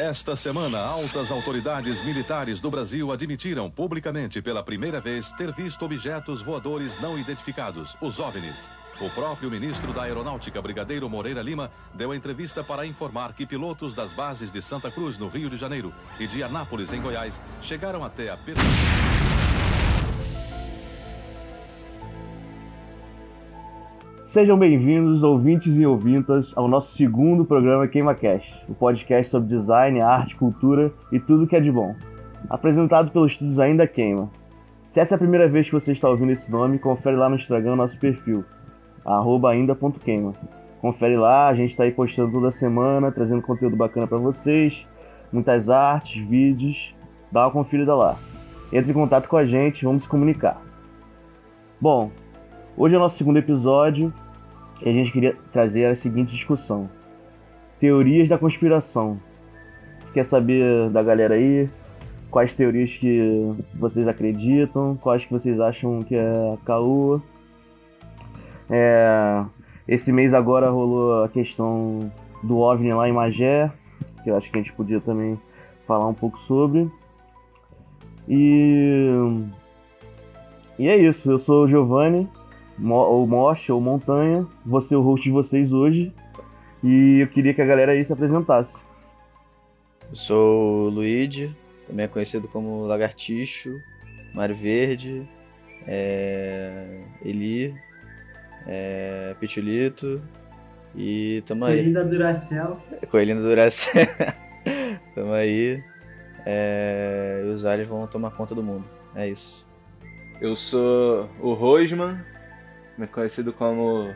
Esta semana, altas autoridades militares do Brasil admitiram publicamente pela primeira vez ter visto objetos voadores não identificados, os OVNIs. O próprio ministro da Aeronáutica, Brigadeiro Moreira Lima, deu entrevista para informar que pilotos das bases de Santa Cruz, no Rio de Janeiro, e de Anápolis, em Goiás, chegaram até a. Sejam bem-vindos, ouvintes e ouvintas, ao nosso segundo programa QueimaCast, o podcast sobre design, arte, cultura e tudo que é de bom. Apresentado pelos estúdios Ainda Queima. Se essa é a primeira vez que você está ouvindo esse nome, confere lá no Instagram nosso perfil, ainda.queima. Confere lá, a gente está aí postando toda semana, trazendo conteúdo bacana para vocês, muitas artes, vídeos, dá uma conferida lá. Entre em contato com a gente, vamos se comunicar. Bom, Hoje é o nosso segundo episódio e a gente queria trazer a seguinte discussão: teorias da conspiração. Quer saber da galera aí quais teorias que vocês acreditam, quais que vocês acham que é caô? É, esse mês agora rolou a questão do OVNI lá em Magé, que eu acho que a gente podia também falar um pouco sobre. E, e é isso, eu sou o Giovanni ou Moche ou Montanha. Vou ser o host de vocês hoje. E eu queria que a galera aí se apresentasse. Eu sou o Luigi, também é conhecido como Lagartixo, Mar Verde, é... Eli, é... Pitulito e tamo aí. Coelhinho da Duracell. Coelhinho da Duracell. tamo aí. É... E os aliens vão tomar conta do mundo. É isso. Eu sou o Rosman, conhecido como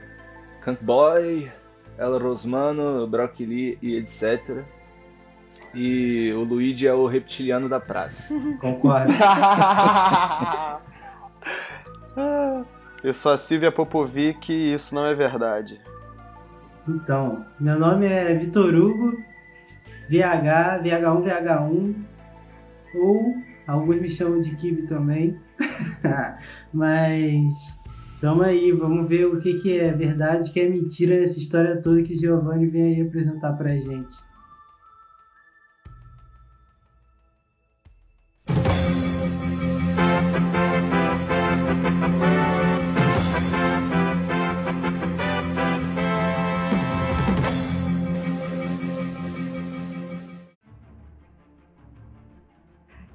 Boy, El Rosmano, Brock Lee e etc. E o Luigi é o reptiliano da praça. Concordo. Eu sou a Silvia Popovic e isso não é verdade. Então, meu nome é Vitor Hugo, VH, VH1, VH1, ou alguns me chamam de Kibe também. Mas Tamo aí, vamos ver o que, que é verdade, que é mentira nessa história toda que Giovanni vem aí apresentar pra gente.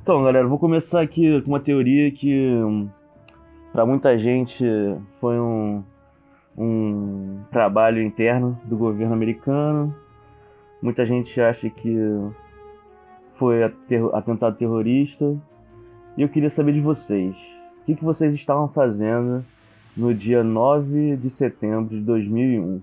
Então, galera, vou começar aqui com uma teoria que para muita gente foi um, um trabalho interno do governo americano. Muita gente acha que foi atentado terrorista. E eu queria saber de vocês. O que, que vocês estavam fazendo no dia 9 de setembro de 2001?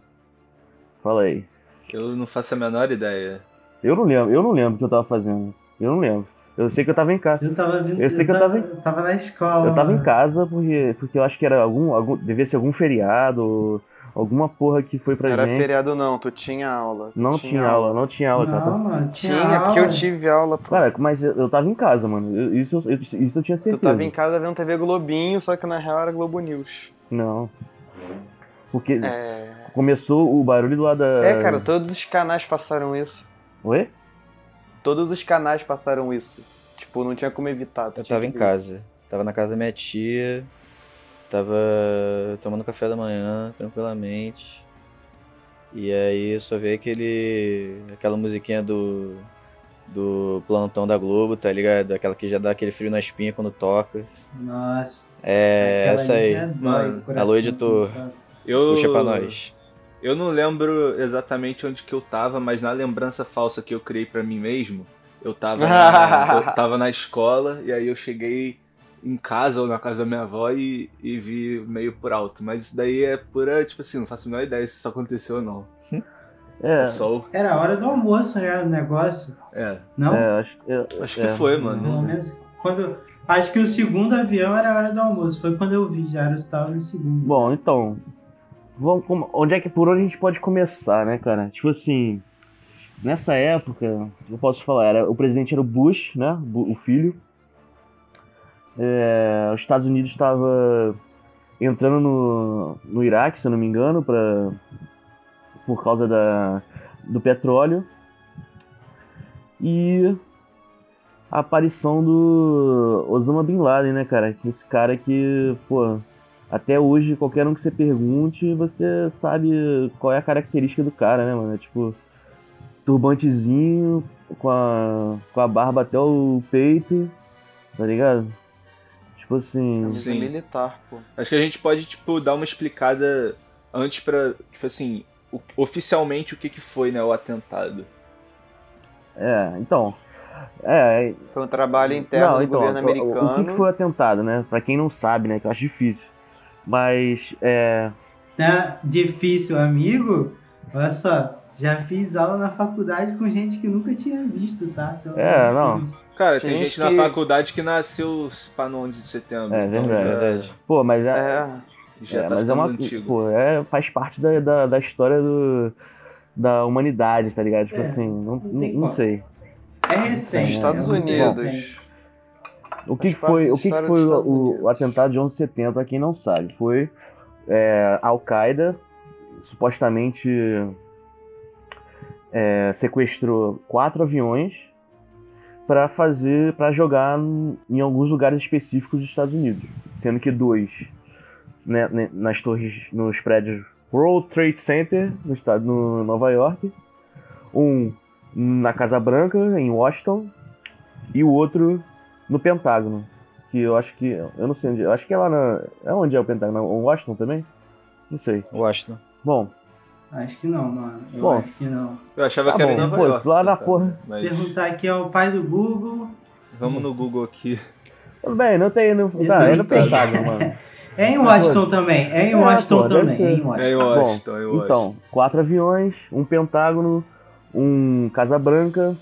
Fala aí. Eu não faço a menor ideia. Eu não lembro, eu não lembro o que eu tava fazendo. Eu não lembro. Eu sei que eu tava em casa. Eu tava vindo, Eu sei que eu tava, em... tava na escola. Eu tava em casa porque, porque eu acho que era algum, algum. Devia ser algum feriado. Alguma porra que foi pra não gente. Era feriado não, tu tinha aula. Tu não tinha, tinha aula. não tinha aula, não. Mano, tinha, tinha aula. porque eu tive aula. Pô. Cara, mas eu, eu tava em casa, mano. Eu, isso, eu, isso eu tinha certeza. Tu tava em casa vendo TV Globinho, só que na real era Globo News. Não. Porque É. começou o barulho lá da. É, cara, todos os canais passaram isso. Oi? Todos os canais passaram isso. Tipo, não tinha como evitar. Eu tava em ver casa. Tava na casa da minha tia. Tava tomando café da manhã, tranquilamente. E aí eu só vi aquele. aquela musiquinha do. do plantão da Globo, tá ligado? Aquela que já dá aquele frio na espinha quando toca. Nossa. É, aquela essa aí. Mano, alô, editor. Eu, Puxa pra nós. Eu não lembro exatamente onde que eu tava, mas na lembrança falsa que eu criei pra mim mesmo, eu tava na, eu tava na escola e aí eu cheguei em casa ou na casa da minha avó e, e vi meio por alto. Mas isso daí é pura, tipo assim, não faço a menor ideia se isso aconteceu ou não. É. É só o- Era a hora do almoço, né? O negócio. É, Não? É, acho, eu, acho é. que foi, Pelo mano. menos quando. Acho que o segundo avião era a hora do almoço. Foi quando eu vi, já era o estava no segundo. Bom, então. Vamos, onde é que por onde a gente pode começar, né, cara? Tipo assim, nessa época, eu posso falar, era, o presidente era o Bush, né? O filho. É, os Estados Unidos estava entrando no, no Iraque, se eu não me engano, pra, por causa da, do petróleo. e a aparição do Osama Bin Laden, né, cara? Esse cara que, pô, até hoje, qualquer um que você pergunte, você sabe qual é a característica do cara, né, mano? É, tipo, turbantezinho, com a, com a barba até o peito, tá ligado? Tipo assim. Sim. militar, pô. Acho que a gente pode, tipo, dar uma explicada antes pra, tipo assim, o- oficialmente o que que foi, né, o atentado. É, então. É, Foi um trabalho interno não, do então, governo o- o- americano. O que, que foi o atentado, né? Pra quem não sabe, né? Que eu acho difícil. Mas, é. Tá difícil, amigo? Olha só, já fiz aula na faculdade com gente que nunca tinha visto, tá? Então, É, não. Cara, tem Gente gente na que- faculdade que nasceu para no 11 de setembro. É então verdade. já- Verdade. Pô, mas é. É, Já é, tá mas é uma. antigo. Pô, é, faz parte da, da, da história do, da humanidade, tá ligado? Tipo É, assim, não, não tem não sei. É recente. Estados é. Unidos. O que, que foi, o que que foi o, o- atentado de 11 de setembro, pra quem não sabe? Foi é, a Al-Qaeda supostamente é, sequestrou quatro aviões para fazer, para jogar em- alguns lugares específicos dos Estados Unidos, sendo que dois né, nas torres, nos prédios World Trade Center no estado, no Nova York, um na Casa Branca em Washington e o outro no Pentágono. Que eu acho que. Eu não sei onde. Eu acho que é lá na. É onde é o Pentágono? Em Washington também? Não sei. Washington. Bom, Acho que não, mano. Eu Bom. acho que não. Eu achava Tá que era em bom, Nova foda-se, York. lá na tá? porra. Mas Perguntar aqui ao pai do Google. vamos no Google aqui. tudo bem, não tem. No, tá, é no Pentágono, mano. É em Ah, Washington também. É em É, Washington pô, deve também. É em É Washington. em Washington, é em Washington. Então, quatro aviões, um Pentágono, um Casa Branca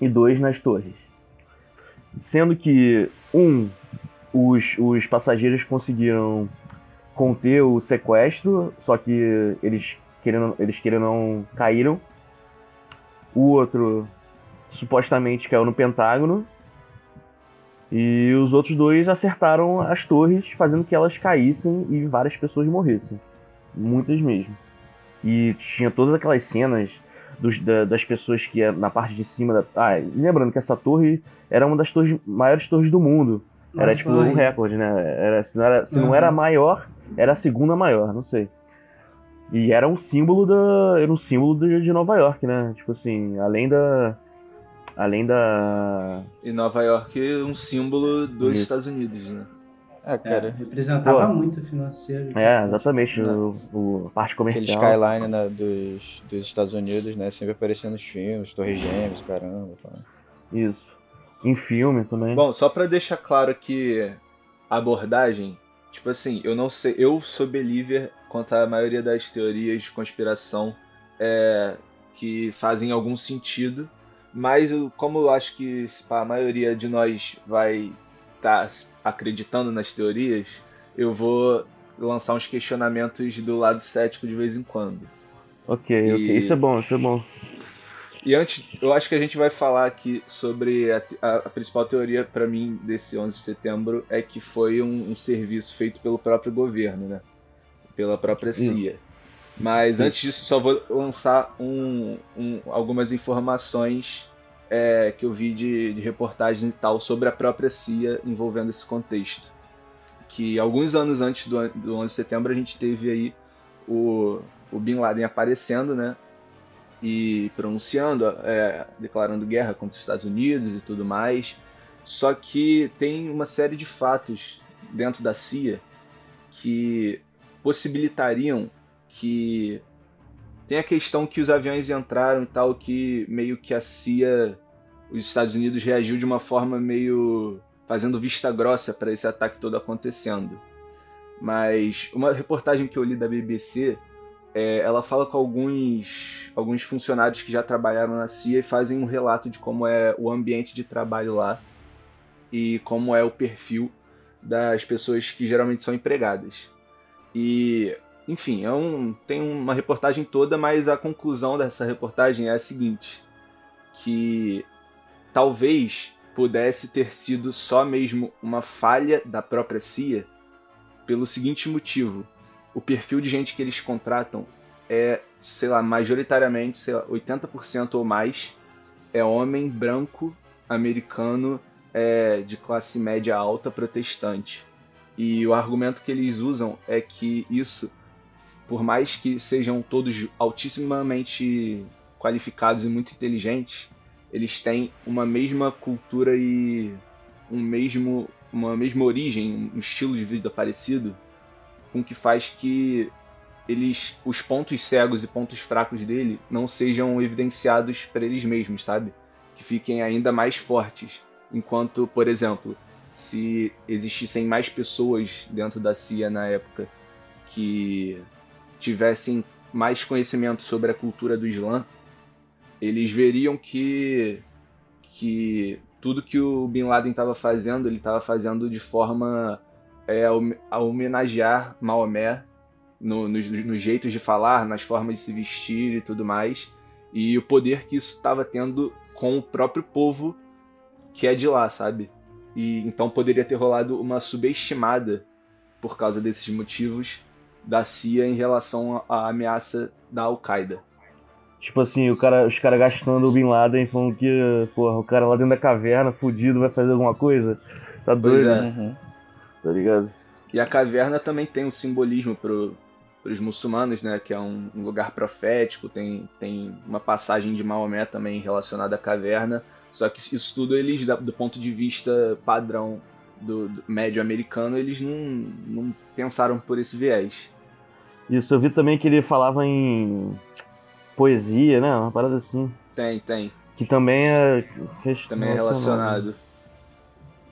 e dois nas torres. Sendo que um, os, os passageiros conseguiram conter o sequestro, só que eles querendo, eles querendo não caíram. O outro supostamente caiu no Pentágono. E os outros dois acertaram as torres, fazendo que elas caíssem e várias pessoas morressem. Muitas mesmo. E tinha todas aquelas cenas dos- da- das pessoas que é na parte de cima da. Ah, lembrando que essa torre era uma das torres, maiores torres do mundo. Era Mas tipo foi. um recorde, né? Era, se não, era, se não Uhum. era a maior, era a segunda maior, não sei. E era um símbolo da. Era um símbolo de, de Nova York, né? Tipo assim, além da. Além da. E Nova York é um símbolo dos Isso. Estados Unidos, né? É, É, cara. representava Pô. muito o financeiro. É, exatamente. O, o- a parte Aquele comercial. skyline né, dos, dos Estados Unidos, né? Sempre aparecendo nos filmes, Torres Gêmeas, caramba. pá. Isso. Em filme também. Bom, só pra deixar claro que a abordagem, tipo assim, eu não sei, eu sou believer quanto à maioria das teorias de conspiração é, que fazem algum sentido, mas eu- como eu acho que a maioria de nós vai estar acreditando nas teorias, eu vou lançar uns questionamentos do lado cético de vez em quando. ok, ok. e- Isso é bom, isso é bom. E antes, eu acho que a gente vai falar aqui sobre a, a- a principal teoria para mim desse 11 de setembro é que foi um, um serviço feito pelo próprio governo, né? Pela própria. CIA. Mas antes disso, só vou lançar um- um- algumas informações é, que eu vi de, de reportagens e tal sobre a própria CIA envolvendo esse contexto. Que alguns anos antes do, do 11 de setembro a gente teve aí o, o Bin Laden aparecendo, né? e pronunciando, é, declarando guerra contra os Estados Unidos e tudo mais. Só que tem uma série de fatos dentro da CIA que possibilitariam que tem a questão que os aviões entraram e tal, que meio que a CIA, os Estados Unidos reagiu de uma forma meio fazendo vista grossa para esse ataque todo acontecendo. Mas uma reportagem que eu li da BBC é, ela fala com alguns, alguns funcionários que já trabalharam na CIA e fazem um relato de como é o ambiente de trabalho lá e como é o perfil das pessoas que geralmente são empregadas. E, enfim, é um, tem uma reportagem toda, mas a conclusão dessa reportagem é a seguinte: que talvez pudesse ter sido só mesmo uma falha da própria CIA pelo seguinte motivo o perfil de gente que eles contratam é, sei lá, majoritariamente, sei lá, 80% ou mais, é homem branco americano é, de classe média alta protestante. E o argumento que eles usam é que isso, por mais que sejam todos altissimamente qualificados e muito inteligentes, eles têm uma mesma cultura e um mesmo, uma mesma origem, um estilo de vida parecido, com que faz que eles, os pontos cegos e pontos fracos dele não sejam evidenciados para eles mesmos, sabe? Que fiquem ainda mais fortes. Enquanto, por exemplo, se existissem mais pessoas dentro da CIA na época que tivessem mais conhecimento sobre a cultura do Islã, eles veriam que, que tudo que o Bin Laden estava fazendo, ele estava fazendo de forma é, a homenagear Maomé no, nos, nos jeitos de falar, nas formas de se vestir e tudo mais, e o poder que isso estava tendo com o próprio povo que é de lá, sabe? E então poderia ter rolado uma subestimada por causa desses motivos da CIA em relação à ameaça da Al-Qaeda. Tipo assim, o cara, os caras gastando o Bin Laden falando que, porra, o cara lá dentro da caverna, fudido, vai fazer alguma coisa. Tá doido? Pois é. Uhum. Tá ligado? E a caverna também tem um simbolismo pro, pros muçulmanos, né? Que é um, um lugar profético, tem, tem uma passagem de Maomé também relacionada à caverna. Só que isso tudo eles, do ponto de vista padrão do, do médio americano, eles não, não pensaram por esse viés. Isso, eu vi também que ele falava em poesia, né? Uma parada assim. Tem, tem. Que também é. Também é relacionado.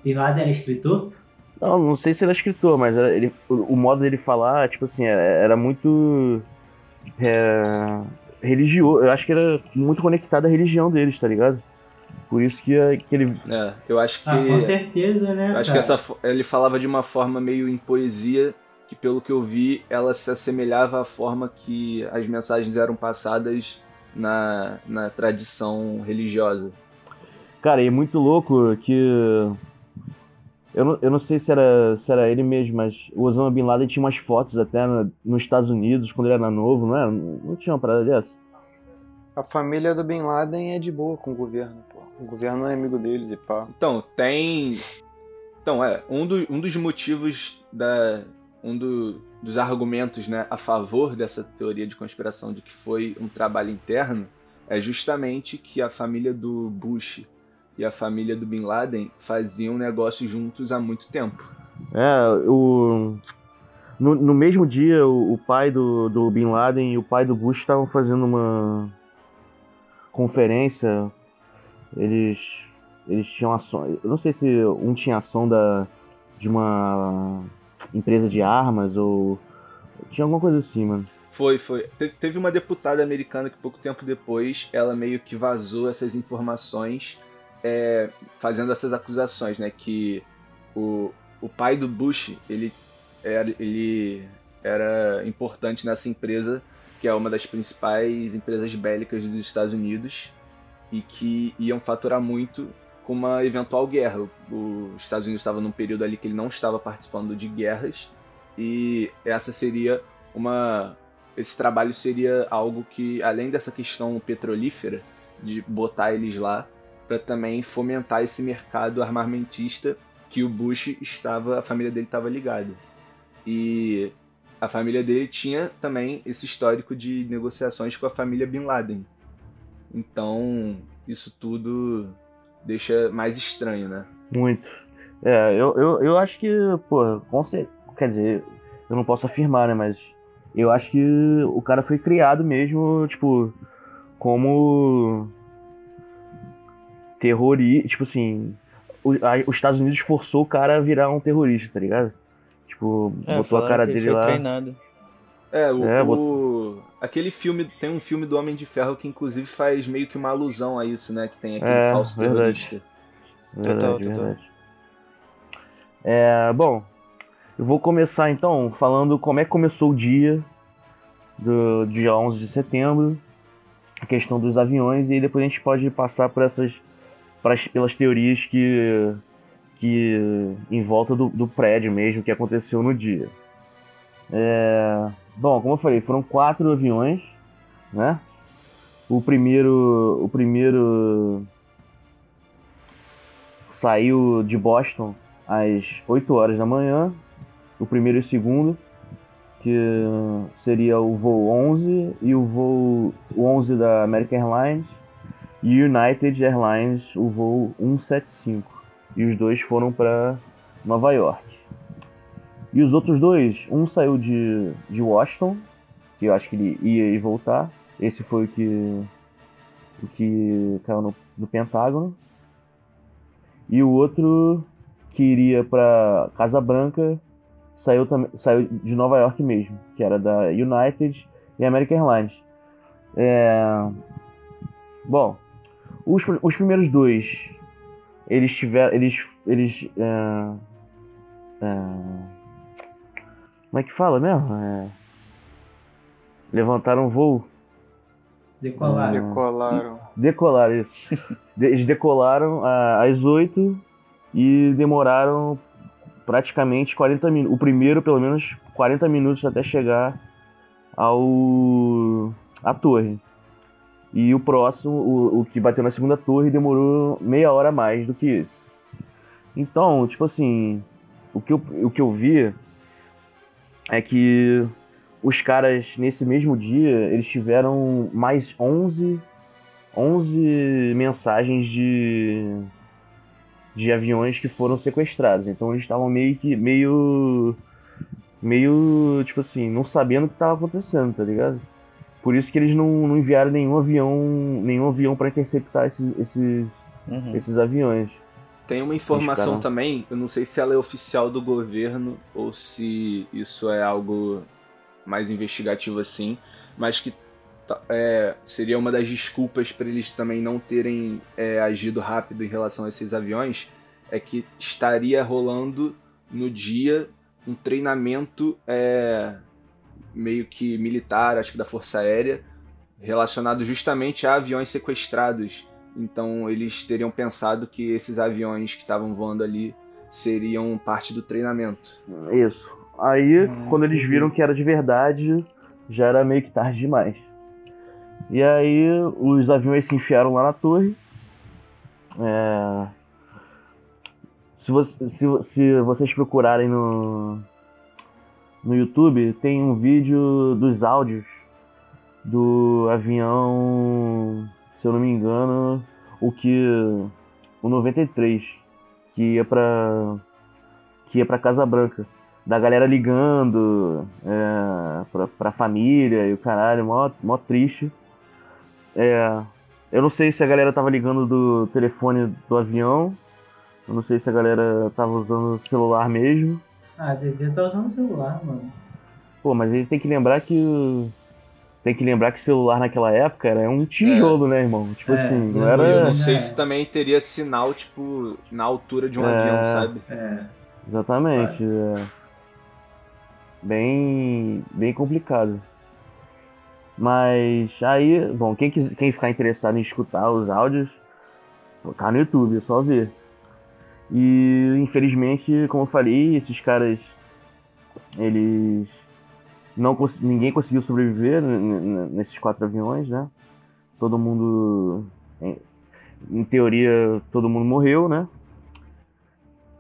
Laden era escritor? Não, não sei se ele é escritor, mas era- ele, o, o modo dele falar, tipo assim, era, era muito. É, religioso. Eu acho que era muito conectado à religião deles, tá ligado? Por isso que, é- que ele. É, eu acho que. Ah, com certeza, né? eu acho que cara? essa, fo- ele falava de uma forma meio em poesia, que pelo que eu vi, ela se assemelhava à forma que as mensagens eram passadas na, na tradição religiosa. Cara, e é muito louco que. Eu não, eu não sei se era, se era ele mesmo, mas o Osama Bin Laden tinha umas fotos até na- nos Estados Unidos, quando ele era novo, não era? Não, não tinha uma parada dessa? A família do Bin Laden é de boa com o governo, pô. O governo é amigo deles e pá. Então, tem. Então, é, um, do- um dos motivos da. Um do- dos argumentos né, a favor dessa teoria de conspiração de que foi um trabalho interno é justamente que a família do Bush e a família do Bin Laden faziam negócio juntos há muito tempo. É, o. No, no mesmo dia, o, o pai do, do Bin Laden e o pai do Bush estavam fazendo uma conferência. Eles. Eles tinham ações. Eu não sei se um tinha ação da, de uma empresa de armas ou. Tinha alguma coisa assim, mano. Foi, foi. Te- Teve uma deputada americana que pouco tempo depois ela meio que vazou essas informações, é, fazendo essas acusações, né? Que o, o pai do Bush, ele era, ele era importante nessa empresa, que é uma das principais empresas bélicas dos Estados Unidos, e que iam faturar muito com uma eventual guerra. Os Estados Unidos estava num período ali que ele não estava participando de guerras, e essa seria uma esse trabalho seria algo que, além dessa questão petrolífera, de botar eles lá, para também fomentar esse mercado armamentista que o Bush estava, a família dele estava ligada. E a família dele tinha também esse histórico de negociações com a família Bin Laden. Então, isso tudo deixa mais estranho, né? Muito. É, eu, eu, eu acho que, pô, com cer- quer dizer, eu não posso afirmar, né, mas eu acho que o cara foi criado mesmo, tipo, como terrorista, tipo assim, o- a- os Estados Unidos forçou o cara a virar um terrorista, tá ligado? Tipo, É, botou a cara que ele dele foi lá. treinado. É, o, É, o- aquele filme, tem um filme do Homem de Ferro que inclusive faz meio que uma alusão a isso, né? Que tem aquele É, falso verdade. terrorista. Verdade, Total, total. verdade. É, bom, eu vou começar então falando como é que começou o dia do dia 11 de setembro, a questão dos aviões, e aí depois a gente pode passar por essas, pras- pelas teorias que, que em volta do, do prédio mesmo que aconteceu no dia. É, bom, como eu falei, foram quatro aviões, né? O primeiro. O primeiro. Saiu de Boston às 8 horas da manhã. O primeiro e o segundo. Que seria o voo 11 e o voo 11 da American Airlines. E United Airlines, o voo 175. E os dois foram para Nova York. E os outros dois, um saiu de, de Washington, que eu acho que ele ia e voltar. Esse foi o que, o que caiu no, no Pentágono. E o outro, que iria para Casa Branca, saiu, saiu de Nova York mesmo, que era da United e American Airlines. É... Bom, os, os primeiros dois, eles tiveram. Eles. eles é... É... Como é que fala mesmo? É... Levantaram voo. Decolaram. Decolaram. Decolaram, isso. Eles decolaram às 8 e demoraram praticamente 40 minutos. O primeiro, pelo menos, 40 minutos até chegar ao à torre. E o próximo, o, o que bateu na segunda torre, demorou meia hora a mais do que esse. Então, tipo assim, o que eu, o que eu vi é que os caras, nesse mesmo dia, eles tiveram mais 11, 11 mensagens de, de aviões que foram sequestrados. Então eles estavam meio que, meio, meio, tipo assim, não sabendo o que estava acontecendo, tá ligado? Por isso que eles não, não enviaram nenhum avião, nenhum avião para interceptar esses, esses, uhum. esses aviões. Tem uma informação também, eu não sei se ela é oficial do governo ou se isso é algo mais investigativo assim, mas que é, seria uma das desculpas para eles também não terem é, agido rápido em relação a esses aviões, é que estaria rolando no dia um treinamento é, meio que militar, acho que da Força Aérea, relacionado justamente a aviões sequestrados então eles teriam pensado que esses aviões que estavam voando ali seriam parte do treinamento. Isso. Aí, hum, quando eles viram que era de verdade, já era meio que tarde demais. E aí, os aviões se enfiaram lá na torre. É... Se, você, se, se, vocês procurarem no, no YouTube, tem um vídeo dos áudios do avião se eu não me engano, o que o 93 que ia para que ia para Casa Branca, da galera ligando é, pra, pra família e o caralho, mó, mó triste. É, eu não sei se a galera tava ligando do telefone do avião, eu não sei se a galera tava usando celular mesmo. Ah, devia estar tá usando celular, mano. Pô, mas a gente tem que lembrar que tem que lembrar que o celular naquela época era um tijolo, é. né, irmão? Tipo é, assim, não era. Eu não sei se também teria sinal, tipo, na altura de um é, avião, sabe? É. Exatamente. É. Bem, bem complicado. Mas aí, bom, quem, quem ficar interessado em escutar os áudios, tá no YouTube, é só ver. E infelizmente, como eu falei, esses caras, eles não, ninguém conseguiu sobreviver nesses quatro aviões, né? Todo mundo, em, em teoria, todo mundo morreu, né?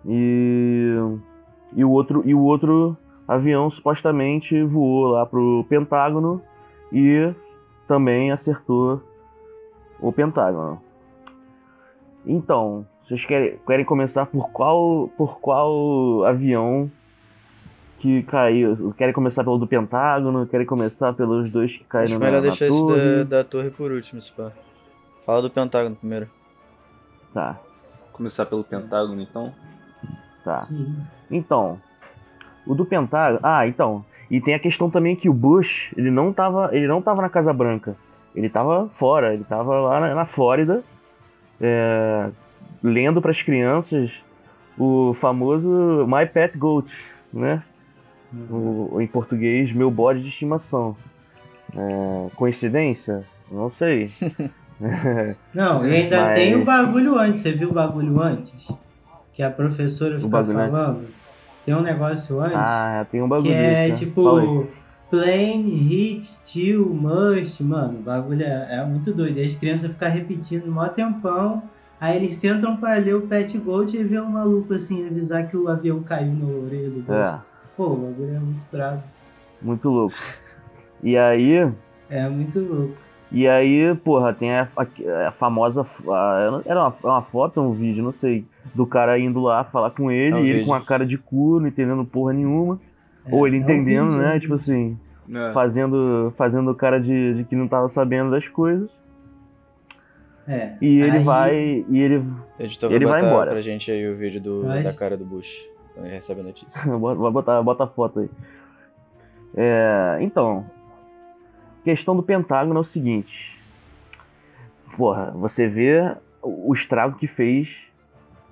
E, e, o outro, e o outro avião supostamente voou lá pro Pentágono e também acertou o Pentágono. Então, vocês querem, querem começar por qual, por qual avião que caiu. Querem começar pelo do Pentágono, querem começar pelos dois que caíram Acho na, melhor deixar esse da, da, torre por último, Spa. Fala do Pentágono primeiro. Tá. Começar pelo Pentágono, então? Tá. Sim. Então, o do Pentágono... Ah, então... E tem a questão também que o Bush, ele não tava, ele não tava na Casa Branca. Ele tava fora, ele tava lá na, na Flórida, é, lendo para as crianças o famoso My Pet Goat, né? O, em português, meu bode de estimação. É, coincidência? Não sei. Não, e ainda Mas... tem o bagulho antes. Você viu o bagulho antes? Que a professora fica falando. Antes? Tem um negócio antes. Ah, tem um bagulho. Que é né? tipo. Plane, hit, steel, must, mano, o bagulho é, é muito doido. E as crianças ficam repetindo mó tempão. Aí eles sentam pra ler o Pet Gold e vê um maluco assim avisar que o avião caiu na orelha do É. Pô, o bagulho é muito bravo. muito louco. E aí, É muito louco. e aí, porra, tem a, a- a famosa. a- era uma, uma foto, um vídeo, não sei, do cara indo lá falar com ele, É um e ele vídeo. com a cara de cu, não entendendo porra nenhuma. É, ou ele é um entendendo, vídeo, né? é um Tipo assim, É. fazendo, fazendo cara de, de que não tava sabendo das coisas. É. E ele Aí- vai. E ele. Editor, Ele vai vai embora. pra gente aí o vídeo do, Mas- da cara do Bush, quando ele recebe a notícia. Vai botar, bota a foto aí. É, então, questão do Pentágono é o seguinte. Porra, você vê o estrago que fez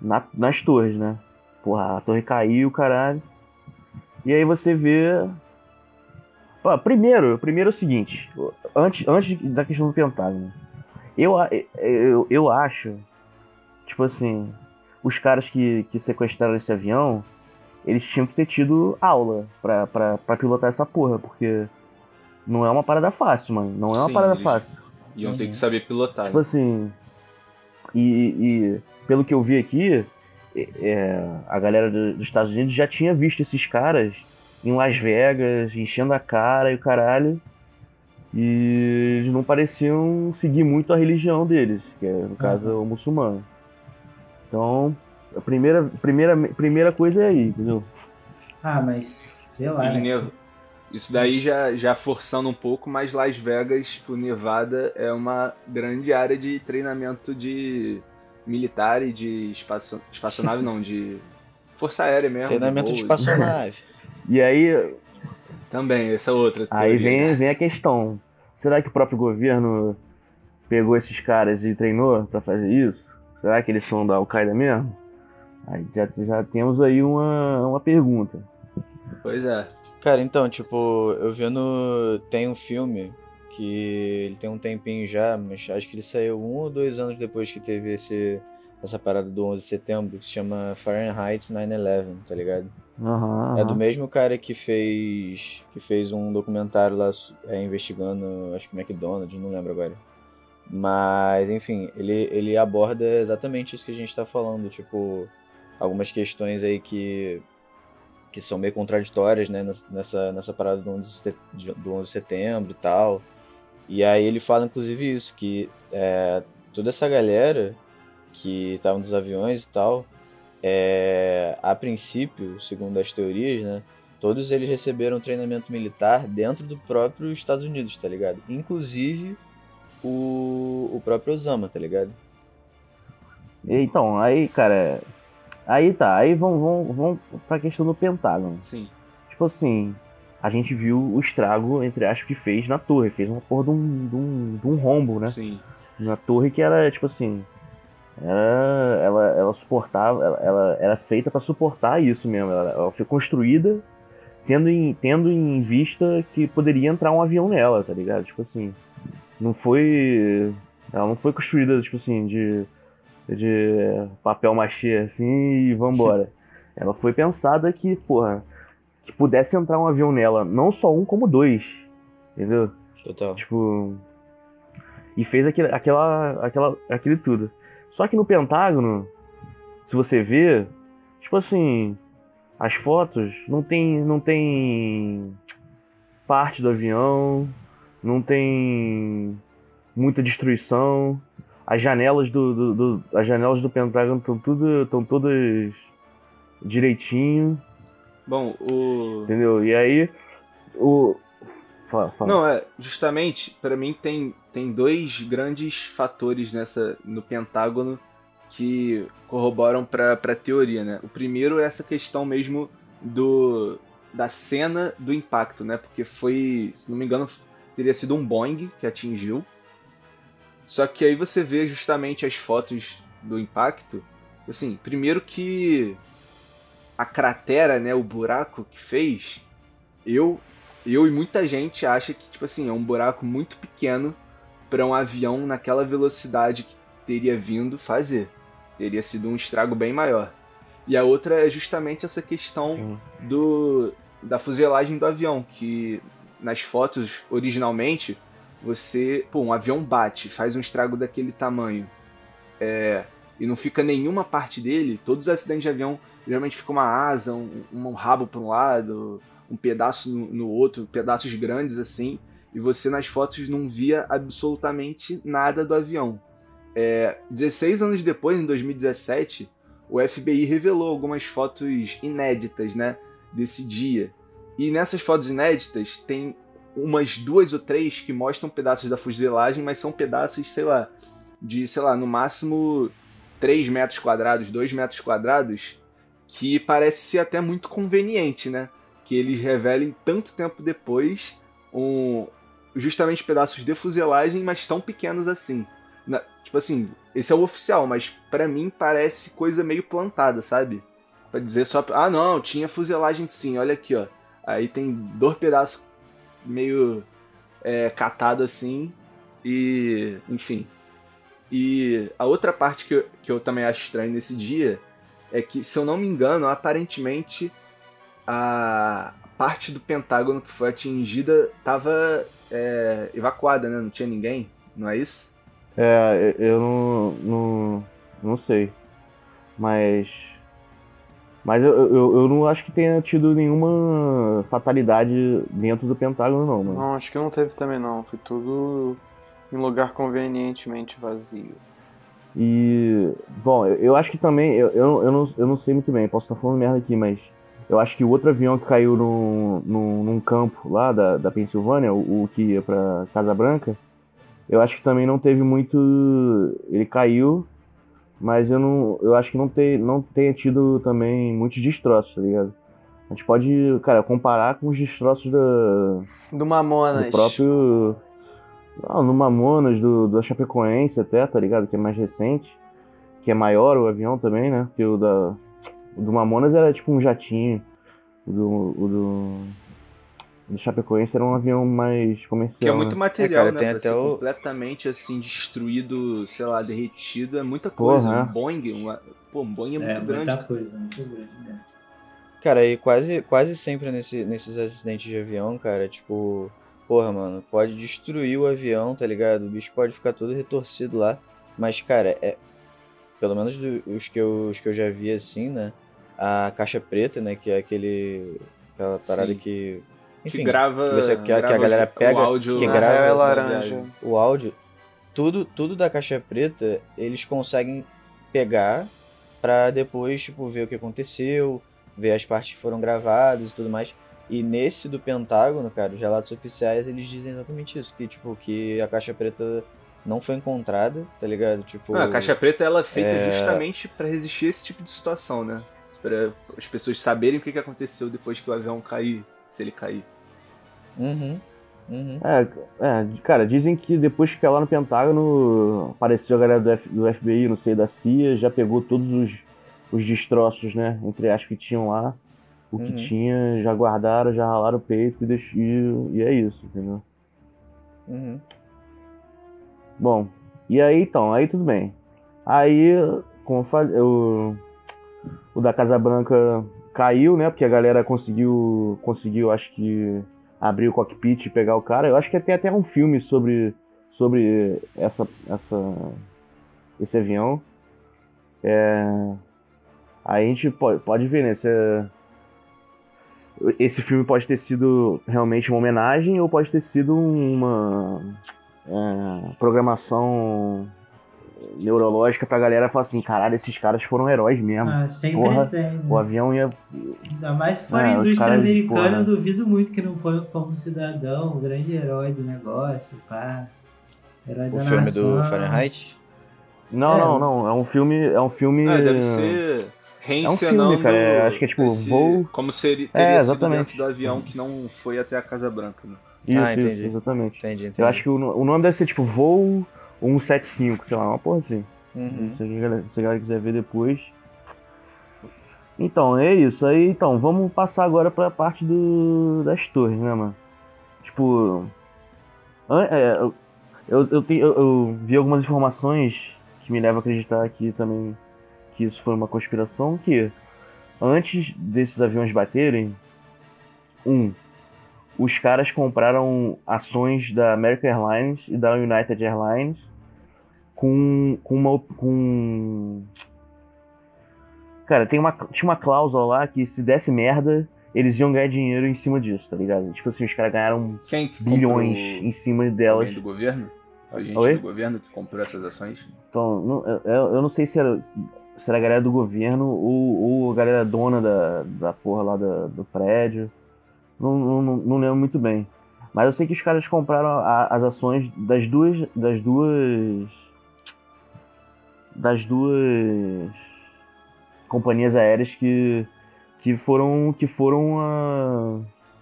na- nas torres, né? Porra, a torre caiu, caralho. E aí você vê. Primeiro, primeiro é o seguinte, antes, antes da questão do Pentágono. Eu, eu, eu acho, tipo assim, os caras que, que sequestraram esse avião, eles tinham que ter tido aula pra, pra, pra pilotar essa porra, porque não é uma parada fácil, mano. Não é uma Sim, parada fácil. Iam ter Uhum. que saber pilotar. Tipo né? assim. E, e pelo que eu vi aqui, é, é, a galera do- dos Estados Unidos já tinha visto esses caras em Las Vegas, enchendo a cara e o caralho. E eles não pareciam seguir muito a religião deles, que é, no caso, o muçulmano. Então, a primeira, primeira, primeira coisa é aí, entendeu? Ah, mas sei lá. E né? Isso daí já, já forçando um pouco, mas Las Vegas, pro Nevada, é uma grande área de treinamento de militar e de espaço, espaçonave, não, de força aérea mesmo. Treinamento de voo. espaçonave. E aí, Também, essa outra. Aí teoria. vem, vem a questão: será que o próprio governo pegou esses caras e treinou pra fazer isso? Será que eles são da Al-Qaeda mesmo? Aí já, já temos aí uma, uma pergunta. Pois é. Cara, então, tipo, eu vi no. Tem um filme que ele tem um tempinho já, mas acho que ele saiu um ou dois anos depois que teve esse, essa parada do 11 de setembro, que se chama Fahrenheit 9-11, tá ligado? Aham, É do mesmo cara que fez que fez um documentário lá é, investigando, acho que McDonald's, não lembro agora. Mas, enfim, ele, ele aborda exatamente isso que a gente tá falando, tipo, algumas questões aí que, que são meio contraditórias, né, nessa, nessa parada do 11, de set- de- do 11 de setembro e tal. E aí ele fala, inclusive, isso, que é, toda essa galera que tava nos aviões e tal, é, a princípio, segundo as teorias, né, todos eles receberam treinamento militar dentro do próprio Estados Unidos, tá ligado? Inclusive o, o próprio Osama, tá ligado? Então, aí, cara. Aí tá, aí vamos, vamos, vamos pra questão do Pentágono. Sim. Tipo assim, a gente viu o estrago, entre aspas, que fez na torre. Fez uma porra de um, de um, de um rombo, né? Sim. na torre que era tipo assim era, ela, ela suportava ela, ela era feita para suportar isso mesmo ela, ela foi construída tendo em, tendo em vista que poderia entrar um avião nela tá ligado tipo assim não foi ela não foi construída tipo assim de de papel machê assim e vambora ela foi pensada que porra que pudesse entrar um avião nela não só um como dois entendeu Total. Tipo. E fez aquele, aquela, aquela, aquele tudo. Só que no Pentágono, se você vê, tipo assim, as fotos não tem, não tem parte do avião, não tem muita destruição. As janelas do, do, do- as janelas do Pentágono estão tudo, estão todas direitinho, Bom, o. entendeu? E aí o fala, fala. Não, é, justamente, pra mim tem, tem dois grandes fatores nessa no Pentágono que corroboram pra, pra teoria, né? O primeiro é essa questão mesmo do da cena do impacto, né? Porque foi, se não me engano, teria sido um Boeing que atingiu. Só que aí você vê justamente as fotos do impacto. Assim, primeiro que a cratera, né, o buraco que fez, eu eu e muita gente acha que tipo assim é um buraco muito pequeno para um avião naquela velocidade que teria vindo fazer. Teria sido um estrago bem maior. E a outra é justamente essa questão do da fuselagem do avião, que nas fotos originalmente, você. Pô, um avião bate, faz um estrago daquele tamanho. É, e não fica nenhuma parte dele, todos os acidentes de avião geralmente fica uma asa, um, um rabo para um lado, um pedaço no, no, outro, pedaços grandes assim, e você nas fotos não via absolutamente nada do avião. É, 16 anos depois, em 2017, o FBI revelou algumas fotos inéditas, né, desse dia. E nessas fotos inéditas tem umas duas ou três que mostram pedaços da fuselagem, mas são pedaços, sei lá, de, sei lá, no máximo 3 metros quadrados, 2 metros quadrados, que parece ser até muito conveniente, né? Que eles revelem tanto tempo depois um, justamente pedaços de fuselagem, mas tão pequenos assim. Na, tipo assim, esse é o oficial, mas para mim parece coisa meio plantada, sabe? Pra dizer só, ah não, tinha fuselagem sim, olha aqui, ó. Aí tem dois pedaços meio é, catado assim, e enfim. E a outra parte que eu, que eu também acho estranho nesse dia é que, se eu não me engano, aparentemente a parte do Pentágono que foi atingida estava é, evacuada, né? Não tinha ninguém, não é isso? É, eu não, não, não sei. Mas. Mas eu, eu, eu não acho que tenha tido nenhuma fatalidade dentro do Pentágono, não, mano. Não, acho que não teve também, não. Foi tudo em lugar convenientemente vazio. E, bom, eu, eu acho que também, eu, eu, eu, não, eu não sei muito bem, posso estar falando merda aqui, mas eu acho que o outro avião que caiu no, no, num campo lá da, da Pensilvânia, o, o que ia pra Casa Branca, eu acho que também não teve muito. Ele caiu, mas eu não. Eu acho que não, te, não tenha tido também muitos destroços, tá ligado? A gente pode, cara, comparar com os destroços da. Do Mamonas. Do próprio. Ah, no Mamonas, do, do Chapecoense até, tá ligado? Que é mais recente. Que é maior o avião também, né? Porque o da. O do Mamonas era tipo um jatinho. O do. O do, do Chapecoense era um avião mais comercial. Que é muito né? material, é, cara, né? Tem até ser o... completamente assim, destruído, sei lá, derretido. É muita coisa. Porra, um Boeing, uma... pô, um Boeing é muito é, grande. muita coisa, muito grande mesmo. Cara, e quase, quase sempre nesse, nesses acidentes de avião, cara, tipo, porra, mano, pode destruir o avião, tá ligado? O bicho pode ficar todo retorcido lá. Mas, cara, é. Pelo menos do, os, que eu, os que eu já vi assim, né? A caixa preta, né? Que é aquele. Aquela parada Sim. que. Enfim, que grava, que você- que a- que a grava galera o pega, áudio que grava- é na laranja. o áudio, tudo, tudo da caixa preta, eles conseguem pegar pra depois, tipo, ver o que aconteceu, ver as partes que foram gravadas e tudo mais. E nesse do Pentágono, cara, os relatos oficiais, eles dizem exatamente isso, que, tipo, que a caixa preta não foi encontrada, tá ligado? Tipo, Ah, a caixa preta ela é feita É. justamente pra resistir a esse tipo de situação, né? Pra as pessoas saberem o que que aconteceu depois que o avião cair, se ele cair. Uhum, uhum. É, é, cara, dizem que depois que lá no Pentágono, apareceu a galera do, F- do FBI, não sei, da CIA, já pegou todos os, os destroços, né? Entre aspas, que tinham lá. O que Uhum. tinha, já guardaram, já ralaram o peito e, e, e é isso, entendeu? Uhum. Bom, e aí então, aí tudo bem. Aí, como eu falei, o, o da Casa Branca caiu, né? Porque a galera conseguiu, conseguiu, acho que, abrir o cockpit e pegar o cara. Eu acho que tem até um filme sobre, sobre essa, essa, esse avião. É, a gente pode, pode ver, né? Se esse filme pode ter sido realmente uma homenagem ou pode ter sido uma é, programação neurológica pra galera falar assim, caralho, esses caras foram heróis mesmo. Ah, sempre Porra, tem. né? O avião ia. Ainda mais se for Ah, a indústria caras, americana, porra. eu duvido muito que não foi como cidadão, o grande herói do negócio, pá. Herói O da filme nação. do Fahrenheit? Não, É. não, não. É um filme. É um filme. Ah, deve ser reencenando. filme, cara, é, acho que é tipo, esse- voo- Como seria, É, teria sido exatamente. dentro do avião que não foi até a Casa Branca. Né? Isso, Ah, isso, entendi. exatamente. Entendi, entendi. Eu acho que o, o nome deve ser tipo Voo 175, sei lá, uma porra assim. Uhum. Se, a galera, se a galera quiser ver depois. Então, é isso. Aí, então, vamos passar agora pra parte do, das torres, né, mano? Tipo. é, eu, eu, eu, eu- vi algumas informações que me levam a acreditar que também que isso foi uma conspiração, que antes desses aviões baterem, um, os caras compraram ações da American Airlines e da United Airlines com, com uma. Com... Cara, tem uma, tinha uma cláusula lá que se desse merda, eles iam ganhar dinheiro em cima disso, tá ligado? Tipo assim, os caras ganharam bilhões em cima delas. Alguém do governo? A gente Oi? do governo que comprou essas ações? Então, não- eu, eu não sei se era, se era a galera do governo ou, ou a galera dona da, da porra lá da- do prédio. Não, não, não- não lembro muito bem. Mas eu sei que os caras compraram a- as ações das duas. Das duas. Das duas companhias aéreas que, que foram. que foram a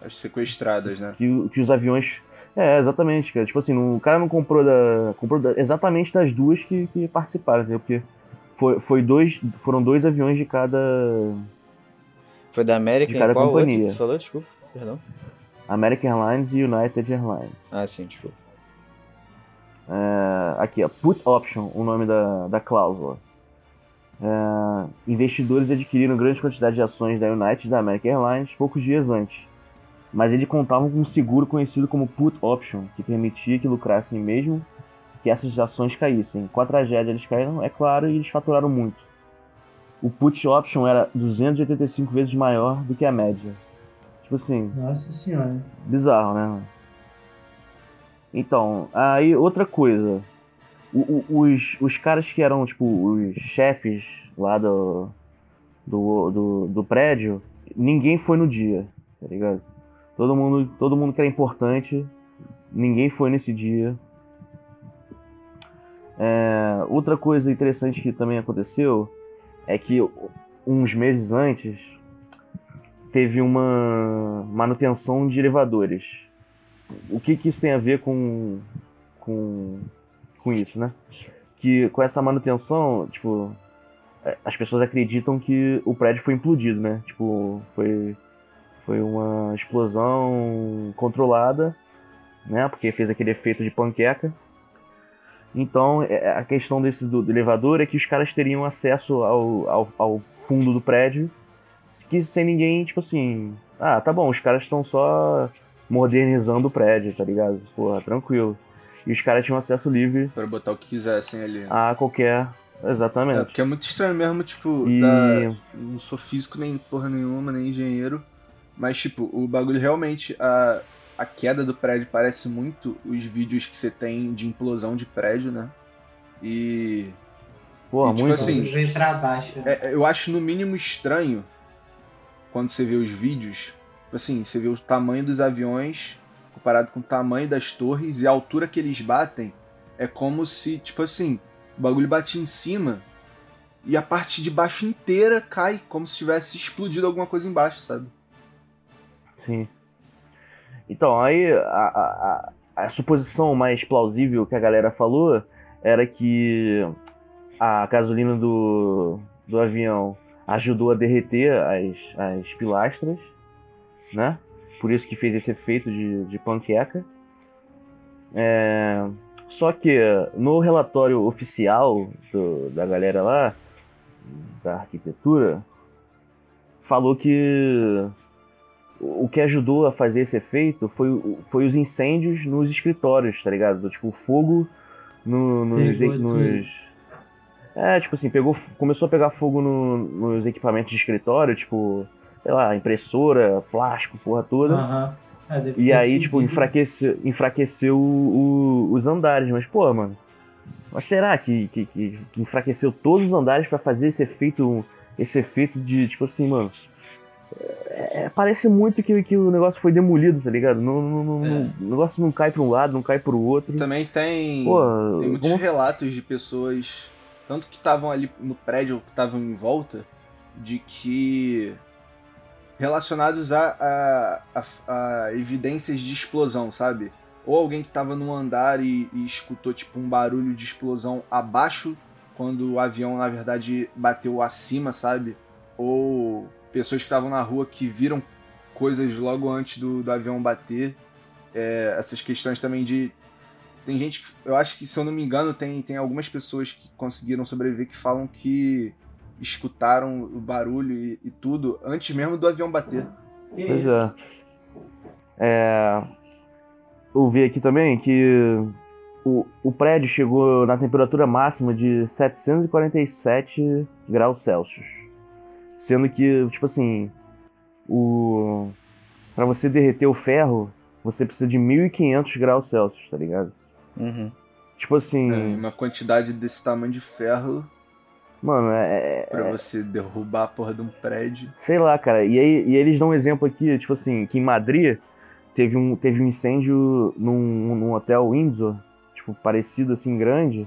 As sequestradas, né? que, que os aviões. É, exatamente, cara. Tipo assim, não- o cara não comprou da. comprou da- exatamente das duas que, que participaram, entendeu? Porque foi, foi dois, foram dois aviões de cada. Foi da América De e cada qual outro companhia. que tu falou? Desculpa, perdão. American Airlines e United Airlines. Ah, sim, desculpa. É, aqui, ó, Put Option, o nome da, da cláusula. É, investidores adquiriram grande quantidade de ações da United e da American Airlines poucos dias antes. Mas eles contavam com um seguro conhecido como Put Option, que permitia que lucrassem mesmo que essas ações caíssem. Com a tragédia eles caíram, é claro, e eles faturaram muito. O Put Option era 285 vezes maior do que a média. Tipo assim, Nossa senhora. Bizarro, né? Então, aí outra coisa. O- o- os, os caras que eram, tipo, os chefes lá do, do, do, do prédio, ninguém foi no dia, tá ligado? Todo mundo, todo mundo que era importante, ninguém foi nesse dia. É, outra coisa interessante que também aconteceu é que uns meses antes teve uma manutenção de elevadores. O que, que isso tem a ver com, com, com isso, né? Que com essa manutenção, tipo, é, as pessoas acreditam que o prédio foi implodido, né? Tipo, foi, foi uma explosão controlada, né? Porque fez aquele efeito de panqueca. Então, é- a questão desse do, do elevador é que os caras teriam acesso ao, ao, ao fundo do prédio que sem ninguém, tipo assim, ah, tá bom, os caras estão só modernizando o prédio, tá ligado? Porra, tranquilo. E os caras tinham acesso livre Pra botar o que quisessem ali. a qualquer. É, Exatamente. porque é muito estranho mesmo, tipo, E- da- não sou físico nem porra nenhuma, nem engenheiro, mas tipo, o bagulho realmente, a, a queda do prédio parece muito os vídeos que você tem de implosão de prédio, né? E Porra, e, tipo muito. assim, né? é- eu acho no mínimo estranho quando você vê os vídeos, assim, você vê o tamanho dos aviões comparado com o tamanho das torres e a altura que eles batem, é como se, tipo assim, o bagulho bate em cima e a parte de baixo inteira cai, como se tivesse explodido alguma coisa embaixo, sabe? Sim. Então, aí a, a, a, suposição mais plausível que a galera falou era que a gasolina do, do avião ajudou a derreter as, as pilastras, né? Por isso que fez esse efeito de, de panqueca. É, só que no relatório oficial do- da galera lá, da arquitetura, falou que o que ajudou a fazer esse efeito foi, foi os incêndios nos escritórios, tá ligado? Do, Tipo, o fogo no- nos, nos. É, tipo assim, pegou, começou a pegar fogo no- nos equipamentos de escritório, tipo, sei lá, impressora, plástico, porra toda. Aham. É, E aí, tipo, enfraqueceu, enfraqueceu o- o- os andares. Mas, pô, mano. Mas será que, que, que enfraqueceu todos os andares pra fazer esse efeito. Esse efeito de, tipo assim, mano. é, parece muito que, que o negócio foi demolido, tá ligado? Não, não- não- É. o negócio não cai pra um lado, não cai pro outro. Também tem, Pô, tem muitos como- relatos de pessoas, tanto que estavam ali no prédio, que estavam em volta, de que relacionados a, a, a- a evidências de explosão, sabe? Ou alguém que estava num andar e, e escutou tipo um barulho de explosão abaixo quando o avião na verdade bateu acima, sabe? Ou pessoas que estavam na rua que viram coisas logo antes do, do avião bater. É, essas questões também de tem gente que, eu acho que, se eu não me engano, tem, tem algumas pessoas que conseguiram sobreviver que falam que escutaram o barulho e, e tudo antes mesmo do avião bater. Pois isso? é. É, eu vi aqui também que o, o prédio chegou na temperatura máxima de 747 graus Celsius. Sendo que, tipo assim, o para você derreter o ferro, você precisa de 1500 graus Celsius, tá ligado? Uhum. Tipo assim, É, uma quantidade desse tamanho de ferro mano, é, pra é- você derrubar a porra de um prédio. sei lá, cara. E aí e eles dão um exemplo aqui, tipo assim, que em Madrid teve um, teve um incêndio num, num hotel Windsor, tipo, parecido assim, grande,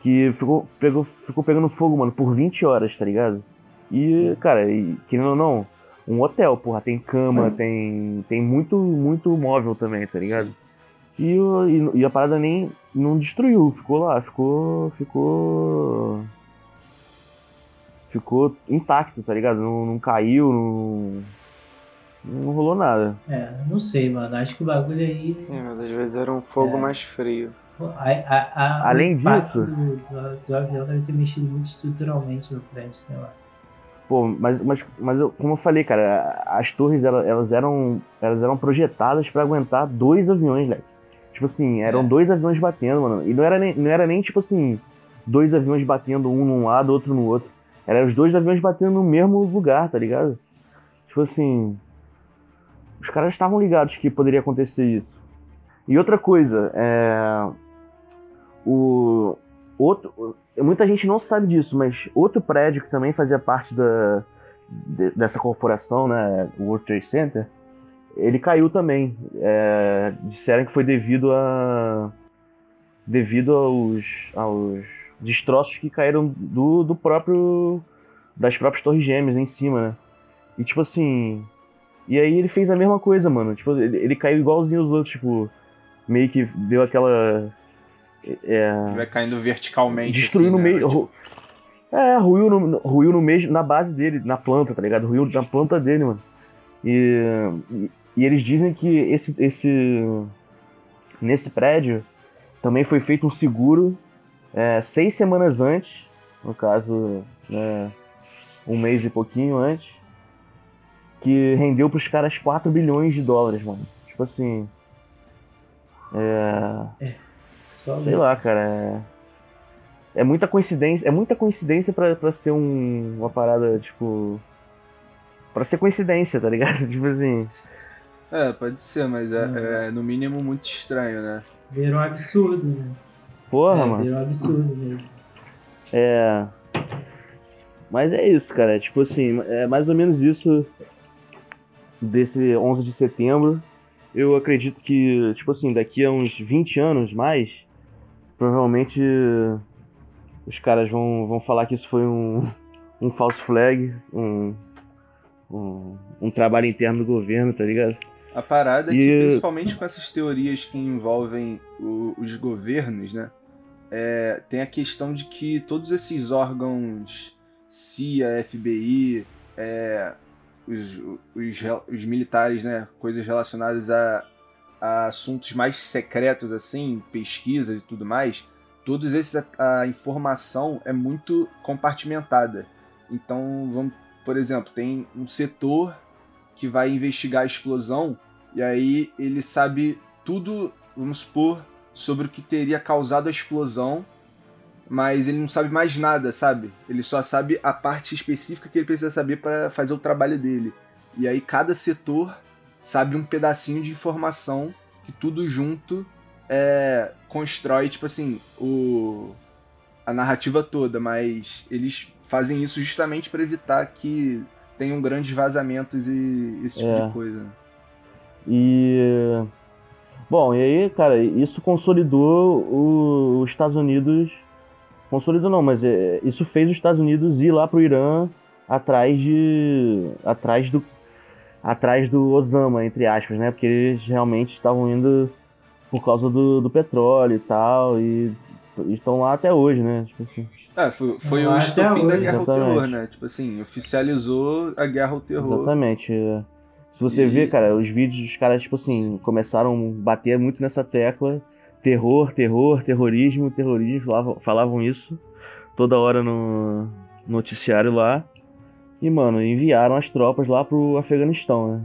que ficou, pegou, ficou pegando fogo, mano, por 20 horas, tá ligado? E, cara, e, querendo ou não, um hotel, porra, tem cama, tem, tem muito, muito móvel também, tá ligado? E, o- e, e a parada nem não destruiu, ficou lá, ficou. ficou. Ficou intacto, tá ligado? Não, não caiu, não. não rolou nada. É, não sei, mano. Acho que o bagulho aí. É, mas às vezes era um fogo É. mais frio. A, a, a, Além disso- Do, do, do avião deve ter mexido muito estruturalmente no prédio, sei lá. Pô, mas, mas, mas eu- como eu falei, cara, as torres elas, elas eram, elas eram projetadas pra aguentar dois aviões, leque. Tipo assim, eram É. dois aviões batendo, mano. E não era, nem, não era nem tipo assim, dois aviões batendo um num lado, outro no outro. Eram os dois aviões batendo no mesmo lugar, tá ligado? Tipo assim. Os caras estavam ligados que poderia acontecer isso. E outra coisa, é. O. Outro. Muita gente não sabe disso, mas outro prédio que também fazia parte da, de- dessa corporação, né, o World Trade Center, ele caiu também. É, disseram que foi devido a devido aos, aos destroços que caíram do, do próprio das próprias torres gêmeas em cima, né? E tipo assim, e aí ele fez a mesma coisa, mano. Tipo, ele, ele caiu igualzinho os outros, tipo, meio que deu aquela é, Vai caindo verticalmente. destruiu assim, no né? meio. Tipo, É, ruiu no, ruiu no mesmo, na base dele, na planta, tá ligado? Ruiu na planta dele, mano. E, e, e eles dizem que esse, esse. Nesse prédio também foi feito um seguro é, seis semanas antes, no caso, né, um mês e pouquinho antes, que rendeu pros caras 4 bilhões de dólares, mano. Tipo assim. É. Só Sei lá, cara. É, é muita coincidência. É muita coincidência pra, pra ser um- uma parada, tipo. Pra ser coincidência, tá ligado? Tipo assim. É, pode ser, mas é, Hum. é, no mínimo muito estranho, né? Virou um absurdo, né? Porra, é, mano. virou um absurdo mesmo. É. Mas é isso, cara. Tipo assim, é mais ou menos isso desse 11 de setembro. Eu acredito que, tipo assim, daqui a uns 20 anos mais, provavelmente os caras vão, vão falar que isso foi um, um false flag, um, um, um trabalho interno do governo, tá ligado? A parada é que, E- principalmente com essas teorias que envolvem o- os governos, né? é, tem a questão de que todos esses órgãos, CIA, FBI, é, os, os, os militares, né? Coisas relacionadas a, a assuntos mais secretos, assim, pesquisas e tudo mais, todos esses, a, a informação é muito compartimentada. Então, vamos, por exemplo, tem um setor que vai investigar a explosão e aí ele sabe tudo, vamos supor, sobre o que teria causado a explosão, mas ele não sabe mais nada, sabe? Ele só sabe a parte específica que ele precisa saber para fazer o trabalho dele. E aí cada setor sabe um pedacinho de informação que tudo junto é, constrói, tipo assim, o, a narrativa toda, mas eles fazem isso justamente para evitar que tenham grandes vazamentos e esse tipo É. de coisa. E. Bom, e aí, cara, isso consolidou o- os Estados Unidos. Consolidou não, mas é, isso fez os Estados Unidos ir lá pro Irã atrás de. atrás do. atrás do Osama, entre aspas, né? Porque eles realmente estavam indo por causa do, do petróleo e tal. E estão lá até hoje, né? Tipo assim. É, foi, foi Não, o até estopim da guerra ao exatamente. terror, né? Tipo assim, oficializou a guerra ao terror. Exatamente. é. Se você E- ver, cara, os vídeos dos caras, tipo assim, começaram a bater muito nessa tecla. Terror, terror, terrorismo, terrorismo, falavam, falavam isso toda hora no noticiário lá. E, mano, enviaram as tropas lá pro Afeganistão, né?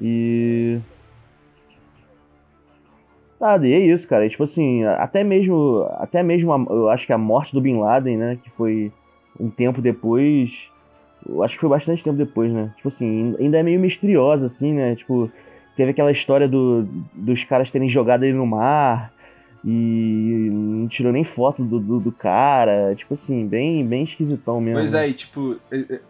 E. Nada, e é isso, cara. E, tipo assim, até mesmo. Até mesmo a- eu acho que a morte do Bin Laden, né? Que foi um tempo depois. Eu acho que foi bastante tempo depois, né? Tipo assim, ainda é meio misteriosa, assim, né? Tipo, teve aquela história do, dos caras terem jogado ele no mar e não tirou nem foto do, do, do cara. Tipo assim, bem, bem esquisitão mesmo. Pois é, e tipo,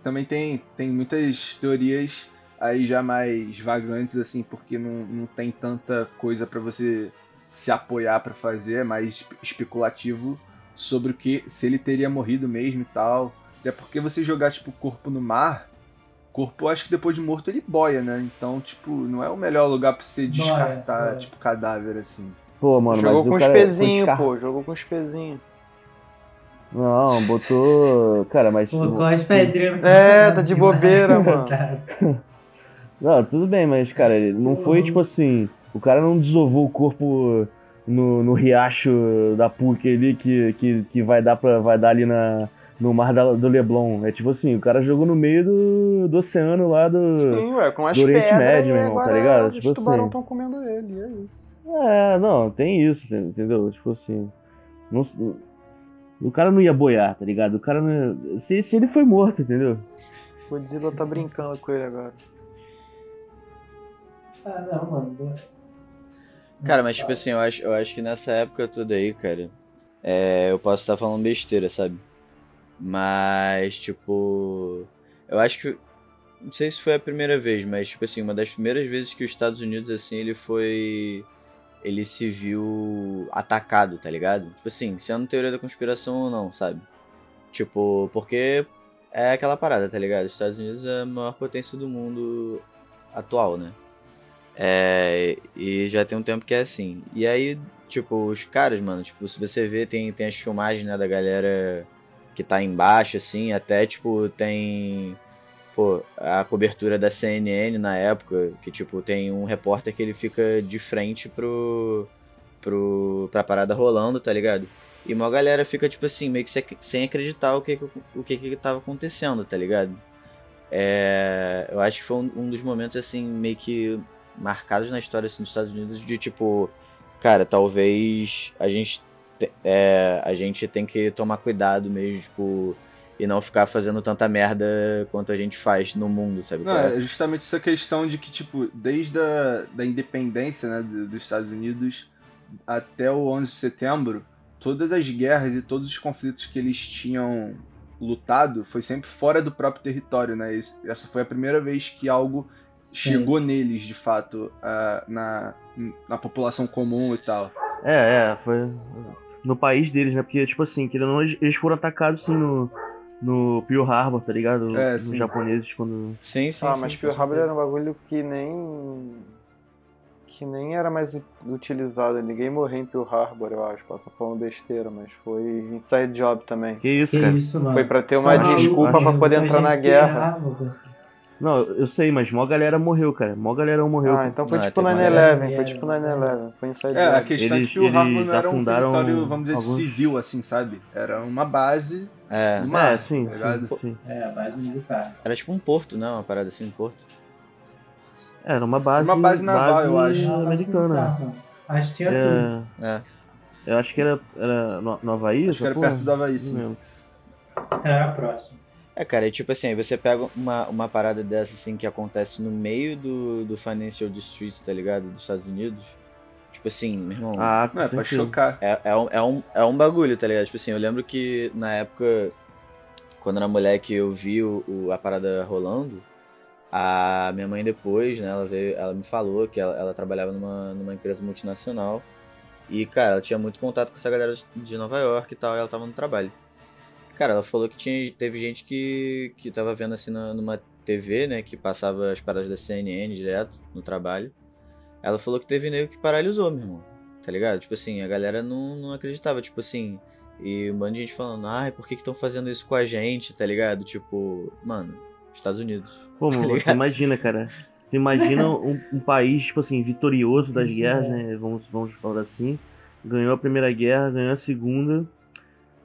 também tem, tem muitas teorias aí já mais vagantes, assim, porque não, não tem tanta coisa pra você se apoiar pra fazer, é mais espe- especulativo sobre o que, se ele teria morrido mesmo e tal. Até porque você jogar, tipo, o corpo no mar, o corpo, eu acho que depois de morto ele boia, né? Então, tipo, não é o melhor lugar pra você descartar, boia. tipo, cadáver, assim. Pô, mano, Jogou mas com o os cara foi pezinhos, descar- pô. Jogou com os pezinhos. Não, botou. Cara, mas. Com as pedrinhas. É, tá de bobeira, mano. Não, tudo bem, mas, cara, não foi tipo assim. O cara não desovou o corpo no, no riacho da PUC ali que, que, que vai dar pra, vai dar ali na, no mar da- do Leblon. É tipo assim, o cara jogou no meio do, do oceano lá do. Sim, ué, com as do Oriente Médio, meu irmão, tá ligado? os Tipo tubarão assim. estão comendo ele, é isso. É, não, tem isso, entendeu? Tipo assim. não- o cara não ia boiar, tá ligado? O cara não ia, se, se ele foi morto, entendeu? Godzilla tá brincando com ele agora. Ah, não, mano. Cara, mas tipo assim, eu acho, eu acho que nessa época toda aí, cara, é, eu posso estar falando besteira, sabe? Mas, tipo, eu acho que. Não sei se foi a primeira vez, mas, tipo assim, uma das primeiras vezes que os Estados Unidos, assim, ele foi. Ele se viu atacado, tá ligado? Tipo assim, sendo teoria da conspiração ou não, sabe? Tipo, porque é aquela parada, tá ligado? Os Estados Unidos é a maior potência do mundo atual, né? É, e já tem um tempo que é assim. E aí, tipo, os caras, mano, tipo, se você vê, tem, tem as filmagens, né, da galera que tá embaixo, assim, até, tipo, tem, pô, a cobertura da CNN na época, que, tipo, tem um repórter que ele fica de frente pro, pro, pra parada rolando, tá ligado? E uma galera fica, tipo assim, meio que se- sem acreditar o que, que- o que que tava acontecendo, tá ligado? É, eu acho que foi um, um dos momentos, assim, meio que marcados na história assim, dos Estados Unidos de tipo, cara, talvez a gente te- é, a gente tem que tomar cuidado mesmo, tipo, e não ficar fazendo tanta merda quanto a gente faz no mundo, sabe? Não, é? é justamente essa questão de que, tipo, desde a da independência né, do- dos Estados Unidos até o 11 de setembro, todas as guerras e todos os conflitos que eles tinham lutado foi sempre fora do próprio território, né? Essa foi a primeira vez que algo chegou neles, de fato, ah, na, na população comum e tal. É, é, foi no país deles, né? Porque, tipo assim, não, eles foram atacados, assim, no, no Pearl Harbor, tá ligado? É, Os sim. japoneses, quando... Sim, sim, ah, sim, mas com Pearl Harbor era um bagulho que nem. que nem era mais utilizado. Ninguém morreu em Pearl Harbor, eu acho. Posso falando besteira, mas foi inside job também. Que isso, Que cara? isso, mano. Foi pra ter uma Caralho, desculpa pra poder entrar na guerra. Não, eu sei, mas mó galera morreu, cara. Mó galera morreu. Ah, então foi Não, tipo teve uma 9-11. galera- Foi tipo 9-11. Foi inside É, a questão Eles- é que Harbor eles não era um afundaram território, vamos dizer, alguns- civil, assim, sabe? Era uma base É, do mar, é, sim, tá sim, sim. É, a base militar. era tipo um porto, não? Uma parada assim, um porto. Era uma base... Uma base naval, eu acho. Base Americana. Acho que tinha tudo. É, É. eu acho que era, era no, no Havaí, Acho que era porra? perto do Havaí, sim. Era próximo. É, cara, é tipo assim, aí você pega uma, uma parada dessa, assim, que acontece no meio do, do Financial District, tá ligado? Dos Estados Unidos. Tipo assim, meu irmão. Ah, Não, é pra chocar. É, é, um, é, um, é um bagulho, tá ligado? Tipo assim, eu lembro que na época, quando era moleque, eu vi o, o- a parada rolando. A minha mãe depois, né, ela veio, ela me falou que ela, ela trabalhava numa, numa empresa multinacional. E, cara, ela tinha muito contato com essa galera de Nova York e tal, e ela tava no trabalho. Cara, ela falou que tinha, teve gente que, que tava vendo assim na- numa TV, né, que passava as paradas da CNN direto no trabalho. Ela falou que teve nego que paralisou, meu irmão tá ligado? Tipo assim, a galera não, não acreditava, tipo assim. E um bando de gente falando, ai, por que estão fazendo isso com a gente, tá ligado? Tipo, mano, Estados Unidos. Pô, mano, Tá você ligado? imagina, cara. Você imagina um, um país, tipo assim, vitorioso das Isso, guerras, né? Vamos, vamos falar assim. Ganhou a primeira guerra, ganhou a segunda.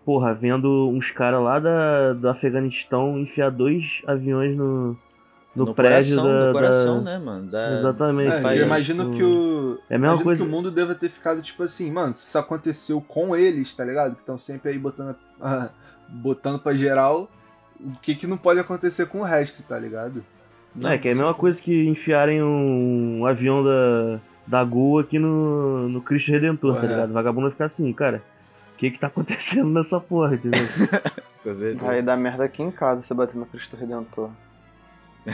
Porra, vendo uns caras lá da, do Afeganistão enfiar dois aviões no, no, no prédio coração, da, no coração, da- né, mano? Da- Exatamente. É, país. eu imagino que o. É a mesma imagino coisa. que o mundo deva ter ficado tipo assim, mano, se isso aconteceu com eles, tá ligado? Que estão sempre aí botando, botando pra geral, o que que não pode acontecer com o resto, tá ligado? é, que é a mesma coisa que enfiarem um, um avião da, da Gol aqui no, no Cristo Redentor, tá Ué. ligado? O vagabundo vai ficar assim, cara, que que tá acontecendo nessa porra, entendeu? Vai dar merda aqui em casa você bater no Cristo Redentor.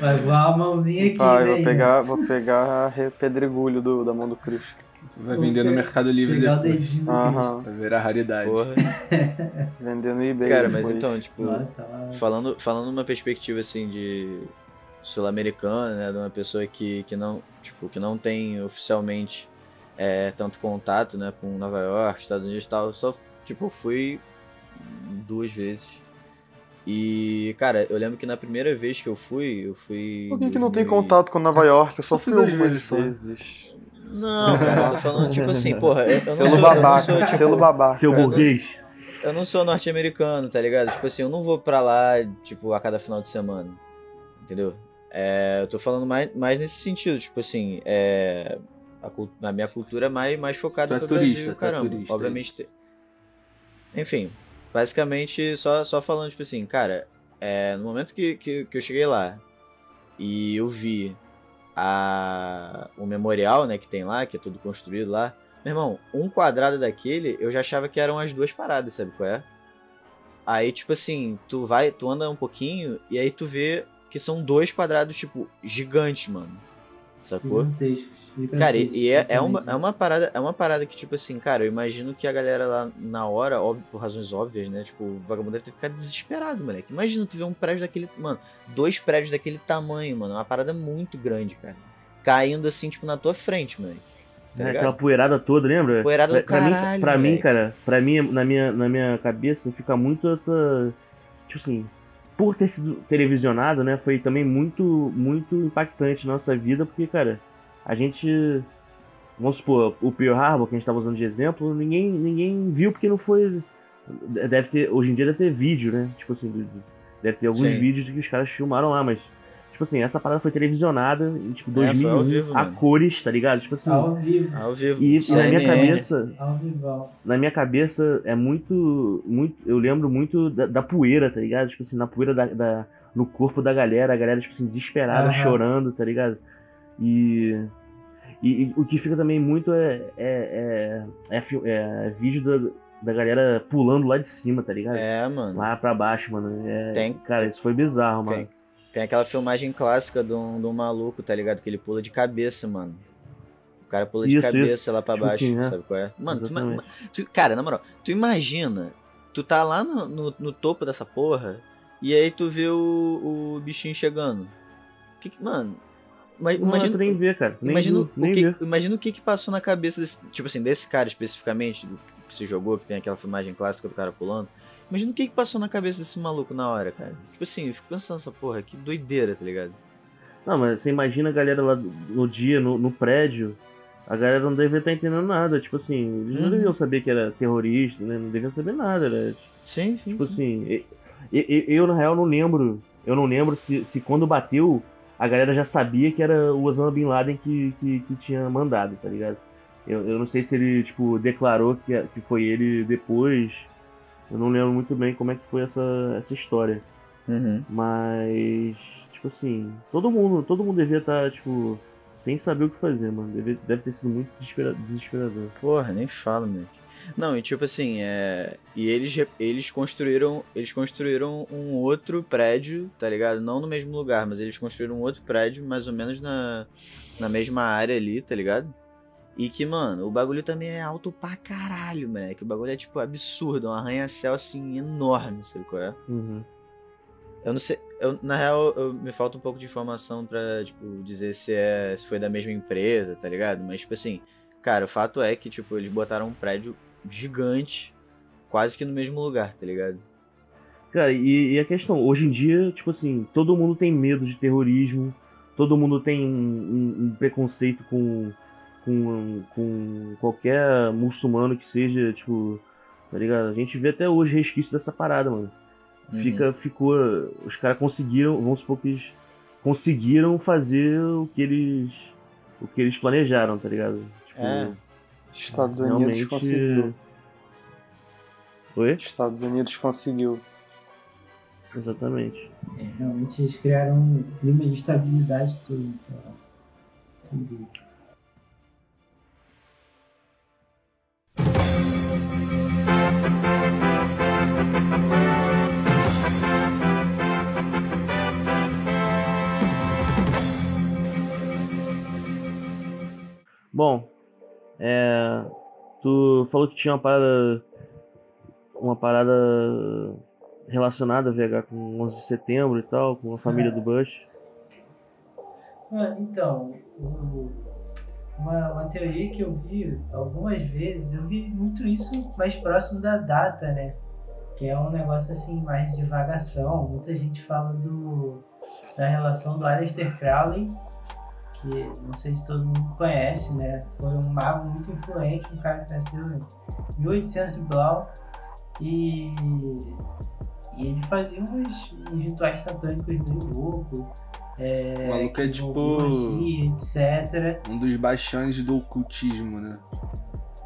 Vai voar a mãozinha aqui, Vai, né? vou pegar, vou pegar re- pedregulho do, da mão do Cristo. Vai vender no Mercado Livre Pegar depois. Aham. Vai virar raridade. Porra. Vender no eBay. Cara, mas depois. então, tipo. Nossa, tá falando, falando numa perspectiva assim de sul-americana, né, de uma pessoa que, que não, tipo, que não tem oficialmente é, tanto contato, né, com Nova York, Estados Unidos e tal, só tipo fui duas vezes. E, cara, eu lembro que na primeira vez que eu fui, eu fui. Por que, que não tem 2000 contato com Nova York? Eu só Eu fui duas algumas vezes só. vezes. Não, cara, eu tô falando, tipo assim, porra, eu, eu não Selo sou, eu não babaca, sou, tipo, selo babaca. Seu burguês. eu não sou norte-americano, tá ligado? Tipo assim, eu não vou pra lá, tipo, a cada final de semana. Entendeu? É, eu tô falando mais, mais nesse sentido, tipo assim, é, a, a minha cultura é mais, mais focada é pro turista, Brasil, é caramba. turista, Obviamente. te- Enfim, basicamente, só, só falando, tipo assim, cara, é, no momento que, que, que eu cheguei lá e eu vi a, o memorial, né, que tem lá, que é tudo construído lá, meu irmão, um quadrado daquele, eu já achava que eram as duas paradas, sabe qual é? Aí, tipo assim, tu vai, tu anda um pouquinho e aí tu vê que são dois quadrados, tipo, gigantes, mano. Sacou? Cara, e, e é, é, uma, é uma parada, é uma parada que, tipo assim, cara, eu imagino que a galera lá na hora, óbvio, por razões óbvias, né? Tipo, o vagabundo deve ter ficado desesperado, moleque. Imagina tu ver um prédio daquele. Mano, dois prédios daquele tamanho, mano. É uma parada muito grande, cara. Caindo assim, tipo, na tua frente, moleque. Tá É, aquela poeirada toda, lembra? Poeirada do pra, caralho, mim, pra mim, cara, pra mim, na minha, na minha cabeça, fica muito essa. Tipo assim, por ter sido televisionado, né? Foi também muito, muito impactante na nossa vida, porque, cara, a gente. Vamos supor, o Pearl Harbor, que a gente tava usando de exemplo, ninguém, ninguém viu porque não foi. Deve ter. Hoje em dia deve ter vídeo, né? Tipo assim, deve ter alguns Sim. vídeos que os caras filmaram lá, mas. Tipo assim, essa parada foi televisionada em tipo É, foi ao 2001 vivo, a mano. cores, tá ligado? Tipo assim. Ao vivo. Ao vivo. E na minha CNN. cabeça, Ao vivo. na minha cabeça é muito, muito, eu lembro muito da, da poeira, tá ligado? Tipo assim, na poeira da, da- no corpo da galera, a galera tipo assim desesperada, Aham. chorando, tá ligado? E, e, e o que fica também muito é é, é, é é vídeo da, da galera pulando lá de cima, tá ligado? É, mano. Lá pra baixo, mano. É, Tem- cara, isso foi bizarro, mano. Tem, aquela filmagem clássica de um, de um maluco, tá ligado? Que ele pula de cabeça, mano. O cara pula de Isso, cabeça isso. lá pra Tipo baixo, assim, sabe qual é? Mano, tu, tu- cara, na moral, tu imagina, tu tá lá no, no, no topo dessa porra, e aí tu vê o, o bichinho chegando. Que mano, ima- Não, imagina, nem vê, cara. Nem, imagina, o nem que, imagina o que que passou na cabeça desse, tipo assim, desse cara especificamente, que se jogou, que tem aquela filmagem clássica do cara pulando. Imagina o que que passou na cabeça desse maluco na hora, cara. Tipo assim, eu fico pensando nessa porra, que doideira, tá ligado? Não, mas você imagina a galera lá no dia, no, no prédio, a galera não devia estar entendendo nada. Tipo assim, eles não Uhum. deviam saber que era terrorista, né? Não deviam saber nada, né? Sim, sim. Tipo sim. assim, e- e- e- eu, na real não lembro. Eu não lembro se, se quando bateu, a galera já sabia que era o Osama Bin Laden que, que, que tinha mandado, tá ligado? Eu, eu não sei se ele, tipo, declarou que, que foi ele depois. Eu não lembro muito bem como é que foi essa, essa história. Uhum. Mas, tipo assim, todo mundo, todo mundo devia estar, tipo, sem saber o que fazer, mano. Deve, deve ter sido muito desespera- desesperador. Porra, nem fala, moleque. Não, e tipo assim, é. E eles, eles construíram. Eles construíram um outro prédio, tá ligado? Não no mesmo lugar, mas eles construíram um outro prédio, mais ou menos na, na mesma área ali, tá ligado? E que, mano, o bagulho também é alto pra caralho, moleque. O bagulho é, tipo, absurdo. É um arranha-céu, assim, enorme, sabe qual é? Uhum. Eu não sei. Eu, na real, eu- me falta um pouco de informação pra, tipo, dizer se, é, se foi da mesma empresa, tá ligado? Mas, tipo assim, cara, o fato é que, tipo, eles botaram um prédio gigante, quase que no mesmo lugar, tá ligado? Cara, e, e a questão, hoje em dia, tipo assim, todo mundo tem medo de terrorismo, todo mundo tem um, um- um preconceito com, com, com qualquer muçulmano que seja, tipo, tá ligado? A gente vê até hoje resquício dessa parada, mano. fica, ficou. Os caras conseguiram, vamos supor que eles conseguiram fazer o que eles. o que eles planejaram, tá ligado? Tipo, É. Estados Unidos conseguiu. Oi? Estados Unidos conseguiu. Exatamente. É, realmente eles criaram um clima de estabilidade todo. pra tudo. Bom, é, tu falou que tinha uma parada. Uma parada relacionada a VH com 11 de setembro e tal, com a família do Bush. Ah, Então, uma, uma teoria que eu vi algumas vezes, eu vi muito isso mais próximo da data, né? Que é um negócio assim, mais de divagação. Muita gente fala do, da relação do Aleister Crowley, que não sei se todo mundo conhece, né? Foi um mago muito influente, um cara que nasceu em 1800 e blau. E, e ele fazia uns, uns rituais satânicos meio loucos. É, O maluco é tipo- magia, etc. Um dos baixões do ocultismo, né?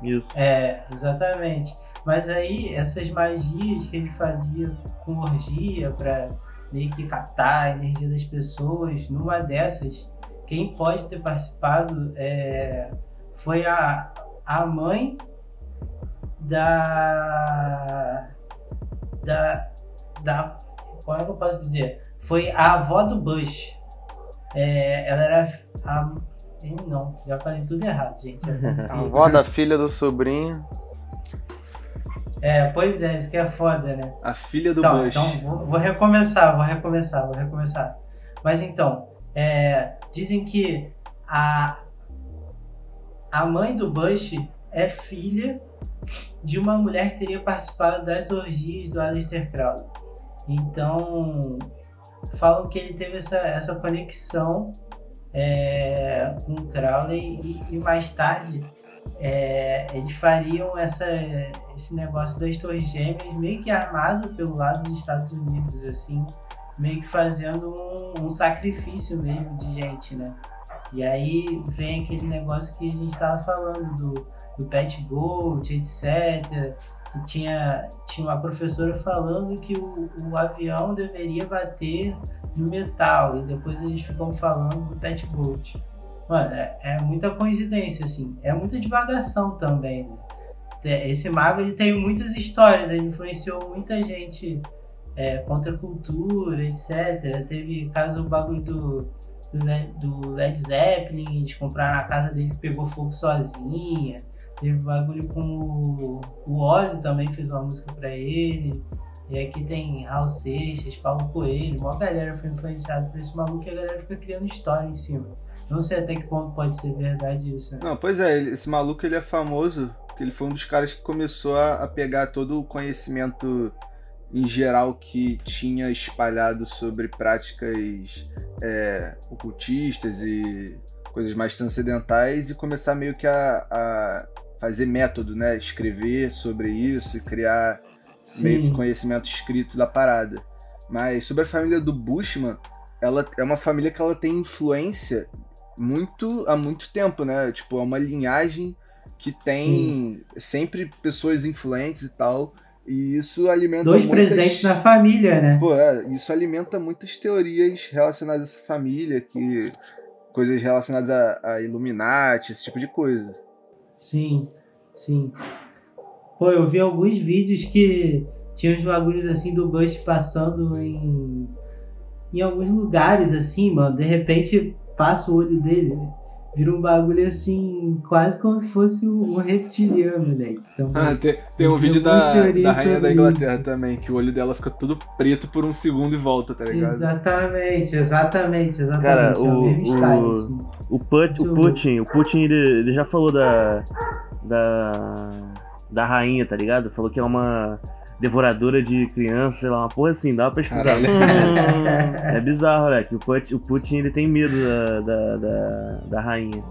Isso. É, exatamente. Mas aí, essas magias que ele fazia com orgia pra meio que captar a energia das pessoas, numa dessas, quem pode ter participado é, foi a, a mãe da. da. da. Como é que eu posso dizer? Foi a avó do Bush. É, ela era. A, não, já falei tudo errado, gente. A avó da filha do sobrinho. É, pois é, isso que é foda, né? A filha do Então, Bush. então vou, vou recomeçar, vou recomeçar, vou recomeçar. Mas então, é, dizem que a, a mãe do Bush é filha de uma mulher que teria participado das orgias do Aleister Crowley. Então, falam que ele teve essa, essa conexão é, com Crowley e, e mais tarde é, eles fariam essa, esse negócio das torres gêmeas meio que armado pelo lado dos Estados Unidos, assim, meio que fazendo um, um sacrifício mesmo de gente, né? E aí vem aquele negócio que a gente estava falando do, do Pet Gold, etc. E tinha, tinha uma professora falando que o, o avião deveria bater no metal, e depois eles ficam falando do Pet Gold. Mano, é, é muita coincidência, assim. É muita divagação também, né? Esse mago, ele tem muitas histórias, ele influenciou muita gente é, contra a cultura, etc. Teve caso o bagulho do, do, Led, Zeppelin, eles compraram a casa dele que pegou fogo sozinha. Teve bagulho com o, Ozzy também, fez uma música pra ele. E aqui tem Raul Seixas, Paulo Coelho, uma galera foi influenciada por esse maluco e a galera fica criando história em cima. Não sei até que ponto pode ser verdade isso. Né? Não, pois é, esse maluco ele é famoso porque ele foi um dos caras que começou a, a pegar todo o conhecimento em geral que tinha espalhado sobre práticas é, ocultistas e coisas mais transcendentais e começar meio que a, a fazer método, né? Escrever sobre isso e criar meio que conhecimento escrito da parada. Mas sobre a família do Bushman, ela é uma família que ela tem influência muito há muito tempo, né? Tipo, é uma linhagem que tem sempre pessoas influentes e tal. E isso alimenta Dois muitas... presidentes na família, né? Pô, é, isso alimenta muitas teorias relacionadas a essa família, que coisas relacionadas a, a Illuminati, esse tipo de coisa. Sim, sim. Pô, eu vi alguns vídeos que tinha uns bagulhos assim do Bush passando em, em alguns lugares assim, mano. De repente passa o olho dele, vira um bagulho assim, quase como se fosse um reptiliano, né? Então, Ah, tem, tem um vídeo da, da rainha da Inglaterra isso. também, que o olho dela fica tudo preto por um segundo e volta, tá ligado? exatamente, exatamente, exatamente. Cara, é o o- style, assim. O, Put, o Putin, o Putin ele, ele já falou da, da. da rainha, tá ligado? Falou que é uma devoradora de crianças, sei lá, uma porra assim, dá uma pesquisada. É bizarro, né? Que o Putin, o Putin ele tem medo da, da, da, da rainha.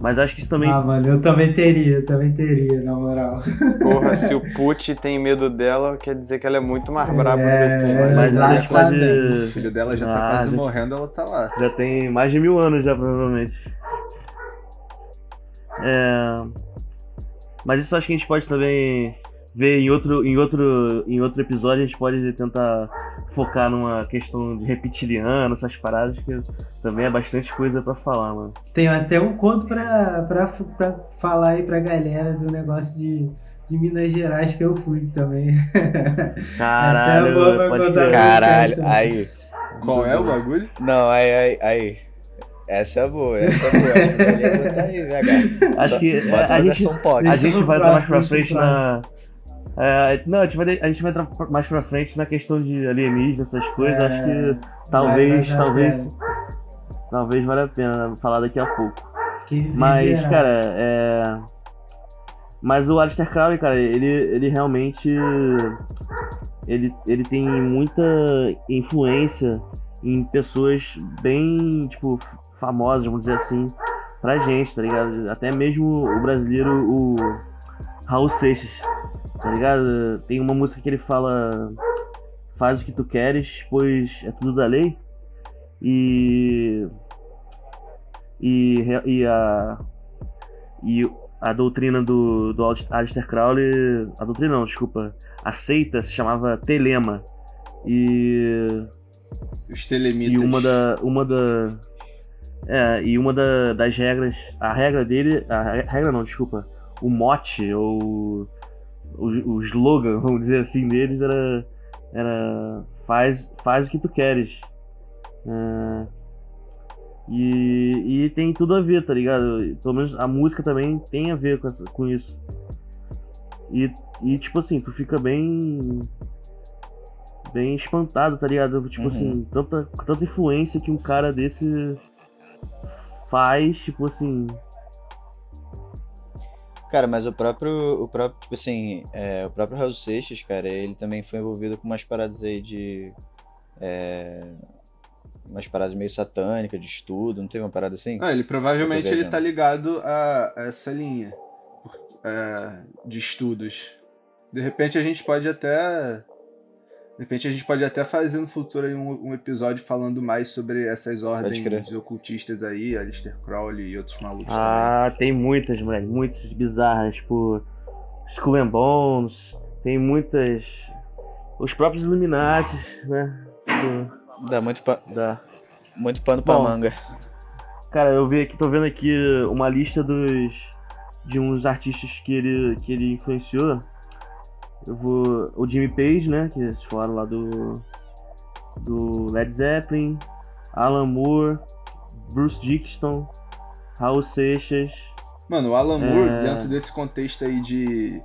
Mas acho que isso também. Ah, mano, eu também teria, eu também teria, na moral. Porra, se o Put tem medo dela, quer dizer que ela é muito mais braba do que É, é, Mas exato, acho que pode. O filho dela já tá Ah, quase já- morrendo, ela tá lá. Já tem mais de mil anos já, provavelmente. É... Mas isso acho que a gente pode também ver em outro, em outro, em outro episódio, a gente pode tentar focar numa questão de reptiliano, essas paradas, que também é bastante coisa pra falar, mano. Tenho até um conto pra, pra, pra falar aí pra galera do negócio de, de Minas Gerais que eu fui também. Caralho, Essa é boa pra pode contar. crer. Caralho, aí. Qual é o bagulho? Não, aí, aí, aí. Essa é boa, essa é boa. Acho que ia botar aí, VH. Acho Só que bota a uma gente-. A gente vai entrar mais pra frente na. É, não, a gente, vai, a gente vai entrar mais pra frente na questão de alienígenas, essas coisas. É, Acho que talvez, vai, talvez, talvez valha a pena falar daqui a pouco. Que Mas, cara, é. Mas o Alistair Crowley, cara, ele, ele realmente. Ele, ele tem muita influência em pessoas bem, tipo, famosas, vamos dizer assim, pra gente, tá ligado? Até mesmo o brasileiro, o Raul Seixas, tá ligado? Tem uma música que ele fala. Faz o que tu queres, pois é tudo da lei. E e, e a e a doutrina do, do Aleister Crowley, a doutrina não, desculpa, a seita se chamava Telema e, Os telemitas. e uma da uma da é, e uma da- das regras, a regra dele, a re- regra não, desculpa, o mote ou o, o slogan, vamos dizer assim, deles era era faz faz o que tu queres. É, e, e tem tudo a ver, tá ligado? Pelo menos a música também tem a ver com, essa- com isso. E, e, tipo assim, tu fica bem. Bem espantado, tá ligado? Tipo Uhum. assim, tanta, tanta influência que um cara desse faz, tipo assim. Cara, mas o próprio, o próprio, tipo assim, é, o próprio Raul Seixas, cara, ele também foi envolvido com umas paradas aí de. é, umas paradas meio satânicas, de estudo, não teve uma parada assim? Ah, ele provavelmente ele tá ligado a essa linha é, de estudos. De repente a gente pode até. De repente a gente pode até fazer no futuro aí um, um episódio falando mais sobre essas ordens ocultistas aí, Alistair Crowley e outros malucos Ah, tem muitas, moleque. Muitas bizarras, tipo. Skull and Bones. Tem muitas. Os próprios Illuminati, né? Tipo, Dá muito, pa- da. muito pano pra Bom. manga. Cara, eu vi aqui, tô vendo aqui uma lista dos. de uns artistas que ele, que ele influenciou. Eu vou. O Jimmy Page, né? Que vocês falaram lá do. Do Led Zeppelin, Alan Moore, Bruce Dickinson, Raul Seixas. Mano, o Alan Moore, É. dentro desse contexto aí de,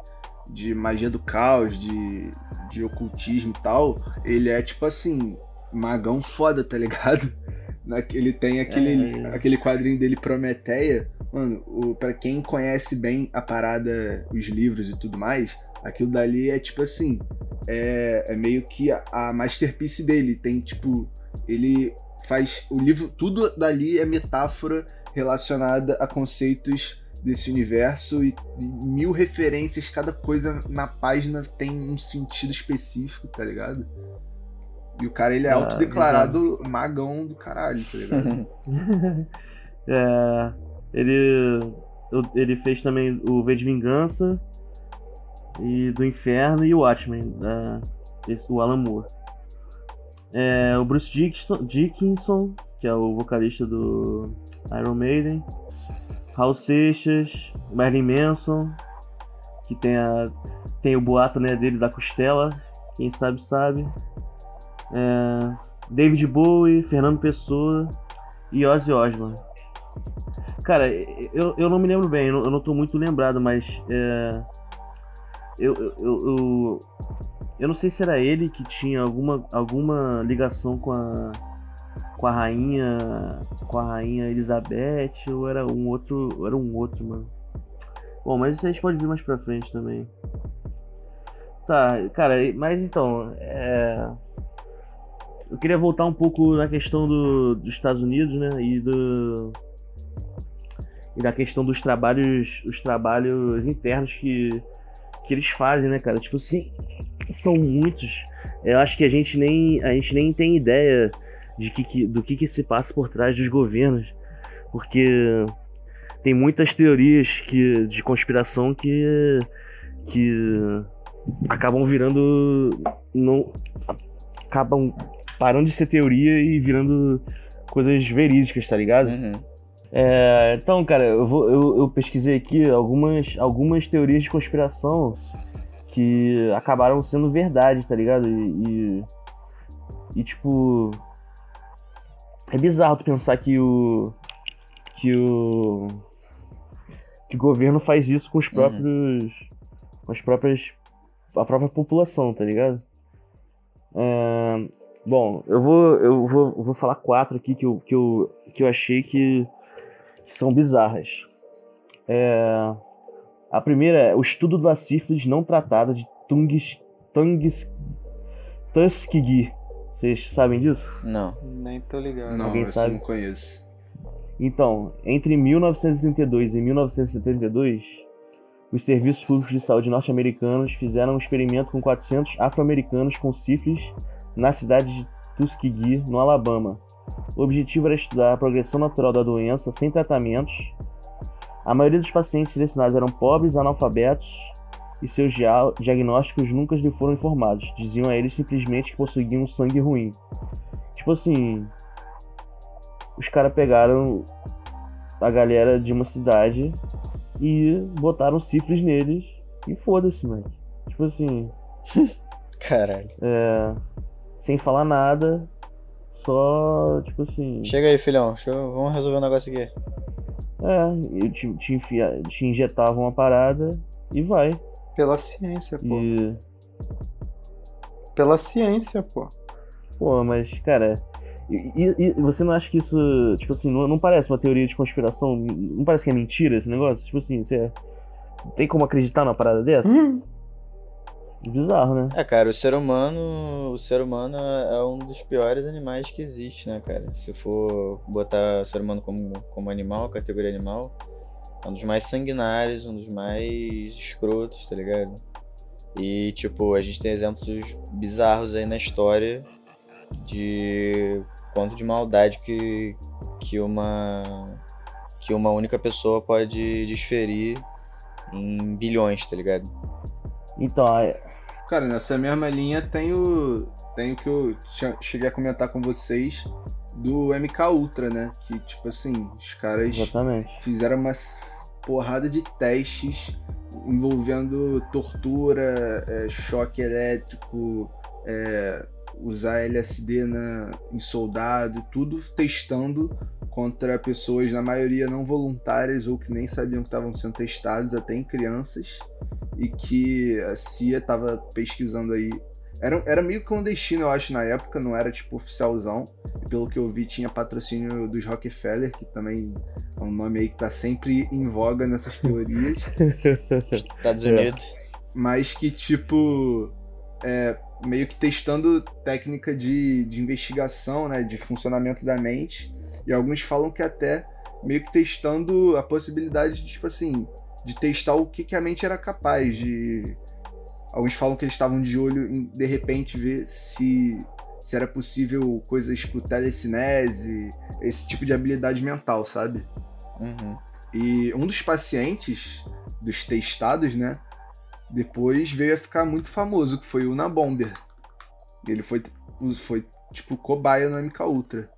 de magia do caos, de, de ocultismo e tal, ele é tipo assim, magão foda, tá ligado? Ele tem aquele, É. aquele quadrinho dele Prometeia. Mano, o, pra quem conhece bem a parada, os livros e tudo mais, aquilo dali é tipo assim, é, é meio que a, a masterpiece dele. Tem tipo, ele faz o livro, tudo dali é metáfora relacionada a conceitos desse universo e, e mil referências, cada coisa na página tem um sentido específico, tá ligado? E o cara, ele é Ah, autodeclarado magão do caralho, tá ligado? É, ele, ele fez também o V de Vingança e do Inferno e o Watchmen, da- esse- o Alan Moore. É, o Bruce Dickinson, Dickinson, que é o vocalista do Iron Maiden. Raul Seixas, Marilyn Manson, que tem, a, tem o boato né, dele da costela, quem sabe sabe. É, David Bowie, Fernando Pessoa e Ozzy Osbourne. Cara, eu, eu não me lembro bem, eu não, eu não tô muito lembrado, mas é, eu, eu, eu, eu, não sei se era ele que tinha alguma, alguma ligação com a, com a rainha com a rainha Elizabeth ou era um outro ou era um outro mano. Bom mas isso a gente pode ver mais pra frente também. Tá cara mas então é... eu queria voltar um pouco na questão do, dos Estados Unidos né e do e da questão dos trabalhos, os trabalhos internos que, que eles fazem, né, cara? Tipo assim, são muitos. Eu acho que a gente nem, a gente nem tem ideia de que, que, do que, que se passa por trás dos governos, porque tem muitas teorias que, de conspiração que, que acabam virando. Não, acabam parando de ser teoria e virando coisas verídicas, tá ligado? Uhum. É, então, cara, eu, vou, eu, eu, pesquisei aqui algumas, algumas teorias de conspiração que acabaram sendo verdade, tá ligado? E, e, e, tipo. É bizarro tu pensar que o. que o. que o governo faz isso com os próprios. Uhum. com as próprias. a própria população, tá ligado? É, bom, eu vou, eu vou, vou falar quatro aqui que eu, que eu, que eu achei que são bizarras. É, a primeira é o estudo da sífilis não tratada de Tungis, Tungis, Tuskegee. Vocês sabem disso? Não. Nem tô ligado. Não, Alguém sabe? não conheço. Então, entre 1932 e 1972, os serviços públicos de saúde norte-americanos fizeram um experimento com 400 afro-americanos com sífilis na cidade de Tuskegee, no Alabama. O objetivo era estudar a progressão natural da doença sem tratamentos. A maioria dos pacientes selecionados eram pobres, analfabetos e seus dia- diagnósticos nunca lhe foram informados. Diziam a eles simplesmente que possuíam sangue ruim. Tipo assim, os caras pegaram a galera de uma cidade e botaram sífilis neles e foda-se, mano. Tipo assim, Caralho. é, sem falar nada, só, tipo assim, Chega aí, filhão. Deixa eu- Vamos resolver um negócio aqui. é, e te, te, enfia, te injetavam uma parada e vai. Pela ciência, pô. E, Pela ciência, pô. pô, mas, cara, e, e- e você não acha que isso, tipo assim, não, não parece uma teoria de conspiração? Não parece que é mentira esse negócio? Tipo assim, você tem como acreditar numa parada dessa? Hum. Bizarro, né? É, cara, o ser humano. O ser humano é um dos piores animais que existe, né, cara? Se for botar o ser humano como, como animal, categoria animal, é um dos mais sanguinários, um dos mais escrotos, tá ligado? E, tipo, a gente tem exemplos bizarros aí na história de quanto de maldade que, que uma que uma única pessoa pode desferir em bilhões, tá ligado? Então, é- Cara, nessa mesma linha tem o, tem o que eu cheguei a comentar com vocês do MK Ultra, né? Que, tipo assim, os caras exatamente. fizeram uma porrada de testes envolvendo tortura, é, choque elétrico, é, usar LSD na, em soldado, tudo testando contra pessoas, na maioria não voluntárias ou que nem sabiam que estavam sendo testados, até em crianças, e que a CIA estava pesquisando aí. Era, era meio clandestino, eu acho, na época, não era tipo oficialzão. Pelo que eu vi, tinha patrocínio dos Rockefeller, que também é um nome aí que tá sempre em voga nessas teorias. Estados É. Unidos. mas que, tipo, é, meio que testando técnica de, de investigação, né, de funcionamento da mente, e alguns falam que até meio que testando a possibilidade de, tipo assim, de testar o que, que a mente era capaz de... Alguns falam que eles estavam de olho em, de repente, ver se, se era possível coisas tipo telecinese, esse tipo de habilidade mental, sabe? Uhum. E um dos pacientes dos testados, né? Depois veio a ficar muito famoso, que foi o Unabomber. Ele foi, foi tipo, cobaia no MK Ultra.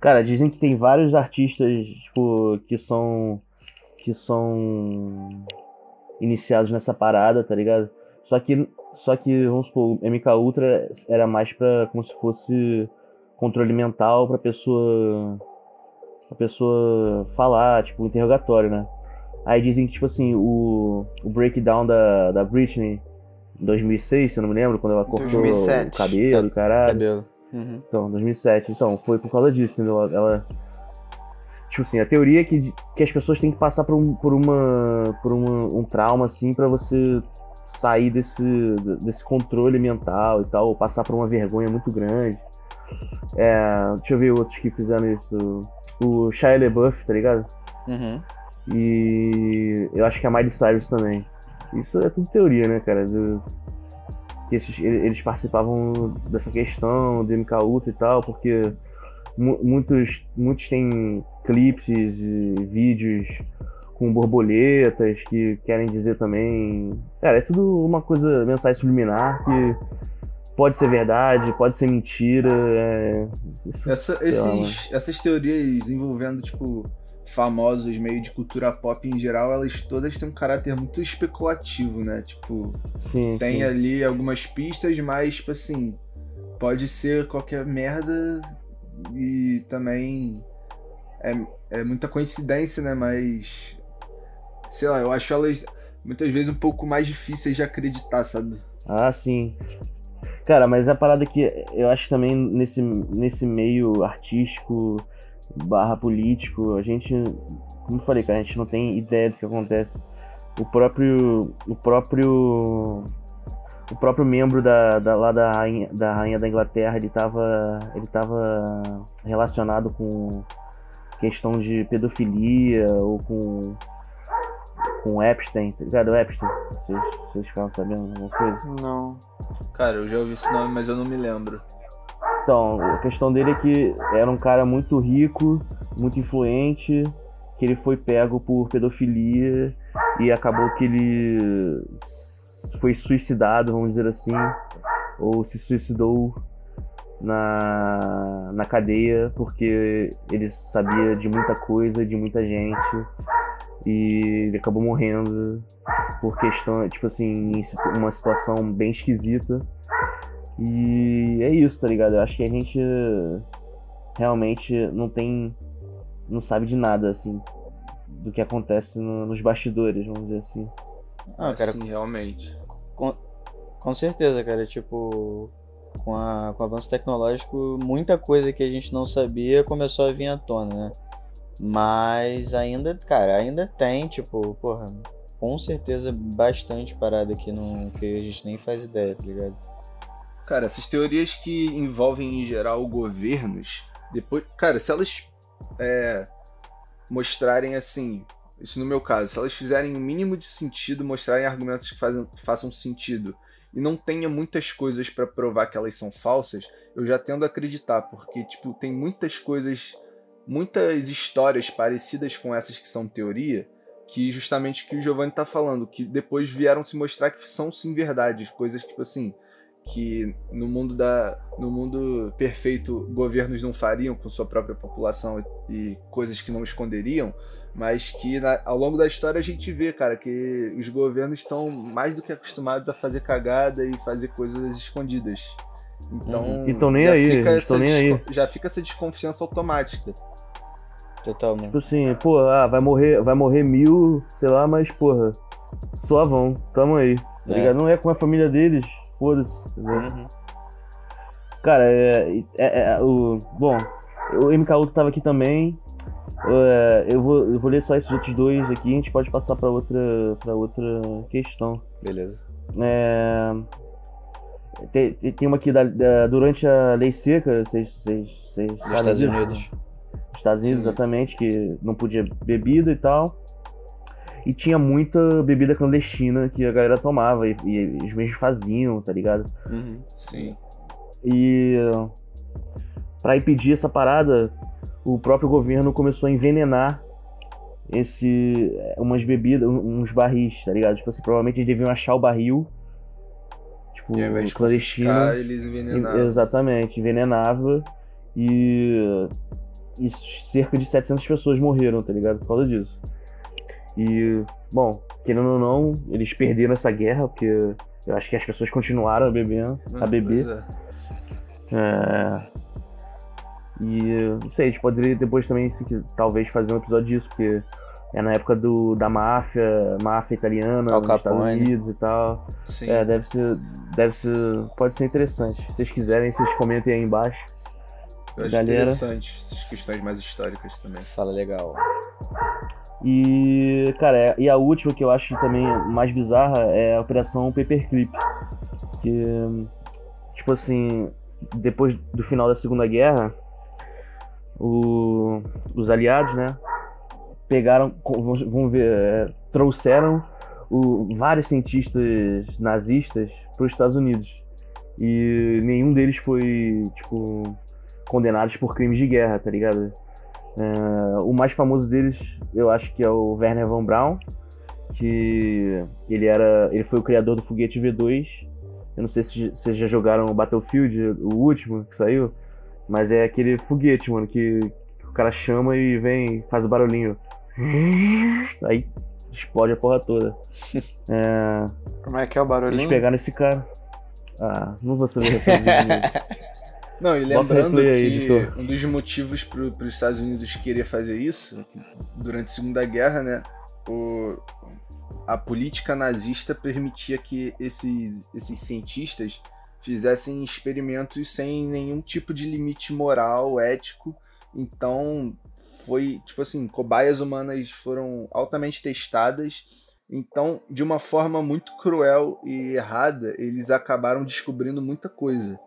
Cara, dizem que tem vários artistas, tipo, que são. que são iniciados nessa parada, tá ligado? Só que, só que vamos supor, o MK Ultra era mais pra. como se fosse controle mental pra pessoa. pra pessoa falar, tipo, interrogatório, né? Aí dizem que, tipo assim, o, o breakdown da, da Britney em 2006, se eu não me lembro, quando ela cortou 2007. o cabelo, caralho. Cabelo. Uhum. Então, 2007. Então, foi por causa disso, entendeu? Ela-. Tipo assim, a teoria é que, que as pessoas têm que passar por, um, por, uma, por uma, um trauma, assim, pra você sair desse, desse controle mental e tal, ou passar por uma vergonha muito grande. É, deixa eu ver outros que fizeram isso. O Shia LaBeouf, tá ligado? Uhum. E eu acho que a Miley Cyrus também. Isso é tudo teoria, né, cara? Do, que esses, eles participavam dessa questão do MK Ultra e tal, porque mu muitos, muitos têm clipes e vídeos com borboletas que querem dizer também. Cara, é tudo uma coisa, mensagem subliminar que pode ser verdade, pode ser mentira. É... Isso, Essa, esses, essas teorias envolvendo, tipo, famosos meio de cultura pop em geral, elas todas têm um caráter muito especulativo, né? Tipo, sim, tem sim. ali algumas pistas, mas, tipo assim, pode ser qualquer merda e também é, é muita coincidência, né? Mas, sei lá, eu acho elas muitas vezes um pouco mais difíceis de acreditar, sabe? Ah, sim. Cara, mas a parada que eu acho também nesse, nesse meio artístico barra político, a gente, como eu falei, cara, a gente não tem ideia do que acontece. O próprio, o próprio, o próprio membro da, da lá da rainha, da rainha da Inglaterra, ele estava ele tava relacionado com questão de pedofilia ou com com Epstein, tá ligado? Epstein, vocês, vocês ficaram sabendo alguma coisa? Não. Cara, eu já ouvi esse nome, mas eu não me lembro. Então, a questão dele é que era um cara muito rico, muito influente, que ele foi pego por pedofilia e acabou que ele foi suicidado, vamos dizer assim, ou se suicidou na, na cadeia porque ele sabia de muita coisa, de muita gente e ele acabou morrendo por questão, tipo assim, uma situação bem esquisita e é isso, tá ligado? Eu acho que a gente realmente não tem. não sabe de nada, assim, do que acontece no, nos bastidores, vamos dizer assim. Ah, cara. Sim, realmente. Com, com certeza, cara. Tipo, com, a, com o avanço tecnológico, muita coisa que a gente não sabia começou a vir à tona, né? Mas ainda, cara, ainda tem, tipo, porra, com certeza bastante parada que, não, que a gente nem faz ideia, tá ligado? Cara, essas teorias que envolvem em geral governos, depois. Cara, se elas é, mostrarem assim. Isso no meu caso, se elas fizerem o mínimo de sentido, mostrarem argumentos que, fazem, que façam sentido e não tenha muitas coisas para provar que elas são falsas, eu já tendo a acreditar, porque tipo, tem muitas coisas, muitas histórias parecidas com essas que são teoria, que justamente que o Giovanni tá falando, que depois vieram se mostrar que são sim verdades, coisas tipo assim, que no mundo da no mundo perfeito governos não fariam com sua própria população e, e coisas que não esconderiam, mas que na, ao longo da história a gente vê, cara, que os governos estão mais do que acostumados a fazer cagada e fazer coisas escondidas. Então, uhum. então nem aí, fica essa, nem aí. já fica essa desconfiança automática. Totalmente. Tipo assim, pô, ah, vai morrer, vai morrer mil, sei lá, mas porra, suavão, tamo aí. Tá é. ligado? Não é com a família deles, foda-se. Uhum. Cara, é, é, é, o. Bom, o MK Ultra tava aqui também. É, eu, vou, eu vou ler só esses outros dois aqui, a gente pode passar para outra, pra outra questão. Beleza. É, tem, tem uma aqui da, da, durante a lei seca, vocês, vocês, vocês Estados Unidos. Estados Unidos, Sim. exatamente, que não podia bebida e tal. E tinha muita bebida clandestina que a galera tomava e, e os mesmos faziam, tá ligado? Uhum, sim. E para impedir essa parada, o próprio governo começou a envenenar esse umas bebidas, uns barris, tá ligado? Tipo assim, provavelmente eles deviam achar o barril tipo, e clandestino. Eles envenenavam. Exatamente, envenenava e, e cerca de 700 pessoas morreram, tá ligado? Por causa disso. E, bom, querendo ou não, eles perderam essa guerra, porque eu acho que as pessoas continuaram bebendo, a hum, beber. É. É... E não sei, a gente poderia depois também, se, talvez, fazer um episódio disso, porque é na época do, da máfia, máfia italiana, Al nos Estados Unidos e tal. Sim. É, deve ser, deve ser. Pode ser interessante. Se vocês quiserem, vocês comentem aí embaixo. Eu acho Galera. interessante essas questões mais históricas também. Fala legal. E, cara, e a última que eu acho também mais bizarra é a Operação Paperclip. Que, tipo assim, depois do final da Segunda Guerra, o, os aliados, né, pegaram, vamos ver, é, trouxeram o, vários cientistas nazistas para os Estados Unidos. E nenhum deles foi, tipo, condenados por crimes de guerra, tá ligado? É, o mais famoso deles, eu acho que é o Werner von Braun, que ele era, ele foi o criador do foguete V2. Eu não sei se vocês já jogaram o Battlefield, o último que saiu, mas é aquele foguete, mano, que, que o cara chama e vem, faz o barulhinho. Aí explode a porra toda. É... Como é que é o barulhinho? Eles pegaram esse cara. Ah, não vou saber Não, e lembrando que aí, um dos motivos para os Estados Unidos querer fazer isso, durante a Segunda Guerra, né, o, a política nazista permitia que esses, esses cientistas fizessem experimentos sem nenhum tipo de limite moral, ético. Então, foi, tipo assim, cobaias humanas foram altamente testadas. Então, de uma forma muito cruel e errada, eles acabaram descobrindo muita coisa.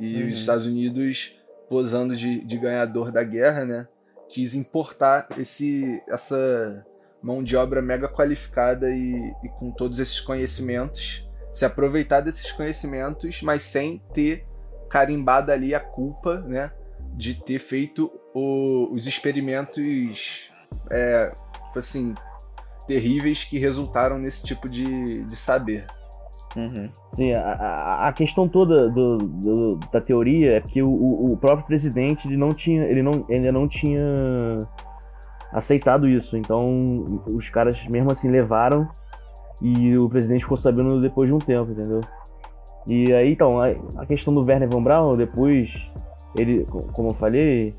E uhum. os Estados Unidos, posando de, de ganhador da guerra, né, quis importar esse, essa mão de obra mega qualificada e, e com todos esses conhecimentos, se aproveitar desses conhecimentos, mas sem ter carimbado ali a culpa, né, de ter feito o, os experimentos, é, assim, terríveis que resultaram nesse tipo de, de saber. Uhum. Sim, a, a, questão toda do, do, da teoria é que o, o próprio presidente ele não tinha, ele não, ele não tinha aceitado isso. Então os caras mesmo assim levaram e o presidente ficou sabendo depois de um tempo, entendeu? E aí então a, a questão do Werner von Braun depois ele, como eu falei,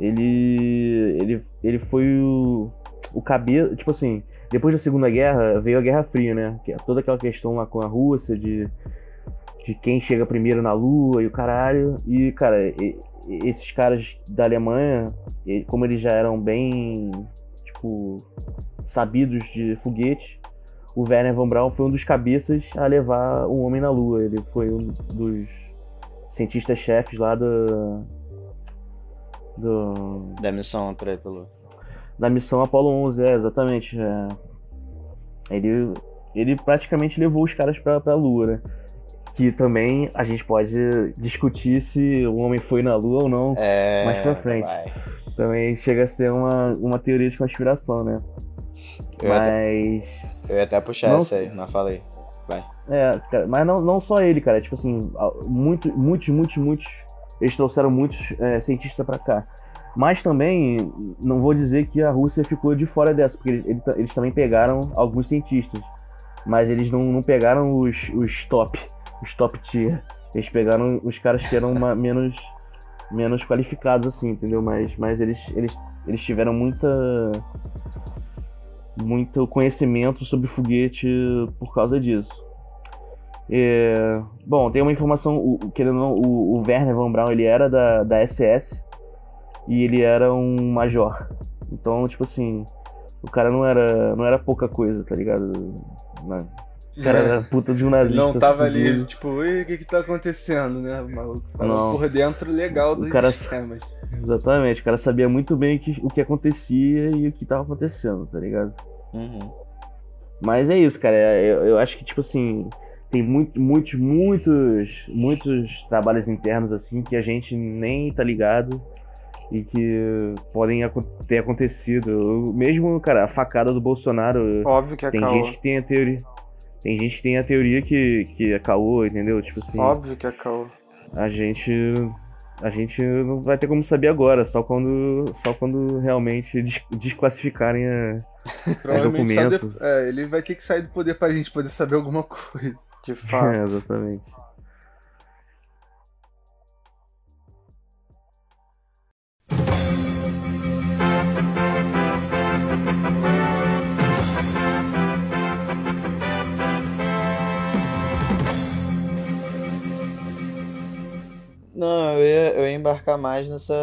ele ele ele foi o, o cabeça, tipo assim, depois da Segunda Guerra veio a Guerra Fria, né? Que é toda aquela questão lá com a Rússia de, de quem chega primeiro na Lua e o caralho. E, cara, e, esses caras da Alemanha, como eles já eram bem, tipo, sabidos de foguete, o Werner von Braun foi um dos cabeças a levar o homem na Lua. Ele foi um dos cientistas-chefes lá do, do... Da missão para ir Lua da missão Apollo 11, é, exatamente. É. Ele, ele praticamente levou os caras pra, pra Lua, né? Que também a gente pode discutir se o homem foi na Lua ou não é, mais pra frente. Vai. Também chega a ser uma, uma teoria de conspiração, né? Eu mas. Até, eu ia até puxar não, essa aí, não falei. Vai. É, cara, mas não, não só ele, cara. Tipo assim, muito, muitos, muitos, muitos. Eles trouxeram muitos é, cientistas pra cá. Mas também, não vou dizer que a Rússia ficou de fora dessa, porque eles, eles também pegaram alguns cientistas. Mas eles não, não pegaram os, os top, os top tier. Eles pegaram os caras que eram uma, menos, menos qualificados, assim, entendeu? Mas, mas eles, eles, eles tiveram muita muito conhecimento sobre foguete por causa disso. É, bom, tem uma informação, o, querendo ou não, o, o Werner von Braun ele era da, da SS, e ele era um major. Então, tipo assim, o cara não era, não era pouca coisa, tá ligado? O cara era puta de um nazista. Não tava ali, tipo, o que que tá acontecendo, né? O maluco tava não. por dentro legal dos o cara, sistemas. Exatamente, o cara sabia muito bem o que, o que acontecia e o que tava acontecendo, tá ligado? Uhum. Mas é isso, cara. É, eu, eu acho que, tipo assim, tem muito, muitos, muitos, muitos trabalhos internos, assim, que a gente nem tá ligado e que podem ter acontecido. Mesmo, cara, a facada do Bolsonaro. Óbvio que é Tem caô. gente que tem a teoria. Tem gente que tem a teoria que, que é caô, entendeu? Tipo assim. Óbvio que é caô. A gente. A gente não vai ter como saber agora, só quando, só quando realmente des desclassificarem a, os documentos. De, é, ele vai ter que sair do poder pra gente poder saber alguma coisa. De fato. É, exatamente. Não, eu ia, eu ia embarcar mais nessa,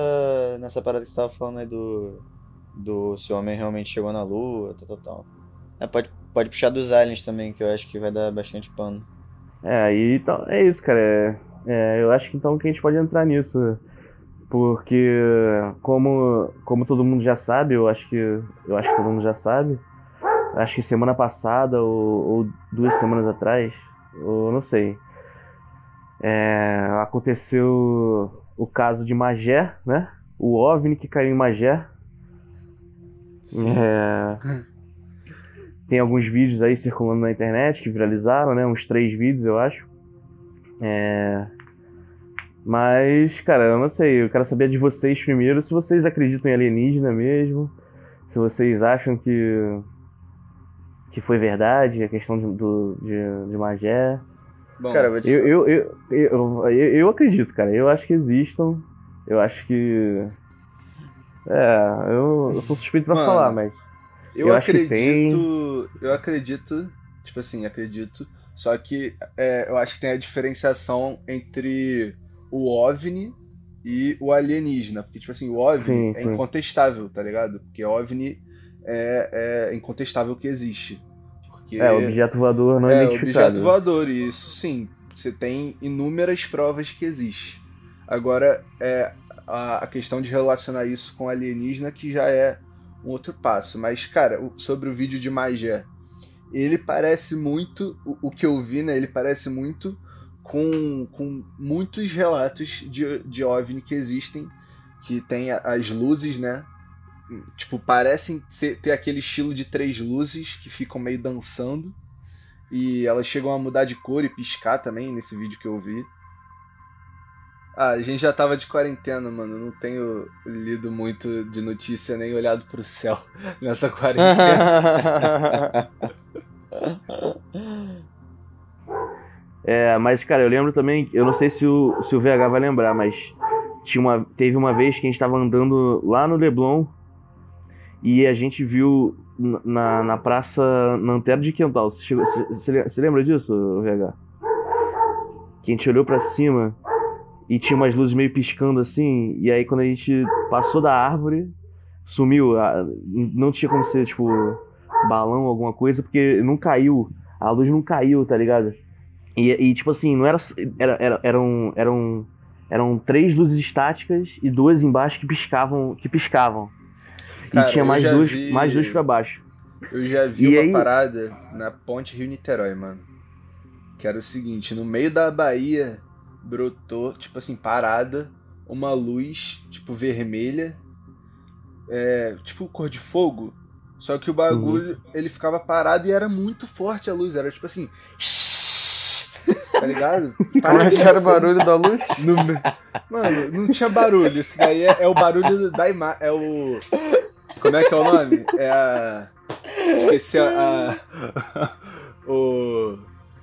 nessa parada que você tava falando aí do, do se o homem realmente chegou na lua, tal, tal, tal. É, pode, pode puxar dos aliens também, que eu acho que vai dar bastante pano. É, aí então, é isso, cara. É, é, eu acho que então que a gente pode entrar nisso. porque como, como todo mundo já sabe, eu acho que eu acho que todo mundo já sabe. Acho que semana passada ou, ou duas semanas atrás, ou não sei. É, aconteceu o caso de Magé, né? O OVNI que caiu em Magé. É, tem alguns vídeos aí circulando na internet que viralizaram, né? Uns três vídeos, eu acho. É, mas, cara, eu não sei. Eu quero saber de vocês primeiro se vocês acreditam em alienígena mesmo. Se vocês acham que que foi verdade a questão de, do, de, de Magé. Bom, Cara, eu te Eu, eu, eu, eu, eu, acredito, cara. Eu acho que existam. Eu acho que. É, eu, eu sou suspeito pra Mano, falar, mas. Eu, Eu acho que acredito. Eu acredito, tipo assim, acredito. Só que é, eu acho que tem a diferenciação entre o OVNI e o alienígena. Porque, tipo assim, o OVNI Sim, é sim. incontestável, tá ligado? Porque OVNI é, é incontestável que existe. Porque É, objeto voador não é, identificado. objeto voador, e isso sim, você tem inúmeras provas que existe. Agora, é a, a questão de relacionar isso com alienígena que já é um outro passo. Mas, cara, o- sobre o vídeo de Magé, ele parece muito, o, o que eu vi, né, ele parece muito com, com muitos relatos de, de OVNI que existem, que tem as luzes, né, tipo, parecem ser- ter aquele estilo de três luzes que ficam meio dançando. E elas chegam a mudar de cor e piscar também nesse vídeo que eu vi. Ah, a gente já tava de quarentena, mano. Não tenho lido muito de notícia nem olhado pro céu nessa quarentena. É, mas, cara, eu lembro também, eu não sei se o, se o VH vai lembrar, mas tinha uma, teve uma vez que a gente tava andando lá no Leblon e a gente viu na, na praça Nantero de Quental. Você, lembra disso, VH? Que a gente olhou pra cima e tinha umas luzes meio piscando assim, e aí quando a gente passou da árvore, sumiu. não tinha como ser, tipo, balão, alguma coisa, porque não caiu. A luz não caiu, tá ligado? E, e, tipo assim, não era, era, era eram, eram, eram três luzes estáticas e duas embaixo que piscavam, que piscavam. Cara, e tinha mais duas, vi- mais duas para baixo. Eu já vi E uma aí- parada na ponte Rio-Niterói, mano. Que era o seguinte, no meio da Bahia brotou, tipo assim, parada, uma luz, tipo, vermelha, é, tipo cor de fogo. Só que o bagulho, ele ficava parado e era muito forte a luz. Era tipo assim. Tá ligado? Como é que era o assim. barulho da luz? No Mano, não tinha barulho. Isso daí é, é o barulho da imagem. É o. Como é que é o nome? É a. Esqueci a. a- o.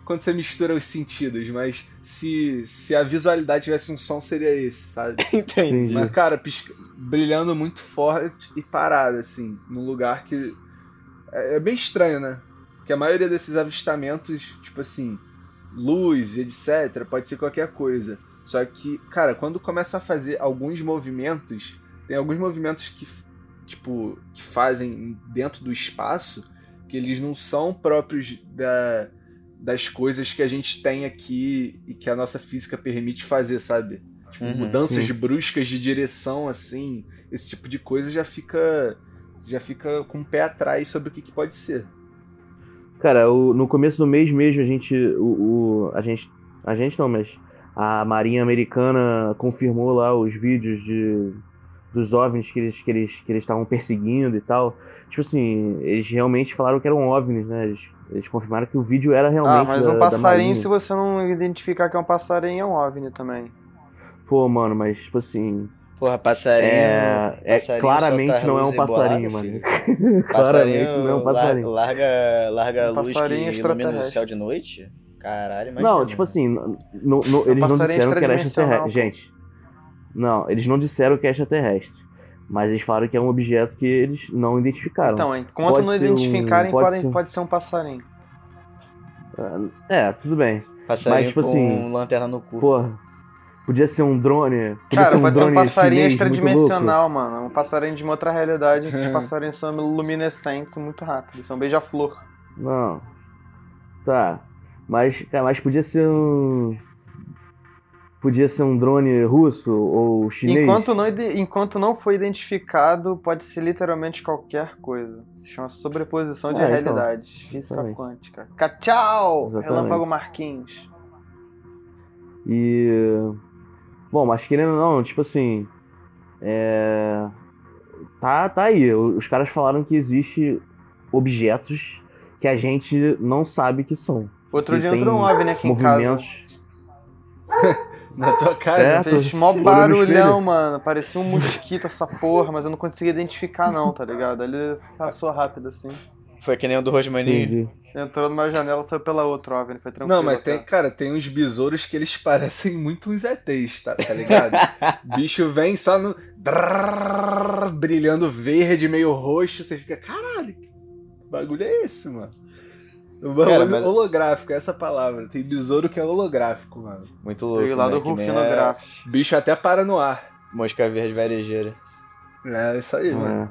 Quando você mistura os sentidos, mas se, se a visualidade tivesse um som, seria esse, sabe? Entendi. Mas, cara, pisca- brilhando muito forte e parado, assim, num lugar que. É, é bem estranho, né? Que a maioria desses avistamentos, tipo assim, luz e etc., pode ser qualquer coisa. Só que, cara, quando começa a fazer alguns movimentos, tem alguns movimentos que, tipo, que fazem dentro do espaço que eles não são próprios da, das coisas que a gente tem aqui e que a nossa física permite fazer, sabe? Tipo, Uhum, mudanças sim. bruscas de direção, assim, esse tipo de coisa já fica. Já fica com o pé atrás sobre o que, que pode ser. Cara, o- no começo do mês mesmo a gente, o, o- a gente, a gente não, mas a Marinha Americana confirmou lá os vídeos de dos OVNIs que eles que eles que eles estavam perseguindo e tal. Tipo assim, eles realmente falaram que eram OVNIs, né? Eles, eles confirmaram que o vídeo era realmente Ah, mas da, um passarinho, se você não identificar que é um passarinho, é um OVNI também. Pô, mano, mas tipo assim, Porra, passarinho. é, é passarinho claramente não é um passarinho, mano. claramente Passarinho, não é um passarinho. lar- larga, larga a Um luz que passarinho ilumina o extraterrestre. céu de noite? Caralho, imagina. Não, tipo assim, n- n- n- eles não disseram que era extraterrestre. Gente, não, eles não disseram que é extraterrestre. Mas eles falaram que é um objeto que eles não identificaram. Então, enquanto Pode não identificarem, um- pode podem, ser- pode ser um passarinho. é, tudo bem. Passarinho mas, tipo com assim, lanterna no cu. Porra, podia ser um drone. Podia Cara, ser um pode ser um drone passarinho chinês extradimensional, mano. Um passarinho de uma outra realidade. que Os passarinhos são luminescentes muito rápido. São beija-flor. Não. Tá. Mas, cara, mas podia ser um. Podia ser um drone russo ou chinês. Enquanto não, enquanto não foi identificado, pode ser literalmente qualquer coisa. Se chama sobreposição de Ah, então. realidades. Física Exatamente. quântica. Exatamente. Relâmpago Marquinhos. E. Bom, mas querendo ou não, tipo assim. É. Tá, tá aí. Os caras falaram que existe objetos que a gente não sabe que são. Outro Que dia entrou um OVNI aqui em casa. Na tua casa? É, Fez mó barulhão, mano. Parecia um mosquito essa porra, mas eu não conseguia identificar não, tá ligado? Ele passou rápido assim. Foi que nem o do Rosmaninho. Entrou numa janela, saiu pela outra, OVNI. Foi tranquilo. Não, mas tem, tá? cara, tem uns besouros que eles parecem muito uns ETs, tá, tá ligado? Bicho vem só no. brilhando verde, meio roxo, você fica, caralho, que bagulho é esse, mano? Cara, mas- holográfico, é essa palavra. Tem besouro que é holográfico, mano. Muito louco. Lá né? do Rufino a Gráfico. Bicho até para no ar. Mosca verde varejeira. É isso aí, mano.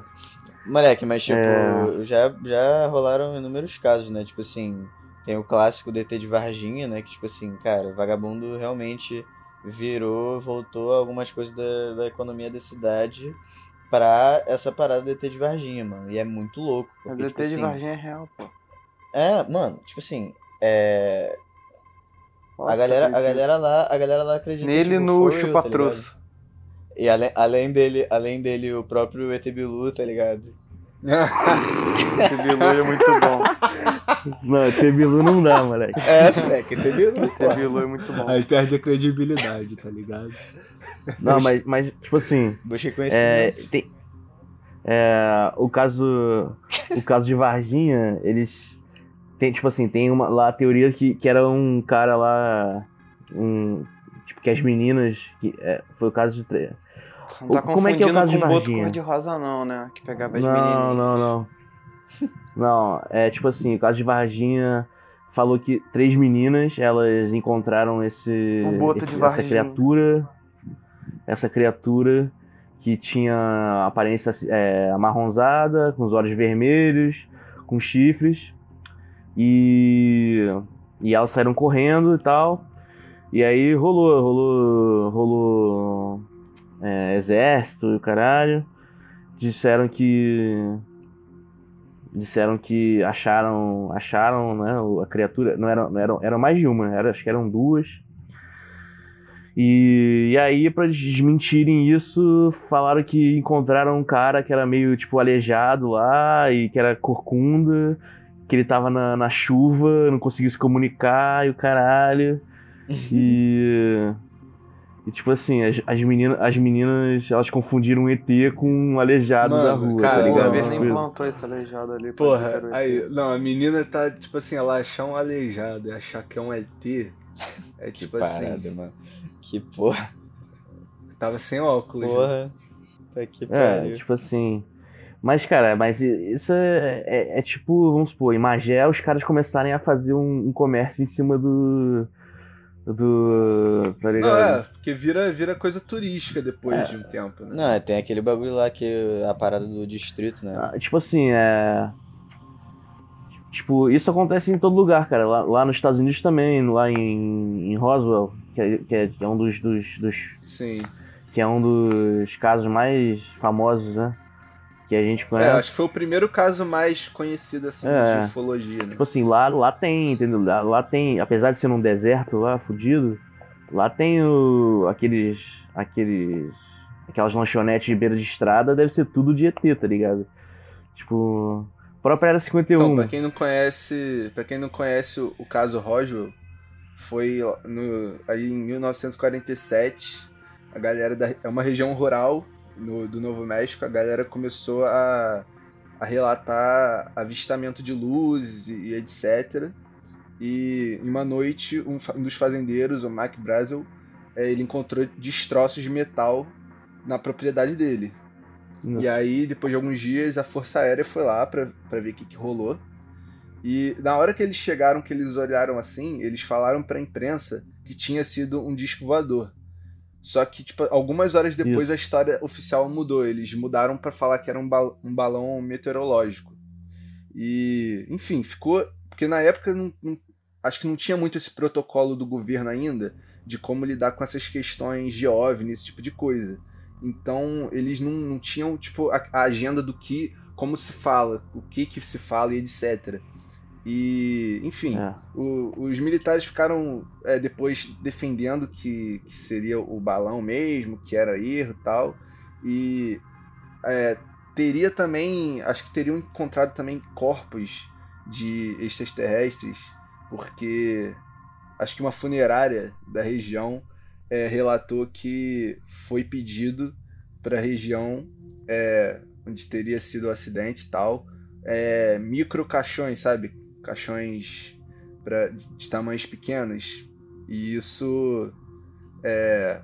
É. Moleque, mas tipo, É. já, já rolaram inúmeros casos, né? Tipo assim, tem o clássico DT de Varginha, né? Que tipo assim, cara, o vagabundo realmente virou, voltou algumas coisas da, da economia da cidade pra essa parada do DT de Varginha, mano. E é muito louco. Porque, o tipo ET de assim, Varginha é real, pô. É, mano, tipo assim, é. A galera, a galera lá, a galera lá acredita Nele tipo, no foi tá chupa-troço. ligado? E além, além dele, além dele, o próprio ET Bilu, tá ligado? Esse Bilu é muito bom. Não, Tebilu não dá, moleque. É, moleque, ET Bilu. Esse Bilu é muito bom. Aí perde a credibilidade, tá ligado? Não, mas, mas tipo assim. Busquei É, conhecimento. tem, é, o caso o caso de Varginha, eles tem tipo assim, tem uma lá a teoria que, que era um cara lá um tipo que as meninas que é, foi o caso de Você não tá Como é que é o caso de com boto Varginha? cor-de-rosa, não, né? Que pegava as Não, menininhas. não, não. Não, é tipo assim, o caso de Varginha falou que três meninas, elas encontraram esse, O boto esse- de essa criatura, essa criatura que tinha aparência é, amarronzada, com os olhos vermelhos, com chifres, e e elas saíram correndo e tal. E aí rolou, rolou, rolou é, exército e o caralho. Disseram que disseram que acharam acharam né a criatura não eram eram eram mais de uma era, acho que eram duas e, e aí para desmentirem isso falaram que encontraram um cara que era meio tipo aleijado lá e que era corcunda que ele tava na, na chuva não conseguiu se comunicar e o caralho e e tipo assim, as, as, meninas, as meninas, elas confundiram um ET com um aleijado Mano, da rua, cara, tá O ligado? governo Tipo implantou esse aleijado ali. Porra, o aí, não, a menina tá, tipo assim, ela achar um aleijado e achar que é um ET, é Que tipo parada, assim, mano. Que porra. tava sem óculos. né? Porra. Tá que É, pariu. tipo assim. Mas, cara, mas isso é, é, é tipo, vamos supor, em Magé os caras começarem a fazer um, um comércio em cima do. Do. Tá Não, ligado? é, porque vira, vira coisa turística depois de um tempo, né? Não, é, tem aquele bagulho lá que a parada do distrito, né? Ah, Tipo assim, é. Tipo, isso acontece em todo lugar, cara. Lá, lá nos Estados Unidos também, lá em, em Roswell, que é, que é, que é um dos, dos, dos Sim. que é um dos casos mais famosos, né? Que a gente É, conhece. acho que foi o primeiro caso mais conhecido, assim, É. de ufologia, né? Tipo assim, lá, lá tem, entendeu? Lá, lá tem, apesar de ser num deserto lá, fudido, lá tem o, aqueles, aqueles, aquelas lanchonetes de beira de estrada, deve ser tudo de ET, tá ligado? Tipo, própria Era 51. Então, pra quem não conhece, para quem não conhece o, o caso Roswell, foi no, aí em 1947, a galera da, é uma região rural no- do Novo México, a galera começou a, a relatar avistamento de luzes e, e etc. E em uma noite, um, um dos fazendeiros, o Mac Brazel, eh, ele encontrou destroços de metal na propriedade dele. E aí, depois de alguns dias, a Força Aérea foi lá pra ver o que, que rolou. E na hora que eles chegaram, que eles olharam assim, eles falaram pra imprensa que tinha sido um disco voador. Só que, tipo, algumas horas depois a história oficial mudou. Eles mudaram pra falar que era um, bal- um balão meteorológico. E, enfim, ficou. Porque na época não- não- acho que não tinha muito esse protocolo do governo ainda de como lidar com essas questões de OVNI, esse tipo de coisa. Então, eles não, não tinham, tipo, a, a, agenda do que, como se fala, o que que se fala e etc. E, enfim, é. o, os militares ficaram é, depois defendendo que, que, seria o balão mesmo, que era erro e tal. E é, teria também, acho que teriam encontrado também corpos de extraterrestres, porque acho que uma funerária da região é, relatou que foi pedido para a região é, onde teria sido o acidente e tal, é, micro caixões, sabe? Caixões pra, de tamanhos pequenos. E isso é,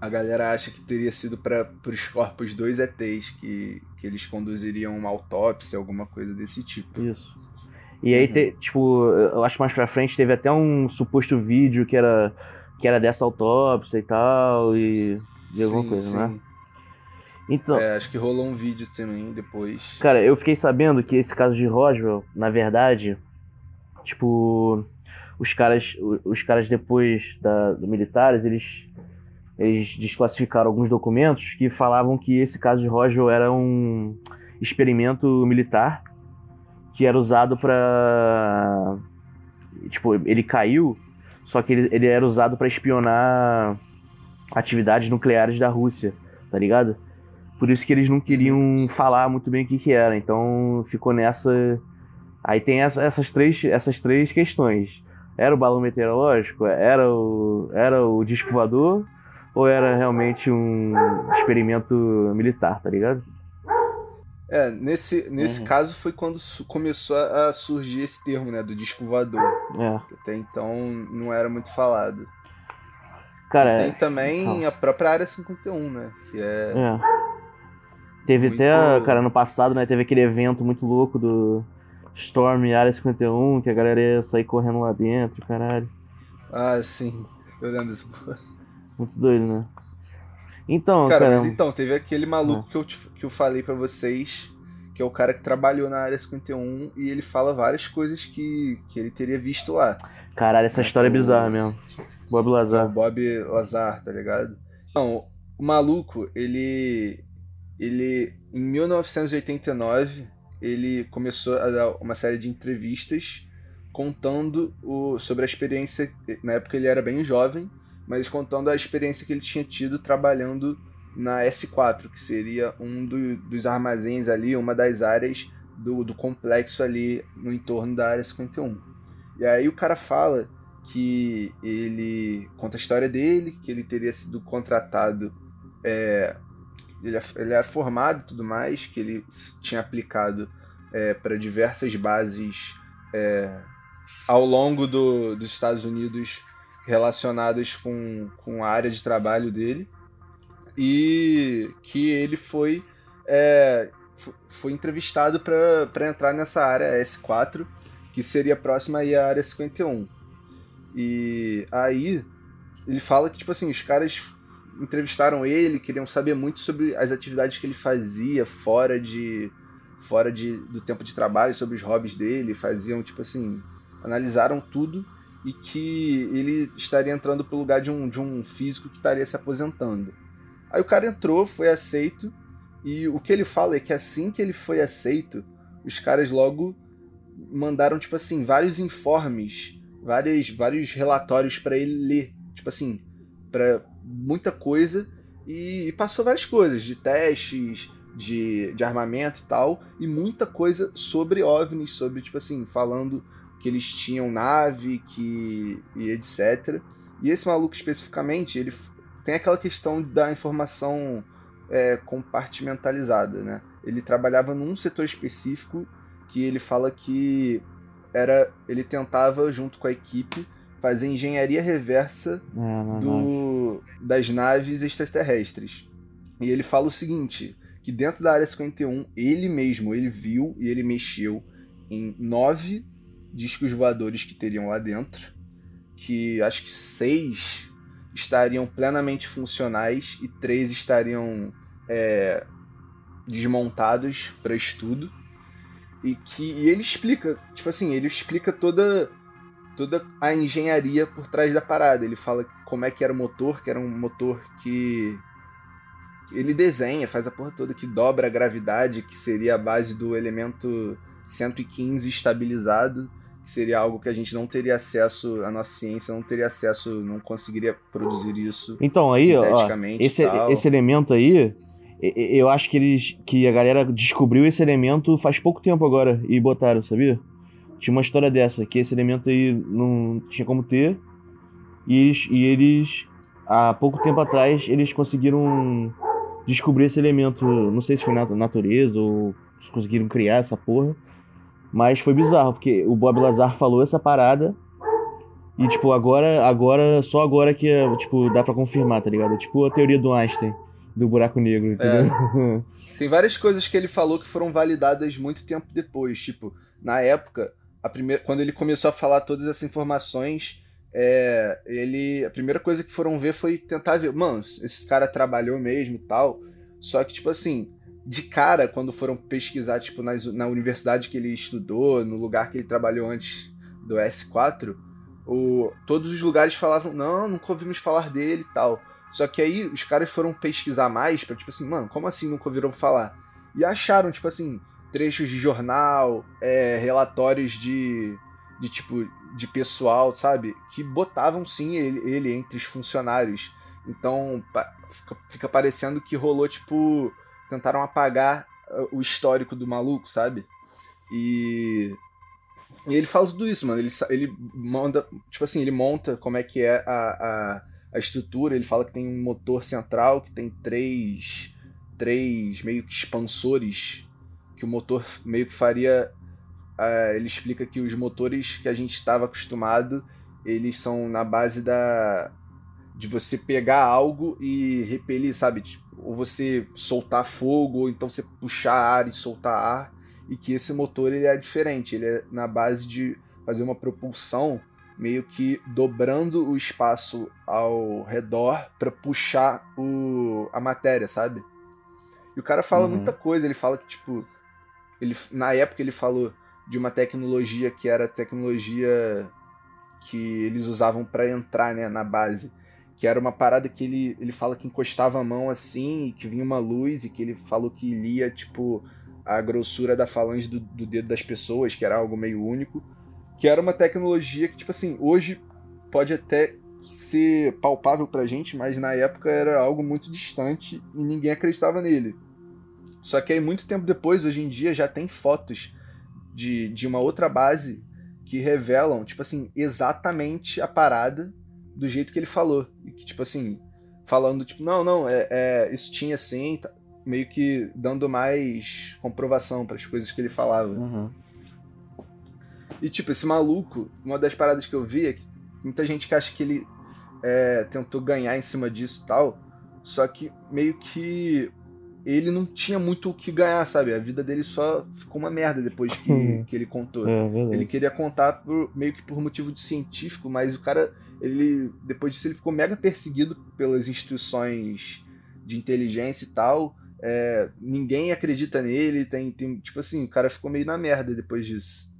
a galera acha que teria sido para os corpos dois ETs que, que eles conduziriam uma autópsia, alguma coisa desse tipo. Isso. E aí, uhum. te, tipo, eu acho que mais pra frente teve até um suposto vídeo que era, que era dessa autópsia e tal, e de alguma coisa, sim. né? Então, é, acho que rolou um vídeo também depois. Cara, eu fiquei sabendo que esse caso de Roswell, na verdade, tipo, os caras, os caras depois da, do militares, eles, eles desclassificaram alguns documentos que falavam que esse caso de Roswell era um experimento militar que era usado para tipo, ele caiu, só que ele, ele era usado para espionar atividades nucleares da Rússia, tá ligado? Por isso que eles não queriam falar muito bem o que, que era. Então ficou nessa. Aí tem essa, essas, três, essas três questões. Era o balão meteorológico? Era o, era o disco voador? Ou era realmente um experimento militar, tá ligado? É, nesse, nesse uhum. caso foi quando começou a surgir esse termo, né, do disco voador. É. Até então não era muito falado. Cara, e tem é... também a própria área 51, né, que é... é. Teve muito... até, cara, no passado, né, teve aquele evento muito louco do Storm Área 51, que a galera ia sair correndo lá dentro, caralho. Ah, sim, eu lembro disso. Muito doido, né? Então, cara, cara, mas então, teve aquele maluco ah. que, eu, que eu falei para vocês, que é o cara que trabalhou na área 51 e ele fala várias coisas que, que ele teria visto lá. Caralho, essa é, história é bizarra mesmo. Bob Lazar. O Bob Lazar, tá ligado? Não, o maluco, ele. Ele. Em 1989, ele começou a dar uma série de entrevistas contando o, sobre a experiência. Na época ele era bem jovem mas contando a experiência que ele tinha tido trabalhando na S4, que seria um do, dos armazéns ali, uma das áreas do, do complexo ali no entorno da área 51. E aí o cara fala que ele conta a história dele, que ele teria sido contratado, é, ele, é, ele é formado e tudo mais, que ele tinha aplicado é, para diversas bases é, ao longo do, dos Estados Unidos relacionadas com, com a área de trabalho dele. E que ele foi é, foi entrevistado para entrar nessa área S4 que seria próxima aí à área 51 e aí ele fala que tipo assim os caras entrevistaram ele queriam saber muito sobre as atividades que ele fazia fora de fora de, do tempo de trabalho sobre os hobbies dele faziam tipo assim analisaram tudo e que ele estaria entrando pro lugar de um, de um físico que estaria se aposentando. Aí o cara entrou, foi aceito, e o que ele fala é que assim que ele foi aceito, os caras logo mandaram, tipo assim, vários informes, vários, vários relatórios para ele ler, tipo assim, para muita coisa, e, e, passou várias coisas, de testes, de, de armamento e tal, e muita coisa sobre OVNIs, sobre, tipo assim, falando que eles tinham nave, que e etc. E esse maluco especificamente, ele tem aquela questão da informação é, compartimentalizada, né? Ele trabalhava num setor específico que ele fala que era ele tentava junto com a equipe fazer engenharia reversa é, do, das naves extraterrestres. E ele fala o seguinte, que dentro da área 51, ele mesmo, ele viu e ele mexeu em nove discos voadores que teriam lá dentro, que acho que seis estariam plenamente funcionais e três estariam é, desmontados para estudo. E que e ele explica, tipo assim, ele explica toda toda a engenharia por trás da parada. Ele fala como é que era o motor, que era um motor que ele desenha, faz a porra toda que dobra a gravidade, que seria a base do elemento 115 estabilizado, que seria algo que a gente não teria acesso, a nossa ciência não teria acesso, não conseguiria produzir isso. Então aí, ó, esse, esse elemento aí, eu acho que eles que a galera descobriu esse elemento faz pouco tempo agora e botaram, sabia? Tinha uma história dessa, que esse elemento aí não tinha como ter. E eles, e eles há pouco tempo atrás, eles conseguiram descobrir esse elemento. Não sei se foi na natureza ou se conseguiram criar essa porra. Mas foi bizarro, porque o Bob Lazar falou essa parada. E, tipo, agora, agora, só agora que, tipo, dá pra confirmar, tá ligado? Tipo a teoria do Einstein, do buraco negro, entendeu? É. Tem várias coisas que ele falou que foram validadas muito tempo depois. Tipo, na época, a primeira, quando ele começou a falar todas essas informações, é, ele a primeira coisa que foram ver foi tentar ver, mano, esse cara trabalhou mesmo e tal. Só que, tipo assim, de cara, quando foram pesquisar, tipo, nas, na universidade que ele estudou, no lugar que ele trabalhou antes do S4, o, todos os lugares falavam, não, nunca ouvimos falar dele e tal. Só que aí os caras foram pesquisar mais pra, tipo assim, mano, como assim nunca ouviram falar? E acharam, tipo assim, trechos de jornal, é, relatórios de, de tipo de pessoal, sabe? Que botavam sim ele, ele entre os funcionários. Então fica, fica parecendo que rolou tipo tentaram apagar uh, o histórico do maluco, sabe? E, e ele fala tudo isso, mano. Ele, ele manda, tipo assim, ele monta como é que é a, a, a estrutura. Ele fala que tem um motor central, que tem três, três meio que expansores que o motor meio que faria. Uh, ele explica que os motores que a gente estava acostumado, eles são na base da de você pegar algo e repelir, sabe? Tipo, ou você soltar fogo, ou então você puxar ar e soltar ar. E que esse motor ele é diferente, ele é na base de fazer uma propulsão meio que dobrando o espaço ao redor para puxar o, a matéria, sabe? E o cara fala uhum. muita coisa, ele fala que, tipo, ele, na época ele falou de uma tecnologia que era a tecnologia que eles usavam para entrar né, na base. Que era uma parada que ele, ele fala que encostava a mão assim e que vinha uma luz e que ele falou que lia, tipo, a grossura da falange do, do dedo das pessoas, que era algo meio único. Que era uma tecnologia que, tipo assim, hoje pode até ser palpável pra gente, mas na época era algo muito distante e ninguém acreditava nele. Só que aí, muito tempo depois, hoje em dia, já tem fotos de, de uma outra base que revelam, tipo assim, exatamente a parada do jeito que ele falou. E que, tipo assim, falando, tipo, não, não, é, é isso tinha assim, tá, meio que dando mais comprovação para as coisas que ele falava. Uhum. E, tipo, esse maluco, uma das paradas que eu vi é que muita gente que acha que ele é, tentou ganhar em cima disso e tal, só que meio que ele não tinha muito o que ganhar, sabe? A vida dele só ficou uma merda depois que, que ele contou. É, ele queria contar por, meio que por motivo de científico, mas o cara, ele depois disso ele ficou mega perseguido pelas instituições de inteligência e tal. É, ninguém acredita nele, tem, tem tipo assim, o cara ficou meio na merda depois disso.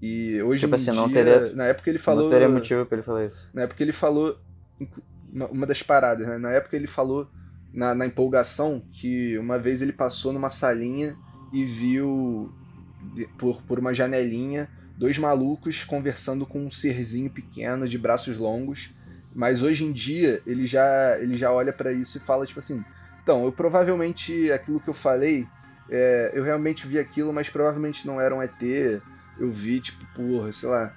E hoje tipo assim, dia, não teria, na época ele falou, não teria motivo para ele falar isso. Na época ele falou uma das paradas, né? Na época ele falou na, na empolgação que uma vez ele passou numa salinha e viu por, por uma janelinha dois malucos conversando com um serzinho pequeno de braços longos. Mas hoje em dia ele já, ele já olha para isso e fala tipo assim: então, eu provavelmente aquilo que eu falei, é, eu realmente vi aquilo, mas provavelmente não era um ET. Eu vi, tipo, por, sei lá,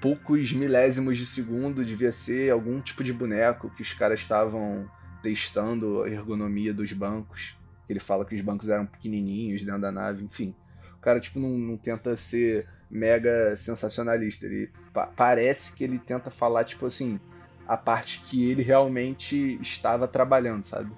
poucos milésimos de segundo, devia ser algum tipo de boneco que os caras estavam testando a ergonomia dos bancos. Ele fala que os bancos eram pequenininhos dentro da nave, enfim. O cara, tipo, não, não tenta ser mega sensacionalista. Ele pa parece que ele tenta falar, tipo assim, a parte que ele realmente estava trabalhando, sabe?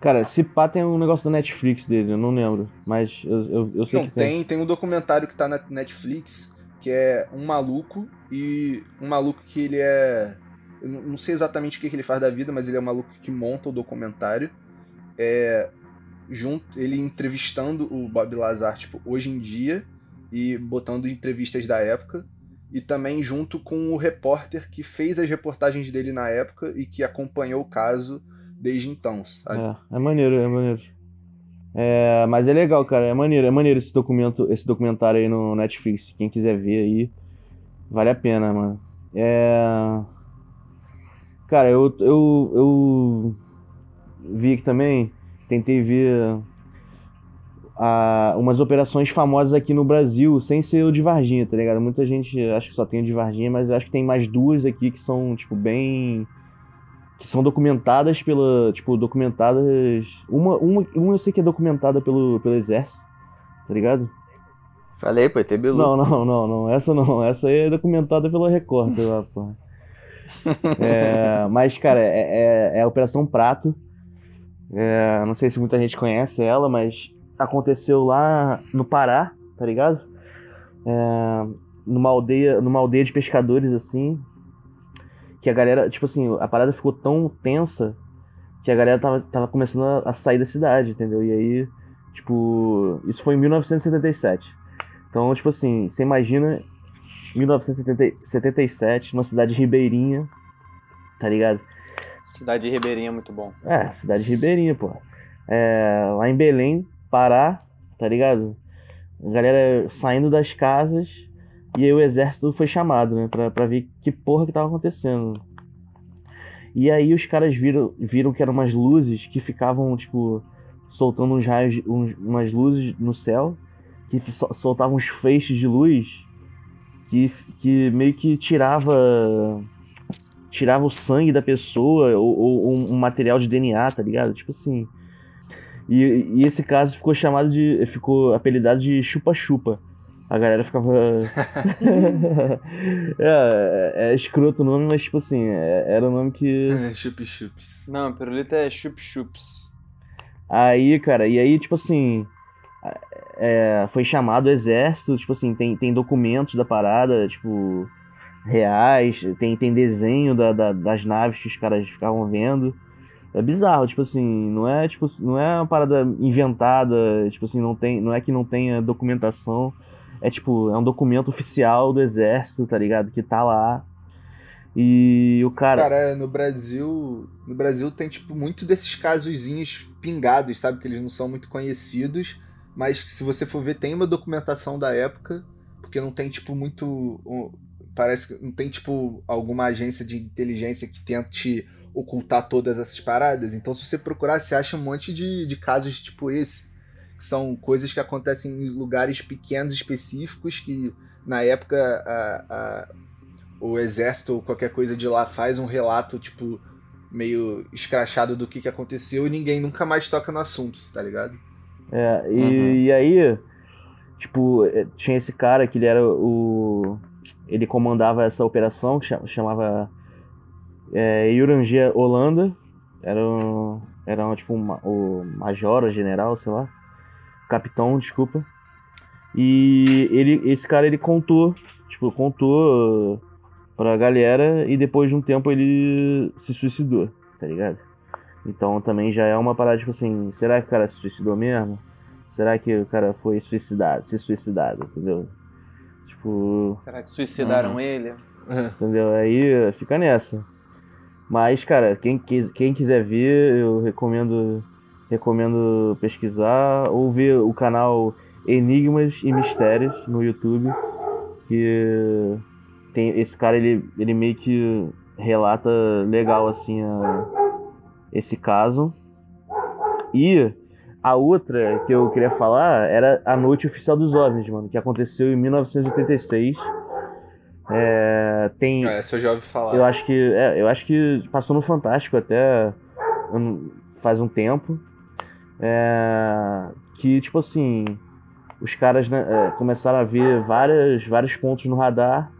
Cara, se pá tem um negócio da Netflix dele, eu não lembro. Mas eu, eu, eu sei não, que tem. tem. Tem um documentário que tá na Netflix, que é um maluco, e um maluco que ele é eu não sei exatamente o que ele faz da vida, mas ele é um maluco que monta o documentário. É, junto, ele entrevistando o Bob Lazar, tipo, hoje em dia, e botando entrevistas da época. e também junto com o repórter que fez as reportagens dele na época e que acompanhou o caso desde então, sabe? É, é maneiro, é maneiro. É, mas é legal, cara, é maneiro, é maneiro esse documento, esse documentário aí no Netflix. Quem quiser ver aí, vale a pena, mano. É... Cara, eu, eu, eu vi aqui também, tentei ver a, umas operações famosas aqui no Brasil, sem ser o de Varginha, tá ligado? Muita gente acha que só tem o de Varginha, mas eu acho que tem mais duas aqui que são, tipo, bem. que são documentadas pela. Tipo, documentadas. Uma, uma, uma eu sei que é documentada pelo, pelo Exército, tá ligado? Falei, pô, ET Bilu. Não, não, não, não. Essa não. Essa aí é documentada pela Record, sei lá, pô. É, mas, cara, é, é, é a Operação Prato. É, não sei se muita gente conhece ela, mas aconteceu lá no Pará, tá ligado? É, numa aldeia, numa aldeia de pescadores assim, que a galera, tipo assim, a parada ficou tão tensa que a galera tava, tava começando a, sair da cidade, entendeu? E aí, tipo, isso foi em 1977. Então, tipo assim, você imagina 1977, numa cidade ribeirinha, tá ligado? Cidade ribeirinha é muito bom. É, cidade ribeirinha, pô. É, lá em Belém, Pará, tá ligado? A galera saindo das casas e aí o exército foi chamado, né? Pra, pra ver que porra que tava acontecendo. E aí os caras viram, viram que eram umas luzes que ficavam, tipo, soltando uns raios, uns, umas luzes no céu, que soltavam uns feixes de luz que, que meio que tirava tirava o sangue da pessoa ou, ou um material de DNA, tá ligado? Tipo assim, e, e esse caso ficou chamado de. ficou apelidado de chupa-chupa. A galera ficava. é, é, é, escroto o nome, mas tipo assim, é, era o nome que. É, chup-chups. Não, pirulito é chup-chups. Aí, cara, e aí, tipo assim. É, foi chamado o exército, tipo assim, tem, tem documentos da parada, tipo, reais, tem, tem desenho da, da, das naves que os caras ficavam vendo. É bizarro, tipo assim, não é tipo, não é uma parada inventada, tipo assim, não tem, não é que não tenha documentação. É tipo, é um documento oficial do exército, tá ligado? Que tá lá. E o cara. Cara, no Brasil. No Brasil tem, tipo, muito desses casozinhos pingados, sabe? Que eles não são muito conhecidos. Mas se você for ver, tem uma documentação da época. Porque não tem, tipo, muito. Parece que não tem, tipo, alguma agência de inteligência que tente ocultar todas essas paradas. Então, se você procurar, você acha um monte de, de casos tipo esse, que são coisas que acontecem em lugares pequenos específicos que na época a, a, o exército ou qualquer coisa de lá faz um relato tipo meio escrachado do que, que aconteceu e ninguém nunca mais toca no assunto, tá ligado? É, e, uhum. e aí, tipo, é, tinha esse cara que ele era o. Ele comandava essa operação que chamava é, Yurangia Holanda, era, um, era um, tipo um, o major, o general, sei lá, capitão, desculpa. E ele, esse cara ele contou, tipo, contou pra galera e depois de um tempo ele se suicidou, tá ligado? Então também já é uma parada, tipo assim, será que o cara se suicidou mesmo? Será que o cara foi suicidado, se suicidado, entendeu? Tipo. Será que suicidaram uhum. ele? Entendeu? Aí fica nessa. Mas, cara, quem, quem quiser ver, eu recomendo, recomendo pesquisar ou ver o canal Enigmas e Mistérios no YouTube. Que tem esse cara, ele, ele meio que relata legal assim a, esse caso. E a outra que eu queria falar era a Noite Oficial dos OVNIs, mano, que aconteceu em 1986 é, tem. É, essa eu já ouvi falar. Eu acho que. É, eu acho que passou no Fantástico até faz um tempo. É, que, tipo assim, os caras né, é, começaram a ver várias, vários pontos no radar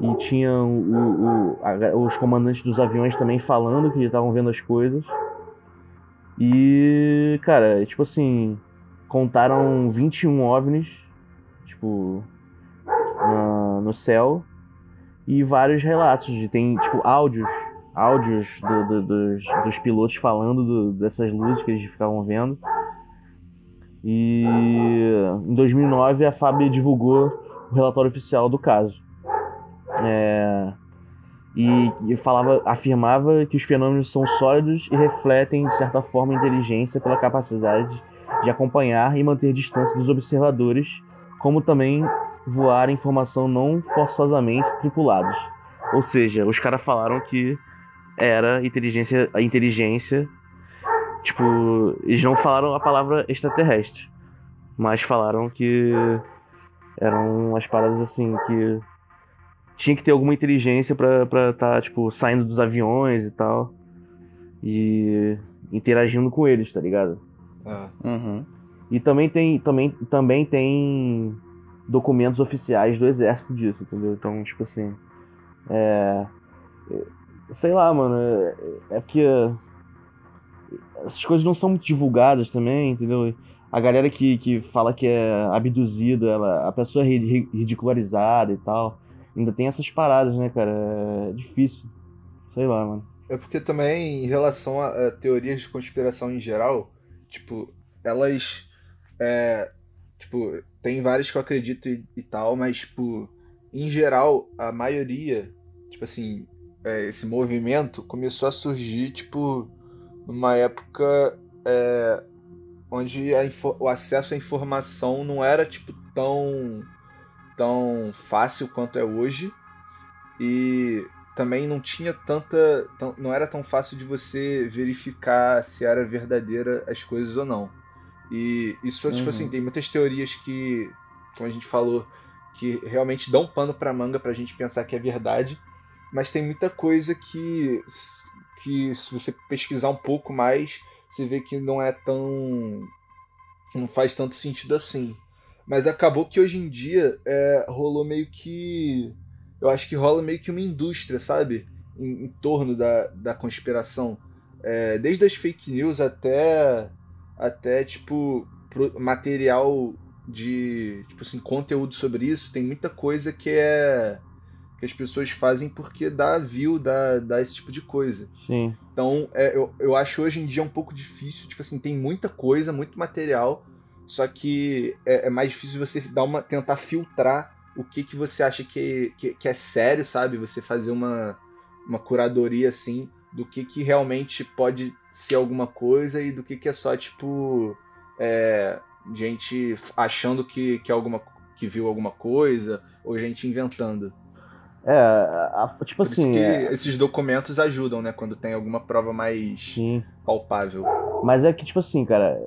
e tinham o, o, a, os comandantes dos aviões também falando que estavam vendo as coisas. E, cara, tipo assim, contaram 21 OVNIs, tipo, na, no céu. E vários relatos de tem tipo áudios áudios do, do, dos, dos pilotos falando do, dessas luzes que eles ficavam vendo. E em 2009 a FAB divulgou o relatório oficial do caso É, e, e falava, afirmava que os fenômenos são sólidos e refletem, de certa forma, inteligência pela capacidade de acompanhar e manter distância dos observadores, como também voar em formação não forçosamente tripulados. Ou seja, os caras falaram que era inteligência, a inteligência, tipo, eles não falaram a palavra extraterrestre, mas falaram que eram umas paradas assim que tinha que ter alguma inteligência pra estar, tá, tipo, saindo dos aviões e tal. E interagindo com eles, tá ligado? Ah, Uhum. E também tem, também, também tem documentos oficiais do exército disso, entendeu? Então, tipo assim. É. Sei lá, mano. É, é porque. Essas coisas não são muito divulgadas também, entendeu? A galera que, que fala que é abduzida, ela, a pessoa é ri- ridicularizada e tal. Ainda tem essas paradas, né, cara? É difícil. Sei lá, mano. É porque também, em relação a, a teorias de conspiração em geral, tipo, elas. É, tipo, tem várias que eu acredito e, e tal, mas, tipo, em geral, a maioria, tipo assim, é, esse movimento começou a surgir, tipo, numa época é, onde a o acesso à informação não era, tipo, tão, tão fácil quanto é hoje. E também não tinha tanta. tão- não era tão fácil de você verificar se era verdadeira as coisas ou não. E isso, tipo Uhum. assim, tem muitas teorias que, como a gente falou, que realmente dão pano pra manga pra gente pensar que é verdade, mas tem muita coisa que, que se você pesquisar um pouco mais, você vê que não é tão. não faz tanto sentido assim. Mas acabou que hoje em dia é, rolou meio que eu acho que rola meio que uma indústria, sabe? Em, em torno da, da conspiração. É, desde as fake news até, até tipo, material de, tipo assim, conteúdo sobre isso. Tem muita coisa que é que as pessoas fazem porque dá view, dá, dá esse tipo de coisa. Sim. Então, é, eu, eu acho hoje em dia um pouco difícil, tipo assim, tem muita coisa, muito material, só que é, é mais difícil você dar uma, tentar filtrar o que, que você acha que, que, que é sério, sabe? Você fazer uma, uma curadoria, assim, do que, que realmente pode ser alguma coisa e do que, que é só, tipo, é, gente achando que, que, é alguma, que viu alguma coisa, ou gente inventando. É, a- a- tipo Por isso assim. que é- esses documentos ajudam, né? Quando tem alguma prova mais sim. palpável. Mas é que, tipo assim, cara,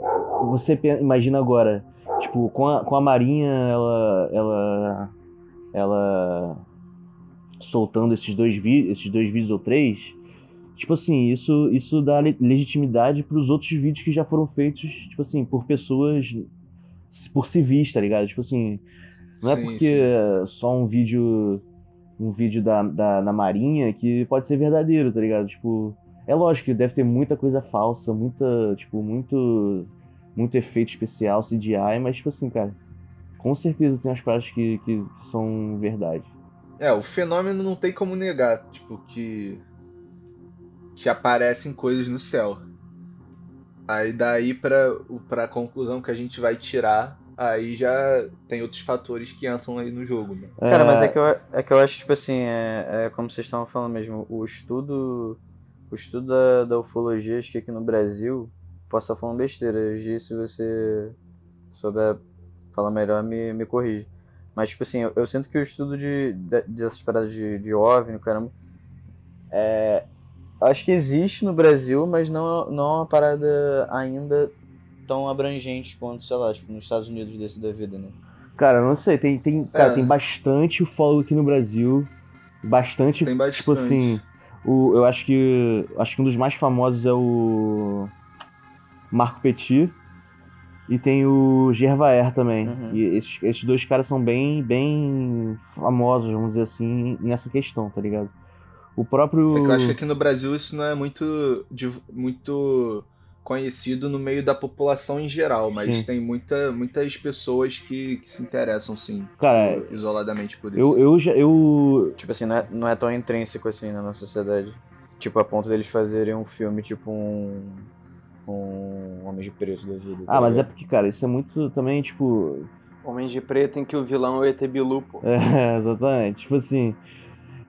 você imagina agora, tipo, com a, com a Marinha, ela. ela. ela. soltando esses dois, vi esses dois vídeos ou três. Tipo assim, isso, isso dá le- legitimidade pros outros vídeos que já foram feitos, tipo assim, por pessoas. por civis, tá ligado? Tipo assim. Não é Sim, porque sim. é só um vídeo. Um vídeo da, da, na Marinha que pode ser verdadeiro, tá ligado? Tipo. É lógico que deve ter muita coisa falsa, muita, tipo, muito muito efeito especial, CGI, mas tipo assim, cara, com certeza tem umas paradas que, que são verdade. É, o fenômeno não tem como negar, tipo, que. que aparecem coisas no céu. Aí daí pra, o- pra conclusão que a gente vai tirar, aí já tem outros fatores que entram aí no jogo, né? Cara, mas é que, eu, é que eu acho, tipo assim, é, é como vocês estavam falando mesmo, o estudo. O estudo da, da ufologia, acho que aqui no Brasil, posso estar falando besteira, Gi, se você souber falar melhor, me, me corrige. Mas, tipo assim, eu, eu sinto que o estudo de, de- dessas paradas de, de OVNI, caramba, é, acho que existe no Brasil, mas não, não é uma parada ainda tão abrangente quanto, sei lá, tipo, nos Estados Unidos desse da vida, né? Cara, eu não sei, tem, tem, cara, É. tem bastante ufólogo aqui no Brasil, bastante, Tem bastante. tipo assim, o, eu acho que acho que um dos mais famosos é o Marco Petit e tem o Gervaer também. Uhum. E esses, esses dois caras são bem, bem famosos, vamos dizer assim, nessa questão, tá ligado? O próprio. É que eu acho que aqui no Brasil isso não é muito, muito conhecido no meio da população em geral, mas Sim. tem muita, muitas pessoas que, que se interessam, sim, Cara, tipo, isoladamente por isso. Eu, eu já. Eu, Tipo assim, não é, não é tão intrínseco assim na nossa sociedade. Tipo, a ponto deles fazerem um filme, tipo um. Um Homem de Preto da vida. tá ah, mas é porque, cara, isso é muito também, tipo. Homem de Preto em que o vilão é o ET Bilu, pô. É, exatamente. Tipo assim,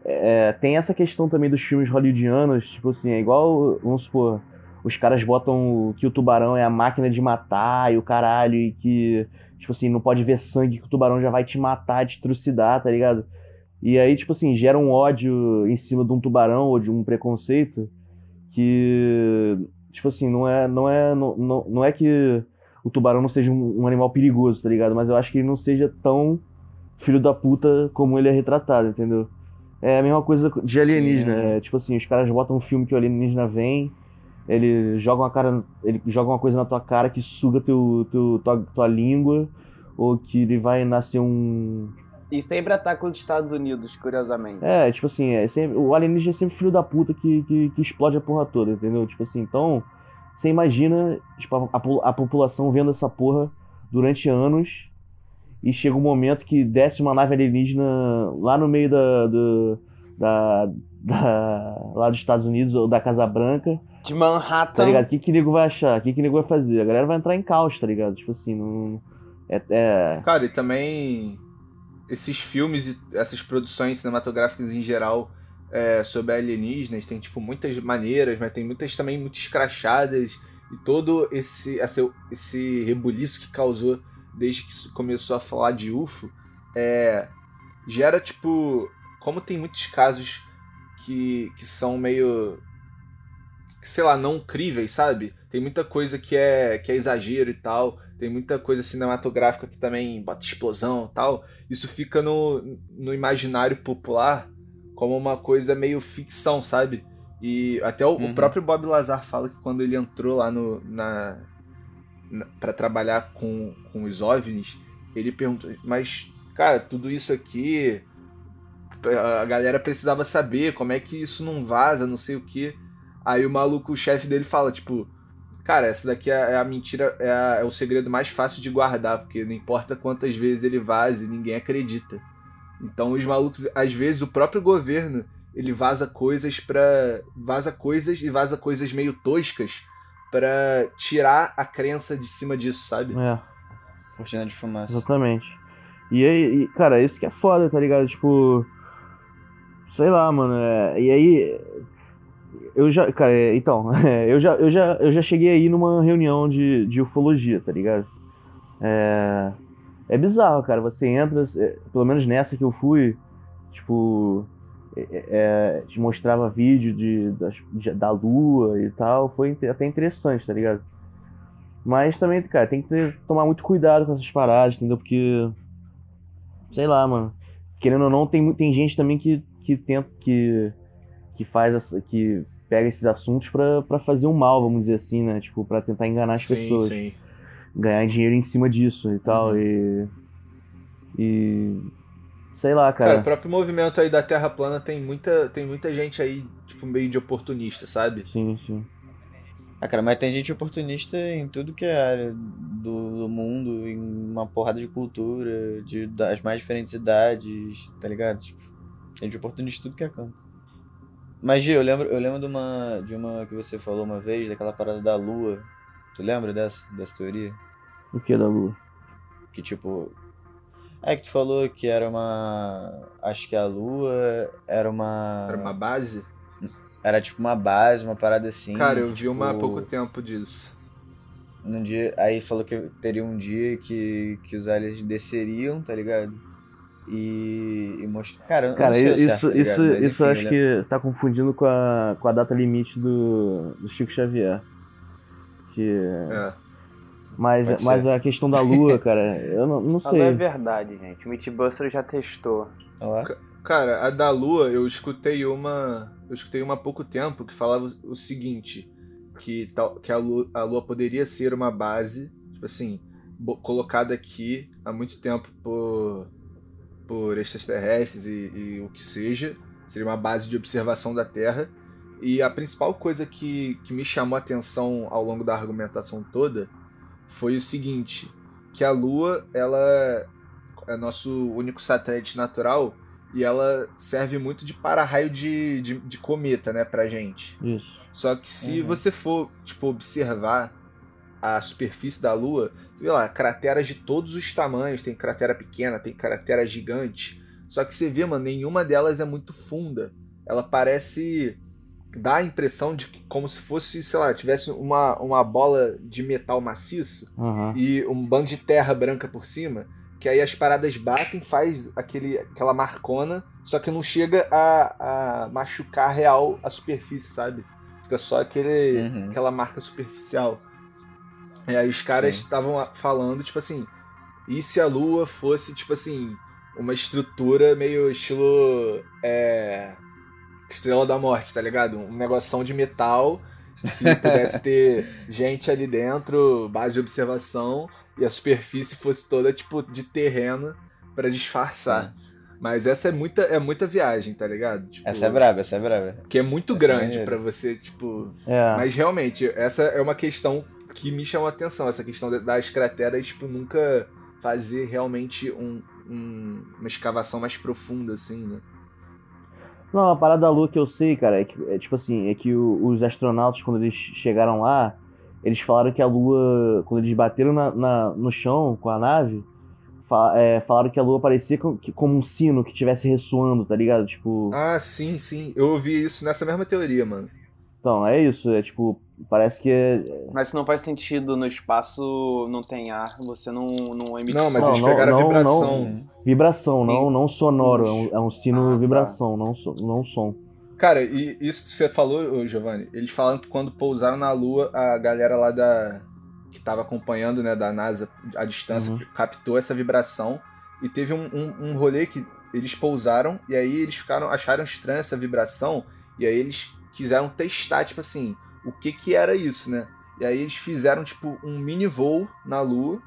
é, tem essa questão também dos filmes hollywoodianos, tipo assim, é igual, vamos supor, os caras botam que o tubarão é a máquina de matar e o caralho, e que, tipo assim, não pode ver sangue, que o tubarão já vai te matar, te trucidar, tá ligado? E aí, tipo assim, gera um ódio em cima de um tubarão ou de um preconceito que, tipo assim, não é, não é, não, não, não é que o tubarão não seja um, um animal perigoso, tá ligado? Mas eu acho que ele não seja tão filho da puta como ele é retratado, entendeu? É a mesma coisa de alienígena. É, tipo assim, os caras botam um filme que o alienígena vem, ele joga uma cara, ele joga uma coisa na tua cara que suga teu, teu tua, tua língua, ou que ele vai nascer um e sempre ataca os Estados Unidos, curiosamente. É, tipo assim, é sempre, o alienígena é sempre filho da puta que, que, que explode a porra toda, entendeu? Tipo assim, então, você imagina tipo, a, a, população vendo essa porra durante anos e chega um momento que desce uma nave alienígena lá no meio da, do, da, da, lá dos Estados Unidos ou da Casa Branca. De Manhattan. Tá ligado? O que que nego vai achar? O que que nego vai fazer? A galera vai entrar em caos, tá ligado? Tipo assim, não... É, é... Cara, e também esses filmes e essas produções cinematográficas em geral é, sobre alienígenas tem tipo muitas maneiras, mas tem muitas também muito escrachadas e todo esse esse, esse rebuliço que causou desde que começou a falar de UFO é, gera tipo como tem muitos casos que, que são meio sei lá não críveis sabe tem muita coisa que é que é exagero e tal tem muita coisa cinematográfica que também bota explosão e tal. Isso fica no, no imaginário popular como uma coisa meio ficção, sabe? E até o, uhum. o próprio Bob Lazar fala que quando ele entrou lá no, na, na para trabalhar com, com os OVNIs, ele perguntou, mas, cara, tudo isso aqui, a galera precisava saber como é que isso não vaza, não sei o que. Aí o maluco, o chefe dele fala, tipo, Cara, essa daqui é, é a mentira, é, a, é, o segredo mais fácil de guardar, porque não importa quantas vezes ele vaze, ninguém acredita. Então os malucos, às vezes o próprio governo, ele vaza coisas para vaza coisas e vaza coisas meio toscas para tirar a crença de cima disso, sabe? É. Cortina de fumaça. Exatamente. E aí, cara, isso que é foda, tá ligado? Tipo, sei lá, mano. É, e aí, eu já, cara, é, então, é, eu, já, eu, já, eu já cheguei aí numa reunião de, de ufologia, tá ligado? É, é bizarro, cara. Você entra, é, pelo menos nessa que eu fui, tipo, é, é, te mostrava vídeo de, de, da lua e tal. Foi até interessante, tá ligado? Mas também, cara, tem que ter, tomar muito cuidado com essas paradas, entendeu? Porque, sei lá, mano. Querendo ou não, tem, tem gente também que, que tenta, que, que faz, que pega esses assuntos para fazer um mal, vamos dizer assim, né? Tipo, para tentar enganar as sim, pessoas. Sim. Ganhar dinheiro em cima disso e tal. Uhum. E. E. Sei lá, cara. Cara, o próprio movimento aí da Terra plana tem muita, tem muita gente aí, tipo, meio de oportunista, sabe? Sim, sim. Ah, cara, mas tem gente oportunista em tudo que é área do, do mundo, em uma porrada de cultura, de, das mais diferentes idades, tá ligado? Tipo, gente oportunista em tudo que é campo. Mas, Gil, eu lembro, eu lembro de uma, de uma que você falou uma vez, daquela parada da lua. Tu lembra dessa, dessa teoria? O que da lua? Que tipo. É que tu falou que era uma. Acho que a lua era uma. Era uma base? Era tipo uma base, uma parada assim. Cara, eu que, vi tipo, uma há pouco tempo disso. Num dia. Aí falou que teria um dia que, que os aliens desceriam, tá ligado? E, e mostrar. Cara, Cara isso, certo, tá isso, Mas, isso enfim, acho que você tá confundindo com a, com a data limite do, do Chico Xavier. Que. É. Mas, mas a questão da lua, cara, eu não, não sei. Não é verdade, gente. O Mythbuster já testou. Cara, a da lua, eu escutei uma. Eu escutei uma há pouco tempo que falava o seguinte: que, tal, que a, lua, a lua poderia ser uma base, tipo assim, colocada aqui há muito tempo por por extraterrestres e, e, o que seja. Seria uma base de observação da Terra. E a principal coisa que, que me chamou a atenção ao longo da argumentação toda foi o seguinte: que a Lua ela é nosso único satélite natural e ela serve muito de para-raio de, de, de, cometa, né, pra gente. Isso. Só que se uhum. você for, tipo, observar a superfície da Lua, sei lá, crateras de todos os tamanhos, tem cratera pequena, tem cratera gigante. Só que você vê, mano, nenhuma delas é muito funda. Ela parece. dá a impressão de que como se fosse, sei lá, tivesse uma, uma bola de metal maciço Aham. e um bando de terra branca por cima. Que aí as paradas batem, faz aquele, aquela marcona, só que não chega a, a machucar real a superfície, sabe? Fica só aquele, Uhum. aquela marca superficial. E aí os caras Sim. estavam falando, tipo assim, e se a lua fosse, tipo assim, uma estrutura meio estilo. É, Estrela da Morte, tá ligado? Um negoção de metal que pudesse ter gente ali dentro, base de observação, e a superfície fosse toda, tipo, de terreno pra disfarçar. Mas essa é muita, é muita viagem, tá ligado? Tipo, Essa é braba, essa é braba. Que é muito essa é grande maneira. pra você, tipo, É. mas realmente, essa é uma questão que me chamou a atenção, essa questão das crateras, tipo, nunca fazer realmente um- um- uma escavação mais profunda, assim, né? Não, a parada da Lua que eu sei, cara, é que, é tipo assim, é que o- os astronautas, quando eles chegaram lá, eles falaram que a Lua, quando eles bateram na, na- no chão com a nave, é, falaram que a Lua parecia co- que- como um sino que estivesse ressoando, tá ligado? Tipo, Ah, sim, sim. Eu ouvi isso nessa mesma teoria, mano. Então, é isso, é tipo, parece que é... Mas se não faz sentido no espaço, não tem ar, você não, não emite Não, mas som. Não, eles não, pegaram a não, vibração. vibração, não, não sonoro, é um, é um sino Ah, tá. vibração, não, so- não som. Cara, e isso que você falou, Giovanni, eles falam que quando pousaram na Lua, a galera lá da. que tava acompanhando, né, da NASA à distância, Uhum. captou essa vibração. E teve um, um, um rolê que eles pousaram, e aí eles ficaram, acharam estranha essa vibração, e aí eles quiseram testar, tipo assim, o que que era isso, né? E aí eles fizeram, tipo, um mini voo na Lua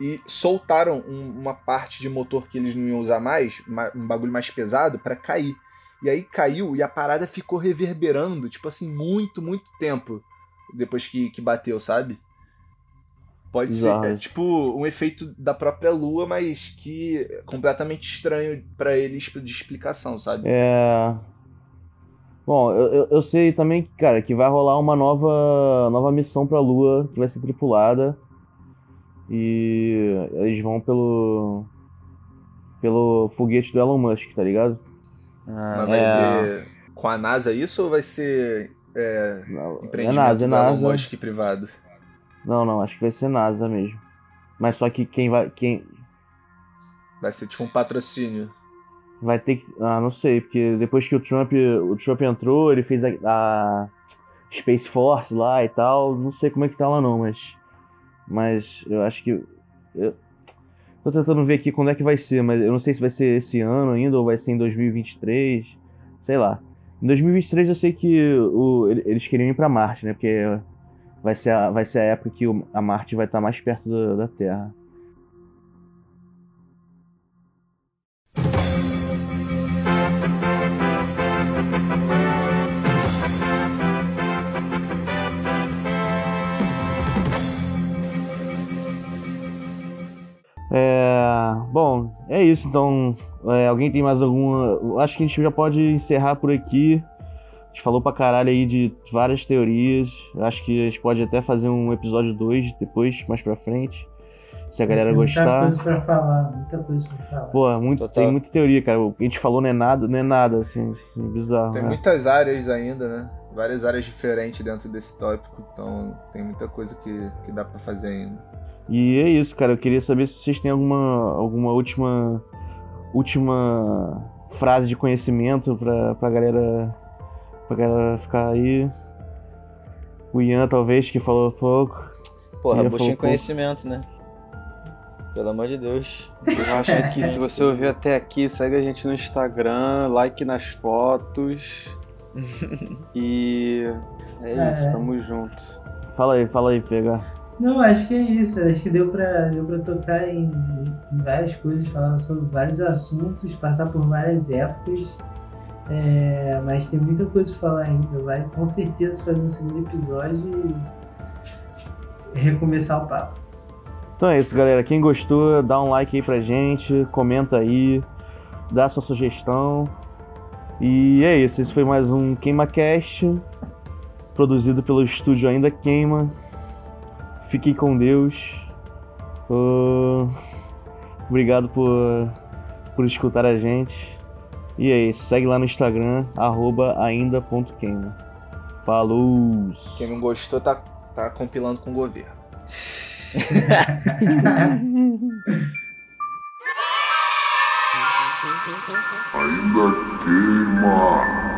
e soltaram um- uma parte de motor que eles não iam usar mais, ma- um bagulho mais pesado, pra cair. E aí caiu e a parada ficou reverberando, tipo assim, muito, muito tempo depois que, que bateu, sabe? Pode Bizarro. ser, é tipo um efeito da própria lua, mas que é completamente estranho pra eles de explicação, sabe? É. Bom, eu, eu, eu sei também, cara, que vai rolar uma nova, nova missão pra Lua que vai ser tripulada. E eles vão pelo. pelo foguete do Elon Musk, tá ligado? Ah, Mas vai é. ser com a NASA isso ou vai ser é, Não, É empreendimento NASA, é do Elon NASA. Musk privado? Não, não, acho que vai ser NASA mesmo. Mas só que quem vai. Quem Vai ser tipo um patrocínio. Vai ter que. Ah, não sei, porque depois que o Trump, o Trump entrou, ele fez a, a Space Force lá e tal. Não sei como é que tá lá não, mas. Mas eu acho que. Eu, tô tentando ver aqui quando é que vai ser, mas eu não sei se vai ser esse ano ainda ou vai ser em 2023. Sei lá. Em 2023 eu sei que o, ele- eles queriam ir pra Marte, né? Porque vai ser a, vai ser a época que a Marte vai estar mais perto da Terra. É, bom, é isso. Então, é, alguém tem mais alguma. Acho que a gente já pode encerrar por aqui. A gente falou pra caralho aí de várias teorias. Acho que a gente pode até fazer um episódio 2 depois, mais pra frente. Se a galera Tem muita gostar. coisa pra falar, muita coisa pra falar. Pô, muito, Total. tem muita teoria, cara. O que a gente falou não é nada, não é nada, assim, assim, bizarro. Tem né? muitas áreas ainda, né? Várias áreas diferentes dentro desse tópico, então tem muita coisa que, que dá pra fazer ainda. E é isso, cara. Eu queria saber se vocês têm alguma, alguma última, última frase de conhecimento pra, pra galera, pra galera ficar aí. O Ian, talvez, que falou pouco. Porra, busquem pô. conhecimento, né? Pelo amor de Deus. Eu acho que se você ouvir até aqui, segue a gente no Instagram, like nas fotos. e é É. isso, tamo junto. Fala aí, fala aí, pega. Não, acho que é isso. Acho que deu pra, deu tocar em, em várias coisas, falar sobre vários assuntos, passar por várias épocas. É, mas tem muita coisa pra falar ainda. Vai com certeza fazer um segundo episódio e recomeçar o papo. Então é isso, galera. Quem gostou, dá um like aí pra gente, comenta aí, dá sua sugestão. E é isso, esse foi mais um QueimaCast, produzido pelo estúdio Ainda Queima. Fiquem com Deus. Ah, obrigado por, por escutar a gente. E é isso, segue lá no Instagram, arroba ainda.queima. Falou! Quem não gostou tá, tá compilando com o governo. Ainda queima.